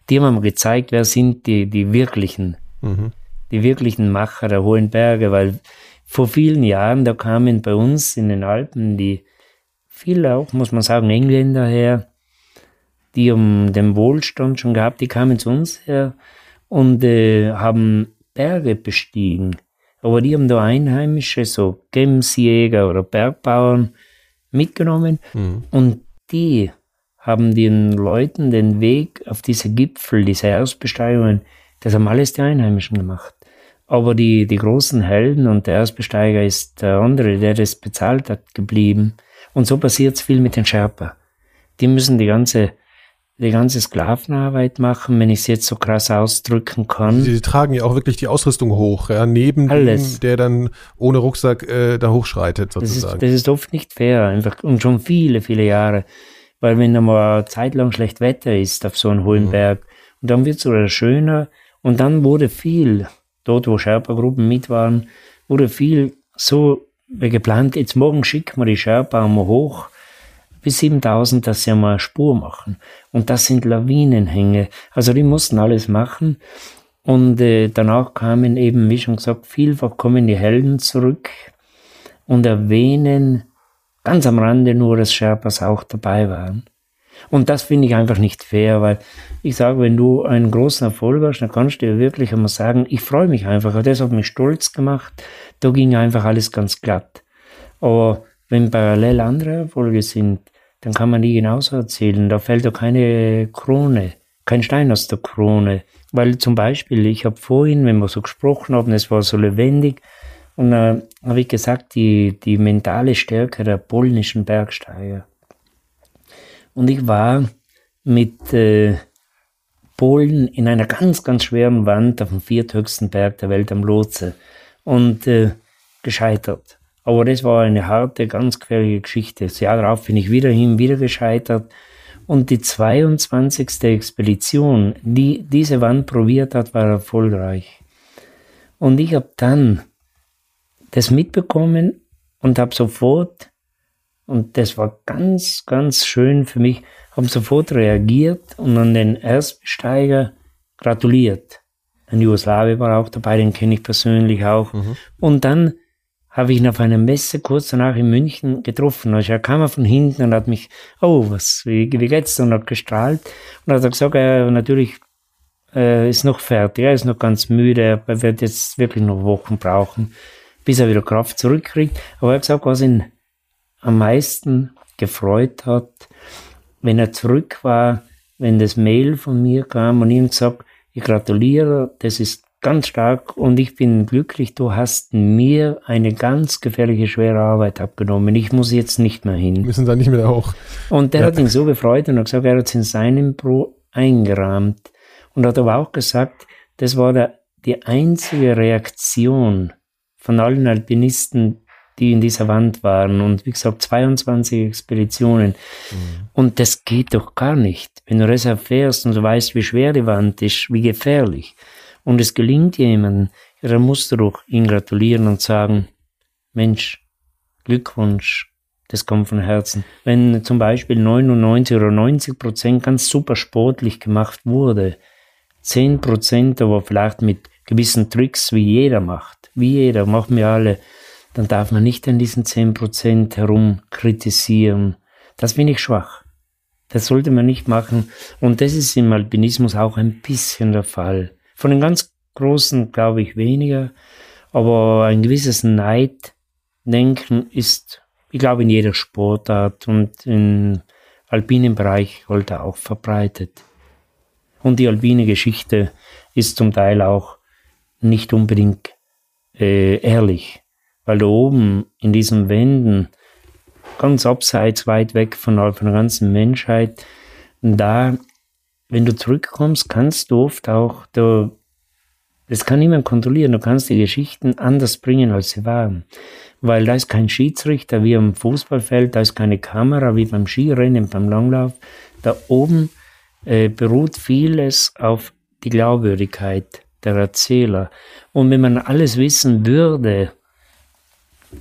B: Die haben mir gezeigt, wer sind die, die wirklichen, mhm. die wirklichen Macher der hohen Berge, weil vor vielen Jahren, da kamen bei uns in den Alpen die, viele auch, muss man sagen, Engländer her, die um den Wohlstand schon gehabt, die kamen zu uns her und äh, haben Berge bestiegen. Aber die haben da Einheimische, so Gemsjäger oder Bergbauern mitgenommen mhm. und die haben den Leuten den Weg auf diese Gipfel, diese Erstbesteigungen, das haben alles die Einheimischen gemacht. Aber die, die großen Helden und der Erstbesteiger ist der andere, der das bezahlt hat, geblieben. Und so passiert es viel mit den Sherpa. Die müssen die ganze, die ganze Sklavenarbeit machen, wenn ich es jetzt so krass ausdrücken kann.
A: Sie tragen ja auch wirklich die Ausrüstung hoch, ja, neben Alles. dem, der dann ohne Rucksack äh, da hochschreitet sozusagen.
B: Das ist, das ist oft nicht fair, einfach und schon viele, viele Jahre. Weil wenn einmal zeitlang schlecht Wetter ist auf so einem hohen mhm. Berg, und dann wird es wieder schöner und dann wurde viel dort wo Sherpa-Gruppen mit waren, wurde viel so geplant, jetzt morgen schicken wir die Sherpa einmal hoch bis 7000, dass sie einmal eine Spur machen. Und das sind Lawinenhänge. Also die mussten alles machen. Und äh, danach kamen eben, wie schon gesagt, vielfach kommen die Helden zurück und erwähnen ganz am Rande nur, dass Sherpas auch dabei waren. Und das finde ich einfach nicht fair, weil ich sage, wenn du einen großen Erfolg hast, dann kannst du dir wirklich einmal sagen, ich freue mich einfach. Das hat mich stolz gemacht. Da ging einfach alles ganz glatt. Aber wenn parallel andere Erfolge sind, dann kann man die genauso erzählen. Da fällt doch keine Krone, kein Stein aus der Krone. Weil zum Beispiel, ich habe vorhin, wenn wir so gesprochen haben, es war so lebendig, und äh, habe ich gesagt, die, die mentale Stärke der polnischen Bergsteiger. Und ich war mit äh, Polen in einer ganz, ganz schweren Wand auf dem vierthöchsten Berg der Welt am Lotse und äh, gescheitert. Aber das war eine harte, ganz gefährliche Geschichte. Das Jahr darauf bin ich wieder hin, wieder gescheitert. Und die 22. Expedition, die diese Wand probiert hat, war erfolgreich. Und ich habe dann das mitbekommen und habe sofort und das war ganz, ganz schön für mich. Haben sofort reagiert und an den Erstbesteiger gratuliert. Ein Jugoslawie war auch dabei, den kenne ich persönlich auch. Mhm. Und dann habe ich ihn auf einer Messe kurz danach in München getroffen. Also er kam von hinten und hat mich, oh, was, wie, wie geht's? Und hat gestrahlt. Und hat gesagt, er natürlich äh, ist noch fertig, er ist noch ganz müde, er wird jetzt wirklich noch Wochen brauchen, bis er wieder Kraft zurückkriegt. Aber er hat gesagt, was ihn am meisten gefreut hat, wenn er zurück war, wenn das Mail von mir kam und ihm gesagt, ich gratuliere, das ist ganz stark und ich bin glücklich, du hast mir eine ganz gefährliche, schwere Arbeit abgenommen. Ich muss jetzt nicht mehr hin.
A: Müssen da nicht mehr hoch.
B: Und der ja. hat ihn so gefreut und hat gesagt, er hat es in seinem Pro eingerahmt und hat aber auch gesagt, das war der, die einzige Reaktion von allen Alpinisten, die in dieser Wand waren und wie gesagt 22 Expeditionen. Mhm. Und das geht doch gar nicht. Wenn du das erfährst und du weißt, wie schwer die Wand ist, wie gefährlich, und es gelingt jemandem, musst du doch ihn gratulieren und sagen, Mensch, Glückwunsch. Das kommt von Herzen. Wenn zum Beispiel 99 oder 90 Prozent ganz super sportlich gemacht wurde, 10 Prozent aber vielleicht mit gewissen Tricks, wie jeder macht, wie jeder, machen wir alle, dann darf man nicht an diesen 10 Prozent herum kritisieren. Das finde ich schwach. Das sollte man nicht machen. Und das ist im Alpinismus auch ein bisschen der Fall. Von den ganz Großen glaube ich weniger, aber ein gewisses Neiddenken ist, ich glaube, in jeder Sportart und im alpinen Bereich heute auch verbreitet. Und die alpine Geschichte ist zum Teil auch nicht unbedingt äh, ehrlich, weil da oben in diesen Wänden ganz abseits, weit weg von, von der ganzen Menschheit. da, wenn du zurückkommst, kannst du oft auch, da, das kann niemand kontrollieren, du kannst die Geschichten anders bringen, als sie waren. Weil da ist kein Schiedsrichter wie am Fußballfeld, da ist keine Kamera wie beim Skirennen, beim Langlauf. Da oben äh, beruht vieles auf die Glaubwürdigkeit der Erzähler. Und wenn man alles wissen würde,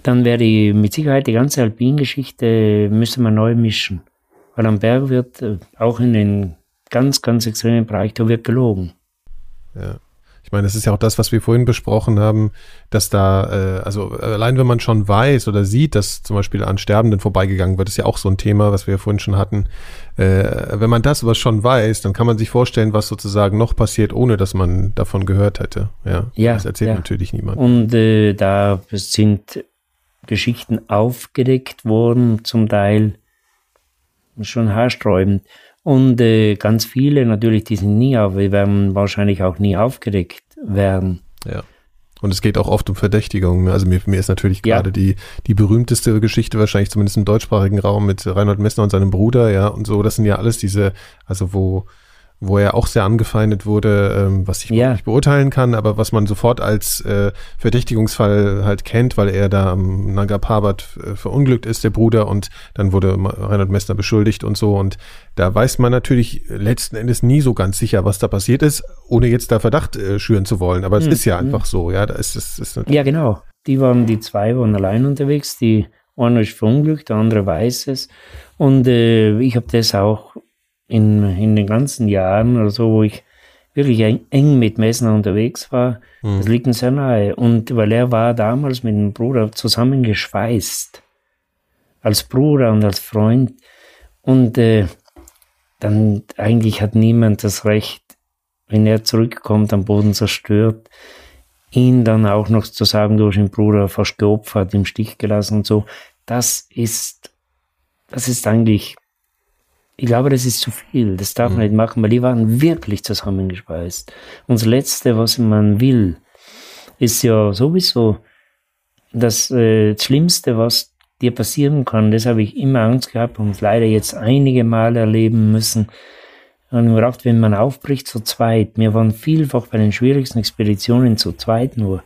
B: dann wäre die mit Sicherheit die ganze Alpingeschichte müsste man neu mischen. Weil am Berg wird äh, auch in den ganz, ganz extremen Bereich, da wird gelogen.
A: Ja. Ich meine, das ist ja auch das, was wir vorhin besprochen haben, dass da, äh, also allein wenn man schon weiß oder sieht, dass zum Beispiel an Sterbenden vorbeigegangen wird, ist ja auch so ein Thema, was wir vorhin schon hatten. Äh, wenn man das aber schon weiß, dann kann man sich vorstellen, was sozusagen noch passiert, ohne dass man davon gehört hätte. Ja,
B: ja
A: das erzählt
B: ja.
A: natürlich niemand.
B: Und äh, da sind Geschichten aufgedeckt worden, zum Teil schon haarsträubend. Und äh, ganz viele natürlich, die sind nie auf, werden wahrscheinlich auch nie aufgedeckt werden.
A: Ja. Und es geht auch oft um Verdächtigung. Also mir, mir ist natürlich ja. gerade die, die berühmteste Geschichte wahrscheinlich zumindest im deutschsprachigen Raum mit Reinhold Messner und seinem Bruder, ja, und so. Das sind ja alles diese, also wo, wo er auch sehr angefeindet wurde, ähm, was ich ja. nicht beurteilen kann, aber was man sofort als äh, Verdächtigungsfall halt kennt, weil er da am Nanga Parbat äh, verunglückt ist, der Bruder, und dann wurde Reinhard Messner beschuldigt und so. Und da weiß man natürlich letzten Endes nie so ganz sicher, was da passiert ist, ohne jetzt da Verdacht äh, schüren zu wollen. Aber es hm. ist ja hm. einfach so, ja. Da ist, ist, ist
B: ja, genau. Die waren, die zwei waren allein unterwegs, die eine ist verunglückt, der andere weiß es. Und äh, ich habe das auch in, in den ganzen Jahren oder so, wo ich wirklich eng mit Messner unterwegs war, mhm. das liegt mir sehr nahe. Und weil er war damals mit dem Bruder zusammengeschweißt. Als Bruder und als Freund. Und äh, dann eigentlich hat niemand das Recht, wenn er zurückkommt, am Boden zerstört, ihn dann auch noch zu sagen, du hast den Bruder fast geopfert, im Stich gelassen und so. Das ist, das ist eigentlich ich glaube, das ist zu viel. Das darf mhm. man nicht machen, weil die waren wirklich zusammengespeist. Und das Letzte, was man will, ist ja sowieso das, äh, das Schlimmste, was dir passieren kann. Das habe ich immer Angst gehabt und leider jetzt einige Mal erleben müssen. Und ich gedacht, wenn man aufbricht zu zweit, wir waren vielfach bei den schwierigsten Expeditionen zu zweit nur.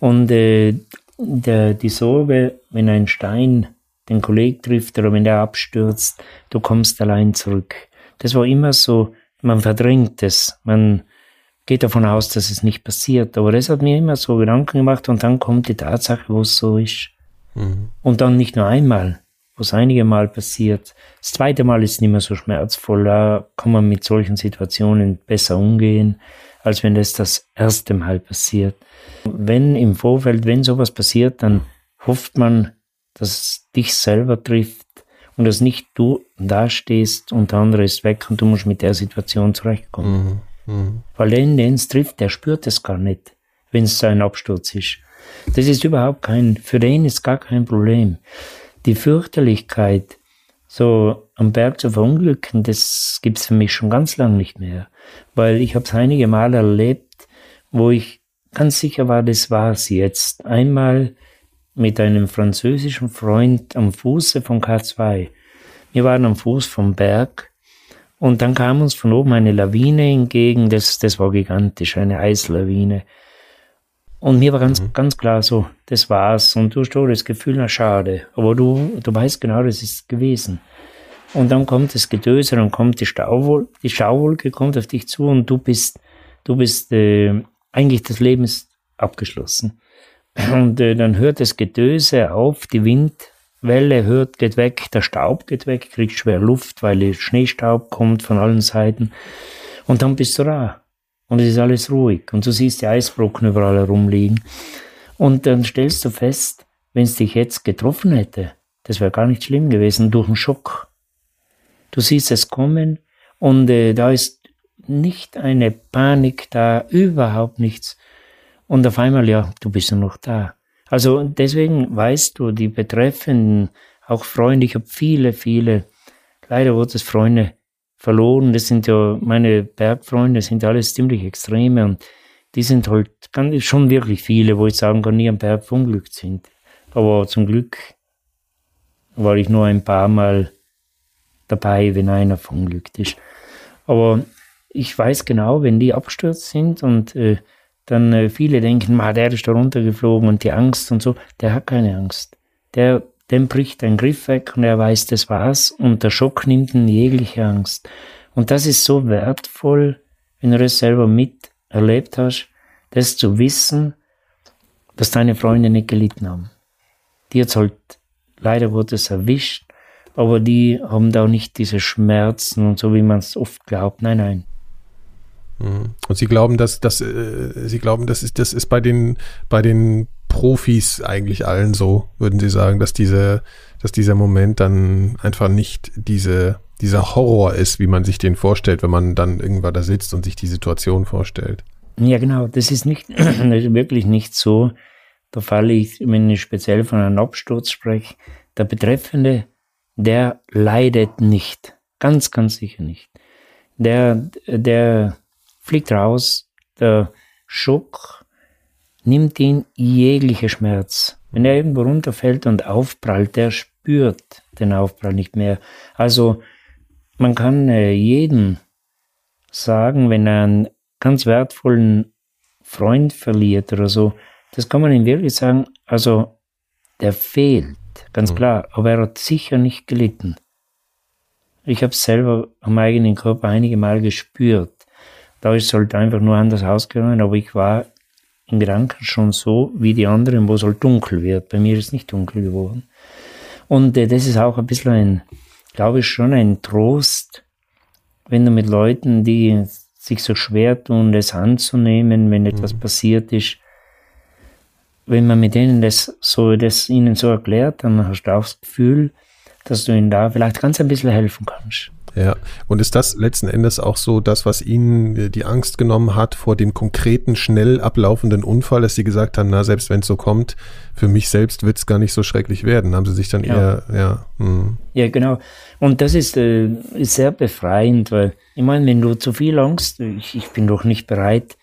B: Und äh, der, die Sorge, wenn ein Stein den Kollegen trifft oder wenn der abstürzt, du kommst allein zurück. Das war immer so, man verdrängt es, man geht davon aus, dass es nicht passiert. Aber das hat mir immer so Gedanken gemacht und dann kommt die Tatsache, wo es so ist. Mhm. Und dann nicht nur einmal, wo es einige Mal passiert. Das zweite Mal ist nicht mehr so schmerzvoll, da kann man mit solchen Situationen besser umgehen, als wenn das das erste Mal passiert. Wenn im Vorfeld, wenn sowas passiert, dann hofft man, dass es dich selber trifft und dass nicht du dastehst und der andere ist weg und du musst mit der Situation zurechtkommen. Mhm. Mhm. Weil den, den es trifft, der spürt es gar nicht, wenn es so ein Absturz ist. Das ist überhaupt kein, für den ist gar kein Problem. Die Fürchterlichkeit, so am Berg zu verunglücken, das gibt's für mich schon ganz lang nicht mehr. Weil ich habe es einige Mal erlebt, wo ich ganz sicher war, das war's jetzt. Einmal mit einem französischen Freund am Fuße von K2. Wir waren am Fuß vom Berg und dann kam uns von oben eine Lawine entgegen, das, das war gigantisch, eine Eislawine. Und mir war ganz, mhm. ganz klar so, das war's. Und du hast das Gefühl, na schade. Aber du, du weißt genau, das ist gewesen. Und dann kommt das Gedöse, dann kommt die Stauwolke, die Schauwolke kommt auf dich zu und du bist, du bist, äh, eigentlich das Leben ist abgeschlossen. Und äh, dann hört das Gedöse auf, die Wind Welle hört, geht weg, der Staub geht weg, kriegst schwer Luft, weil Schneestaub kommt von allen Seiten. Und dann bist du da. Und es ist alles ruhig. Und du siehst die Eisbrocken überall herumliegen. Und dann stellst du fest, wenn es dich jetzt getroffen hätte, das wäre gar nicht schlimm gewesen durch den Schock. Du siehst es kommen und äh, da ist nicht eine Panik da, überhaupt nichts. Und auf einmal, ja, du bist ja noch da. Also deswegen weißt du, die Betreffenden, auch Freunde, ich habe viele, viele, leider Gottes Freunde verloren. Das sind ja meine Bergfreunde, sind alles ziemlich extreme und die sind halt schon wirklich viele, wo ich sagen kann, nie am Berg verunglückt sind. Aber zum Glück war ich nur ein paar Mal dabei, wenn einer verunglückt ist. Aber ich weiß genau, wenn die abgestürzt sind und äh, dann äh, viele denken, ma, der ist da runtergeflogen und die Angst und so, der hat keine Angst. Der, dem bricht ein Griff weg und er weiß, das war's und der Schock nimmt ihn jegliche Angst. Und das ist so wertvoll, wenn du das selber miterlebt hast, das zu wissen, dass deine Freunde nicht gelitten haben. Die hat's halt leider Gottes erwischt, aber die haben da auch nicht diese Schmerzen und so, wie man es oft glaubt. Nein, nein.
A: Mhm. Und Sie glauben, dass, dass äh, Sie glauben, das ist, das ist bei den, bei den Profis eigentlich allen so, würden Sie sagen, dass diese, dass dieser Moment dann einfach nicht diese, dieser Horror ist, wie man sich den vorstellt, wenn man dann irgendwann da sitzt und sich die Situation vorstellt.
B: Ja, genau. Das ist nicht, wirklich nicht so. Da falle ich, wenn ich speziell von einem Absturz spreche, der Betreffende, der leidet nicht. Ganz, ganz sicher nicht. Der, der fliegt raus, der Schock nimmt ihn jegliche Schmerz. Wenn er irgendwo runterfällt und aufprallt, der spürt den Aufprall nicht mehr. Also man kann äh, jeden sagen, wenn er einen ganz wertvollen Freund verliert oder so, das kann man ihm wirklich sagen, also der fehlt, ganz mhm. klar, aber er hat sicher nicht gelitten. Ich habe es selber am eigenen Körper einige Mal gespürt. Da ist es halt einfach nur anders ausgegangen, aber ich war in Gedanken schon so wie die anderen, wo es halt dunkel wird. Bei mir ist es nicht dunkel geworden. Und äh, das ist auch ein bisschen ein, glaube ich, schon ein Trost, wenn du mit Leuten, die sich so schwer tun, das anzunehmen, wenn etwas mhm. passiert ist, wenn man mit denen das so, das ihnen so erklärt, dann hast du auch das Gefühl, dass du ihnen da vielleicht ganz ein bisschen helfen kannst.
A: Ja, und ist das letzten Endes auch so das, was Ihnen äh, die Angst genommen hat vor dem konkreten, schnell ablaufenden Unfall, dass Sie gesagt haben, na, selbst wenn es so kommt, für mich selbst wird es gar nicht so schrecklich werden. Haben Sie sich dann ja. eher, ja.
B: Hm. Ja, genau. Und das ist, äh, ist sehr befreiend, weil ich meine, wenn du zu viel Angst, ich, ich bin doch nicht bereit,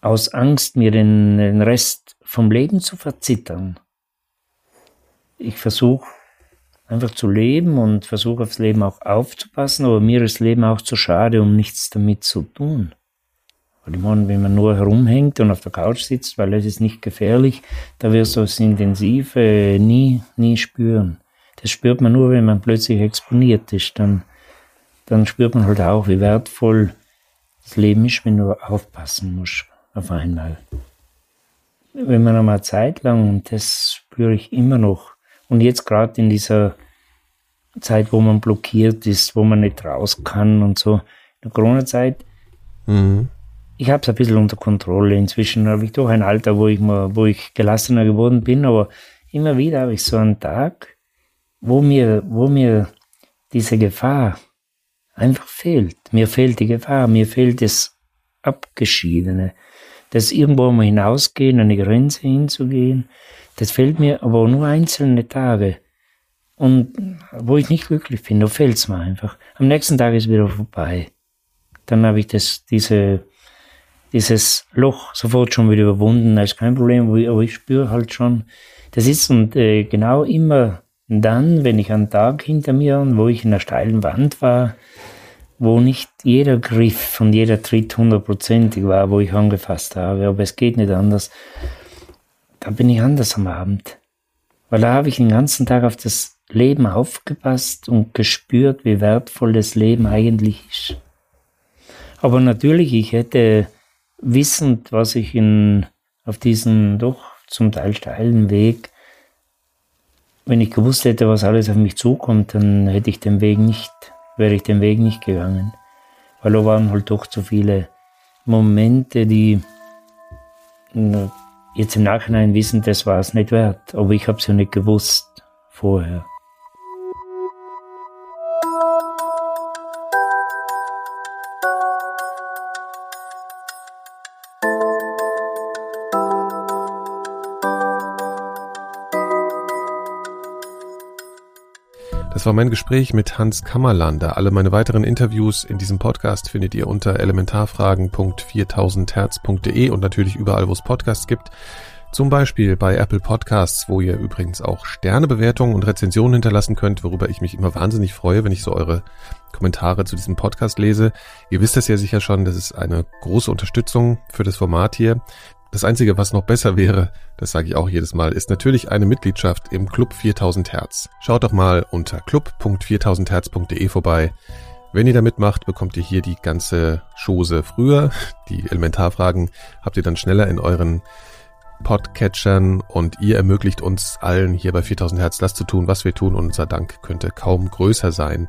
B: aus Angst mir den, den Rest vom Leben zu verzittern. Ich versuche einfach zu leben und versuche aufs Leben auch aufzupassen, aber mir ist Leben auch zu schade, um nichts damit zu tun. Weil ich meine, wenn man nur herumhängt und auf der Couch sitzt, weil es ist nicht gefährlich, da wirst du das Intensive nie, nie spüren. Das spürt man nur, wenn man plötzlich exponiert ist. Dann, dann spürt man halt auch, wie wertvoll das Leben ist, wenn du aufpassen musst auf einmal. Wenn man einmal Zeit lang, und das spüre ich immer noch, und jetzt gerade in dieser Zeit, wo man blockiert ist, wo man nicht raus kann und so, in der Corona-Zeit, mhm. ich habe es ein bisschen unter Kontrolle. Inzwischen habe ich doch ein Alter, wo ich, mal, wo ich gelassener geworden bin, aber immer wieder habe ich so einen Tag, wo mir, wo mir diese Gefahr einfach fehlt. Mir fehlt die Gefahr, mir fehlt das Abgeschiedene, das irgendwo mal hinausgehen, eine Grenze hinzugehen, das fällt mir aber nur einzelne Tage. Und wo ich nicht glücklich bin, da fällt es mir einfach. Am nächsten Tag ist wieder vorbei. Dann habe ich das, diese, dieses Loch sofort schon wieder überwunden. Da ist kein Problem, aber ich spüre halt schon, das ist und äh, genau immer dann, wenn ich einen Tag hinter mir und wo ich in einer steilen Wand war, wo nicht jeder Griff und jeder Tritt hundertprozentig war, wo ich angefasst habe, aber es geht nicht anders da bin ich anders am Abend. Weil da habe ich den ganzen Tag auf das Leben aufgepasst und gespürt, wie wertvoll das Leben eigentlich ist. Aber natürlich, ich hätte wissend, was ich in, auf diesem doch zum Teil steilen Weg Wenn ich gewusst hätte, was alles auf mich zukommt, dann hätte ich den Weg nicht, wäre ich den Weg nicht gegangen. Weil da waren halt doch zu viele Momente, die jetzt im Nachhinein wissen, das war es nicht wert. Aber ich habe es ja nicht gewusst vorher.
A: Das war mein Gespräch mit Hans Kammerlander. Alle meine weiteren Interviews in diesem Podcast findet ihr unter elementarfragen.4000herz.de und natürlich überall, wo es Podcasts gibt. Zum Beispiel bei Apple Podcasts, wo ihr übrigens auch Sternebewertungen und Rezensionen hinterlassen könnt, worüber ich mich immer wahnsinnig freue, wenn ich so eure Kommentare zu diesem Podcast lese. Ihr wisst das ja sicher schon, das ist eine große Unterstützung für das Format hier. Das Einzige, was noch besser wäre, das sage ich auch jedes Mal, ist natürlich eine Mitgliedschaft im Club 4000 Hertz. Schaut doch mal unter club.4000herz.de vorbei. Wenn ihr da mitmacht, bekommt ihr hier die ganze Chose früher. Die Elementarfragen habt ihr dann schneller in euren Podcatchern und ihr ermöglicht uns allen hier bei 4000 Hertz das zu tun, was wir tun und unser Dank könnte kaum größer sein.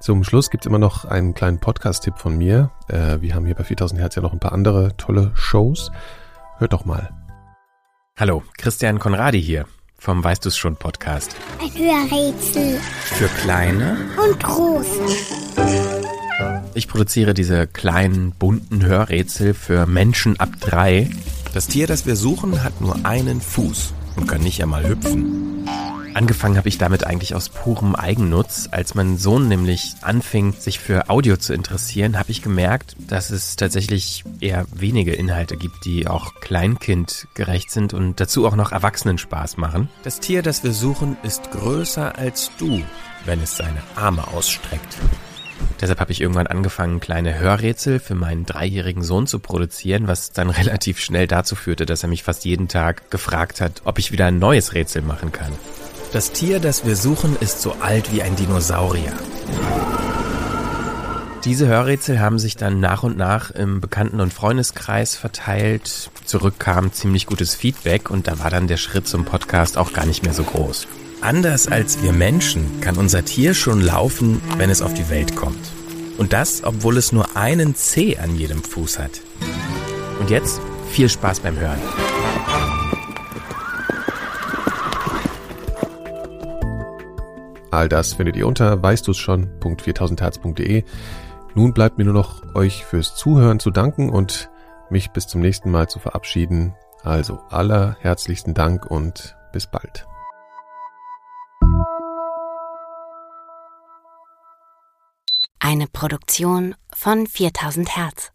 A: Zum Schluss gibt's immer noch einen kleinen Podcast-Tipp von mir. Äh, wir haben hier bei 4000 Hertz ja noch ein paar andere tolle Shows. Hört doch mal.
E: Hallo, Christian Konradi hier vom Weißt du's schon Podcast.
F: Ein Hörrätsel.
E: Für kleine
F: und große.
E: Ich produziere diese kleinen bunten Hörrätsel für Menschen ab drei. Das Tier, das wir suchen, hat nur einen Fuß und kann nicht einmal hüpfen. Angefangen habe ich damit eigentlich aus purem Eigennutz. Als mein Sohn nämlich anfing, sich für Audio zu interessieren, habe ich gemerkt, dass es tatsächlich eher wenige Inhalte gibt, die auch kleinkindgerecht sind und dazu auch noch Erwachsenen Spaß machen. Das Tier, das wir suchen, ist größer als du, wenn es seine Arme ausstreckt. Deshalb habe ich irgendwann angefangen, kleine Hörrätsel für meinen dreijährigen Sohn zu produzieren, was dann relativ schnell dazu führte, dass er mich fast jeden Tag gefragt hat, ob ich wieder ein neues Rätsel machen kann. Das Tier, das wir suchen, ist so alt wie ein Dinosaurier. Diese Hörrätsel haben sich dann nach und nach im Bekannten- und Freundeskreis verteilt. Zurück kam ziemlich gutes Feedback und da war dann der Schritt zum Podcast auch gar nicht mehr so groß. Anders als wir Menschen kann unser Tier schon laufen, wenn es auf die Welt kommt. Und das, obwohl es nur einen Zeh an jedem Fuß hat. Und jetzt viel Spaß beim Hören.
A: All das findet ihr unter weißt du's schon.4000herz.de. Nun bleibt mir nur noch euch fürs Zuhören zu danken und mich bis zum nächsten Mal zu verabschieden. Also allerherzlichsten Dank und bis bald.
G: Eine Produktion von 4000 Hertz.